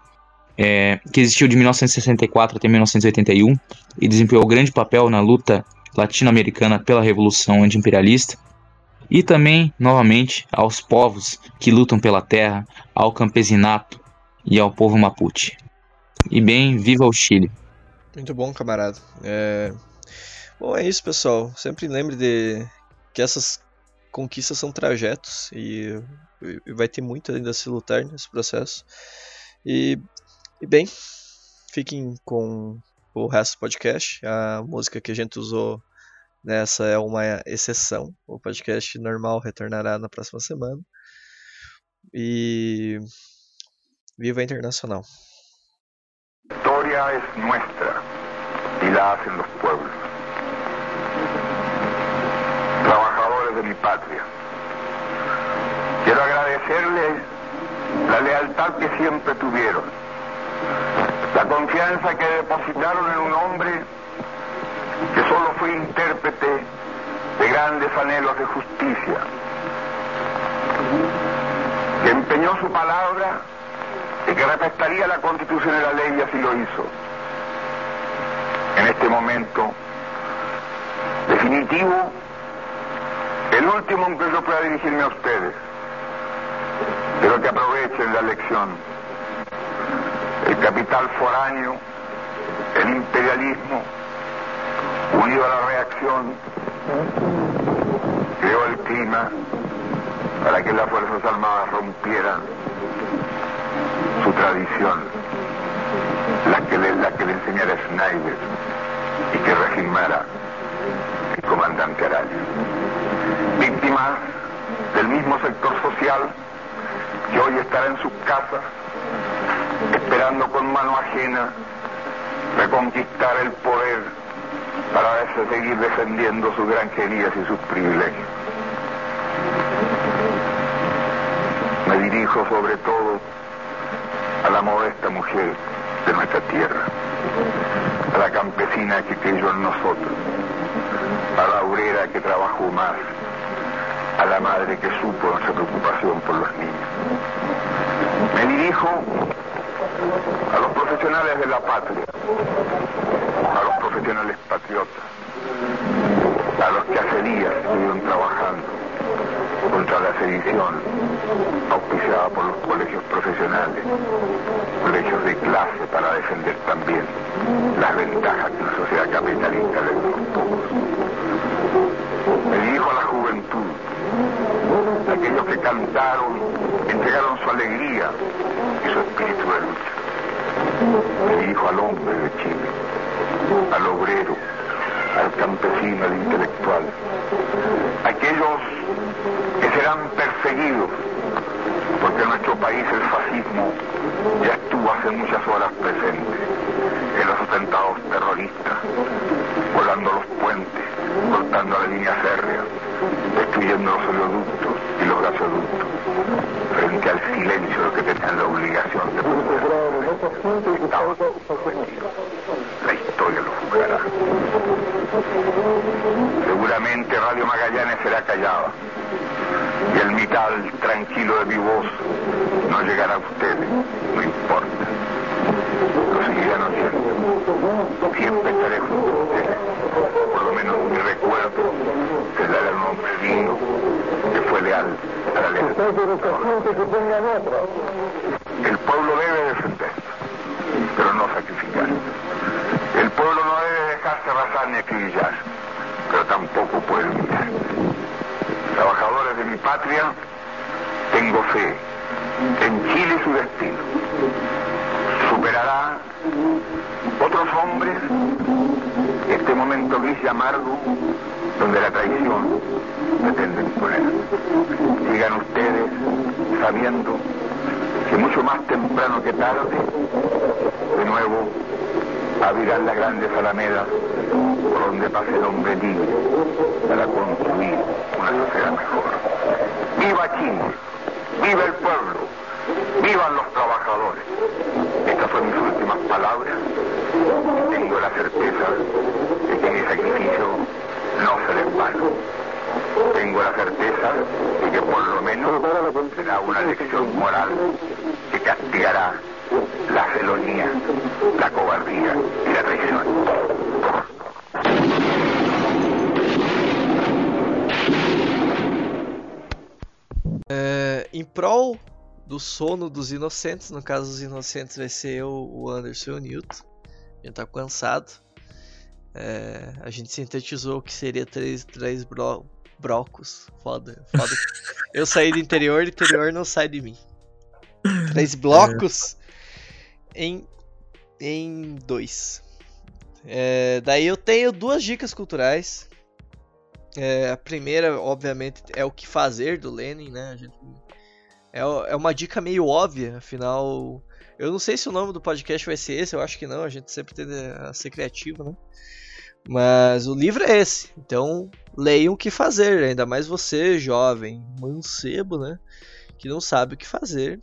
é, que existiu de 1964 até 1981 e desempenhou grande papel na luta latino-americana pela Revolução Anti-Imperialista, e também, novamente, aos povos que lutam pela terra, ao campesinato e ao povo mapuche. E bem, viva o Chile! Muito bom, camarada. É... Bom, é isso, pessoal. Sempre lembre de que essas conquistas são trajetos e, vai ter muito ainda a se lutar nesse processo. E, e bem, fiquem com o resto do podcast. A música que a gente usou nessa é uma exceção. O podcast normal retornará na próxima semana. E viva a Internacional! historia es nuestra y la hacen los pueblos. Trabajadores de mi patria. Quiero agradecerles la lealtad que siempre tuvieron, la confianza que depositaron en un hombre que solo fue intérprete de grandes anhelos de justicia, que empeñó su palabra y que respetaría la constitución y la ley y así lo hizo. En este momento definitivo, el último en que yo pueda dirigirme a ustedes, pero que aprovechen la lección. El capital foráneo, el imperialismo, unido a la reacción, creó el clima para que las Fuerzas Armadas rompieran su tradición, la que le, enseñara Schneider y que regimara el comandante Araya. Víctimas del mismo sector social que hoy estará en sus casas esperando con mano ajena reconquistar el poder para seguir defendiendo sus granjerías y sus privilegios. Me dirijo sobre todo a la modesta mujer de nuestra tierra, a la campesina que creyó en nosotros, a la obrera que trabajó más, a la madre que supo nuestra preocupación por los niños. Me dirijo a los profesionales de la patria, a los profesionales patriotas, a los que hace días estuvieron trabajando contra la sedición auspiciada por los colegios profesionales, colegios de clase para defender también las ventajas que una sociedad capitalista le da a los pocos. Me dirijo a la juventud, aquellos que cantaron, entregaron su alegría y su espíritu de lucha. Me dirijo al hombre de Chile, al obrero, al campesino, al intelectual, aquellos que serán perseguidos, porque en nuestro país el fascismo ya estuvo hace muchas horas presente en los atentados terroristas, volando los puentes, cortando la línea férrea, destruyendo los oleoductos y los gasoductos, frente al silencio que tenían la obligación de. La Seguramente Radio Magallanes será callada y el mital tranquilo de mi voz no llegará a ustedes, no importa. Lo seguirán oyendo. Siempre estaré junto a ustedes. Por lo menos mi recuerdo será de un hombre digno que fue leal a la ley. El pueblo debe defenderse, pero no sacrificar. El pueblo no debe dejarse arrasar ni acribillar, pero tampoco puede humillar. Trabajadores de mi patria, tengo fe en Chile su destino. Superará otros hombres este momento gris y amargo donde la traición pretende imponer. Sigan ustedes sabiendo que mucho más temprano que tarde, de nuevo abrirán las grandes alamedas por donde pase el hombre libre para construir una sociedad mejor. ¡Viva Chile! ¡Viva el pueblo! ¡Vivan los trabajadores! Estas fueron mis últimas palabras. Tengo la certeza de que mi sacrificio no será en vano. Tengo la certeza de que por lo menos será una lección moral que castigará la felonía, la cobardía y la traición. É, em prol do sono dos inocentes, no caso dos inocentes vai ser eu, o Anderson e o Newton. A gente tá cansado. É, a gente sintetizou que seria três, três bro, brocos. Foda, foda. eu saí do interior, o interior não sai de mim. Três blocos em, em dois. É, daí eu tenho duas dicas culturais. É, a primeira, obviamente, é o que fazer do Lenin, né? Gente, é, é uma dica meio óbvia, afinal. Eu não sei se o nome do podcast vai ser esse, eu acho que não, a gente sempre tende a ser criativo, né? Mas o livro é esse, então leiam o que fazer, ainda mais você, jovem, mancebo, né? Que não sabe o que fazer.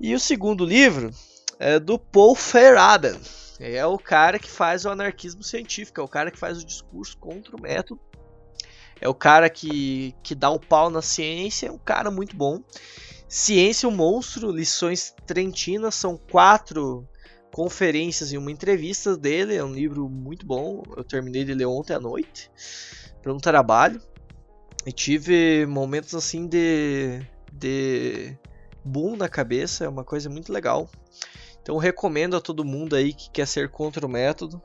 E o segundo livro é do Paul Feyerabend. É o cara que faz o anarquismo científico, é o cara que faz o discurso contra o método. É o cara que, que dá o pau na ciência, é um cara muito bom. Ciência, o um monstro, lições trentinas, são quatro conferências e uma entrevista dele. É um livro muito bom. Eu terminei de ler ontem à noite para um trabalho e tive momentos assim de, de boom na cabeça. É uma coisa muito legal. Então recomendo a todo mundo aí que quer ser contra o método.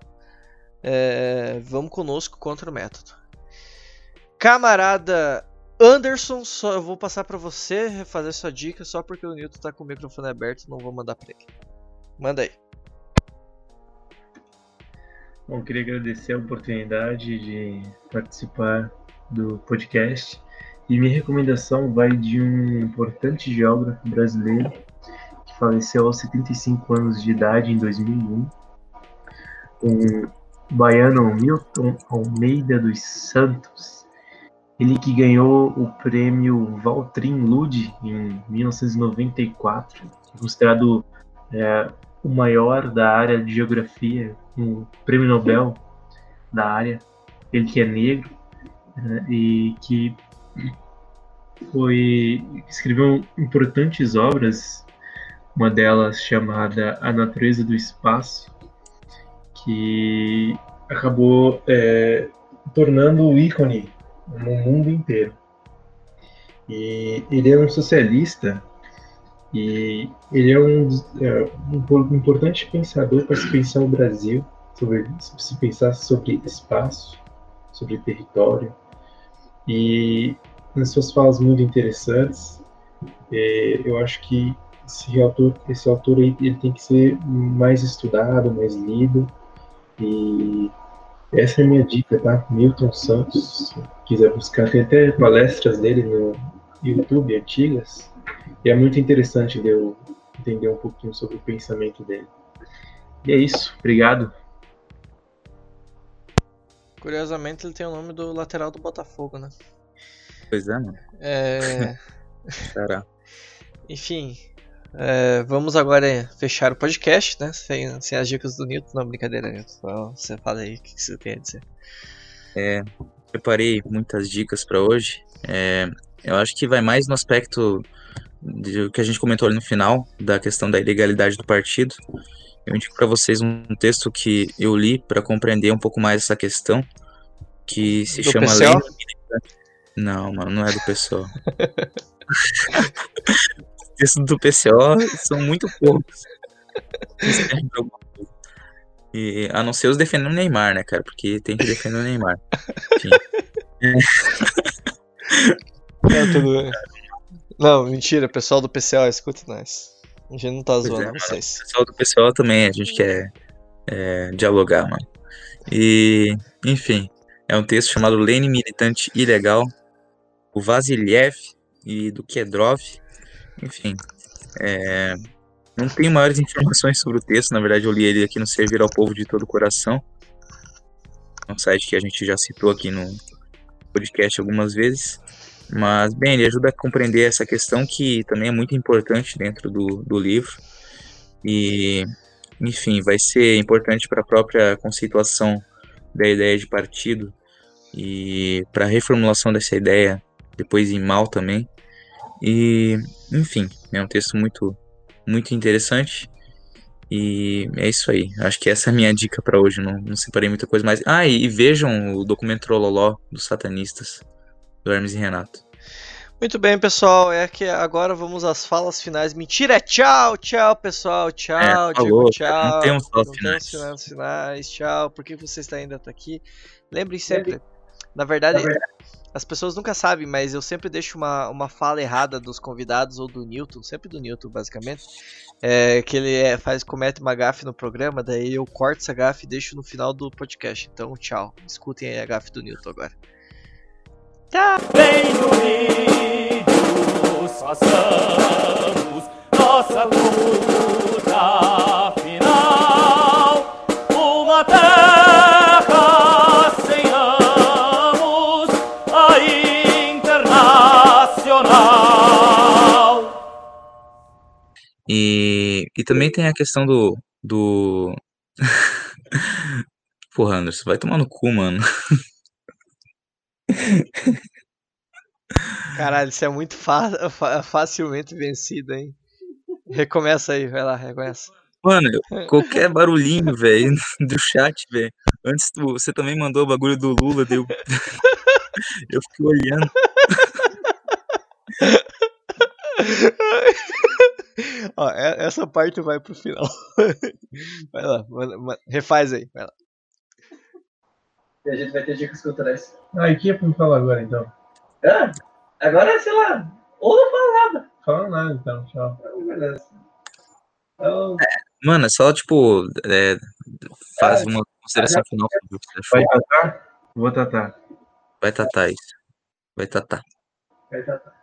É, vamos conosco contra o método. Camarada Anderson, só eu vou passar para você fazer sua dica só porque o Newton tá com o microfone aberto, não vou mandar para ele. Manda aí. Bom, queria agradecer a oportunidade de participar do podcast. E minha recomendação vai de um importante geógrafo brasileiro que faleceu aos 75 anos de idade em 2001, o baiano Milton Almeida dos Santos. Ele que ganhou o prêmio Valtrin Lud em 1994, considerado é, o maior da área de geografia, um prêmio Nobel da área. Ele que é negro né, e que foi escreveu importantes obras, uma delas chamada A Natureza do Espaço, que acabou é, tornando o ícone no mundo inteiro. E ele é um socialista e ele é um, é, um importante pensador para se pensar o Brasil, sobre, se pensar sobre espaço, sobre território. E nas suas falas muito interessantes, é, eu acho que esse autor, esse autor aí, ele tem que ser mais estudado, mais lido. E essa é a minha dica, tá? Milton Santos, se quiser buscar, tem até palestras dele no YouTube antigas e é muito interessante de eu entender um pouquinho sobre o pensamento dele. E é isso, obrigado. Curiosamente, ele tem o nome do lateral do Botafogo, né? Pois é, mano. É. Será? Enfim, é, vamos agora fechar o podcast, né? Sem, sem as dicas do Newton. Não, brincadeira, Newton. Você fala aí o que você quer dizer. É, preparei muitas dicas para hoje. É, eu acho que vai mais no aspecto do que a gente comentou ali no final, da questão da ilegalidade do partido. Eu indico para vocês um texto que eu li para compreender um pouco mais essa questão, que se Do chama PCO? Lei. Não, mano, não é do PSOL. Os textos do PCO são muito poucos. E, a não ser os defendendo o Neymar, né, cara? Porque tem que defender o Neymar. Enfim. Não, tudo bem. Não, mentira, pessoal do PCO, escuta nós. A gente não tá Pois é, zoando mano. vocês. O pessoal do pessoal também, a gente quer é, dialogar, mano. E, enfim, é um texto chamado Lene Militante Ilegal, o Vasiliev e do Kedrov. Enfim, é, não tenho maiores informações sobre o texto, na verdade eu li ele aqui no Servir ao Povo de Todo o Coração. É um site que a gente já citou aqui no podcast algumas vezes. Mas, bem, ele ajuda a compreender essa questão que também é muito importante dentro do, do livro. E, enfim, vai ser importante para a própria conceituação da ideia de partido e para a reformulação dessa ideia depois em mal também. E, enfim, é um texto muito, muito interessante. E é isso aí. Acho que essa é a minha dica para hoje. Não, não separei muita coisa mais. Ah, e, e vejam o documento Trololó dos satanistas, do Hermes e Renato. Muito bem, pessoal. É que agora vamos às falas finais. Mentira, é tchau, tchau, pessoal. Tchau, É, digo falou, tchau. não temos falas Não finais. temos finais. Tchau. Por que você está ainda tá aqui? Lembrem sempre. Na verdade, as pessoas nunca sabem, mas eu sempre deixo uma, uma fala errada dos convidados ou do Newton, sempre do Newton, basicamente. É, que ele é, faz, comete uma gafe no programa, daí eu corto essa gafe e deixo no final do podcast. Então, tchau. Escutem aí a gafe do Newton agora. Bem unidos façamos nossa luta E, e também tem a questão do. do... Porra, Anderson, vai tomar no cu, mano. Caralho, isso é muito fa- fa- facilmente vencido, hein? Recomeça aí, vai lá, recomeça. Mano, qualquer barulhinho, velho, do chat, velho. Antes tu- você também mandou o bagulho do Lula, deu. Eu fiquei olhando. Ó, é- essa parte vai pro final. Vai lá, refaz aí, vai lá. E a gente vai ter dicas culturais. Ah, e o que é pra me falar agora então? Ah, Agora, sei lá, ou não fala nada. Fala nada, então. Tchau. Então, beleza. Então, Mano, é só, tipo, é, faz uma consideração final sobre o que você achou. Vai tatar? Vou tatar. Vai tatar isso. Vai tatar. vai tá.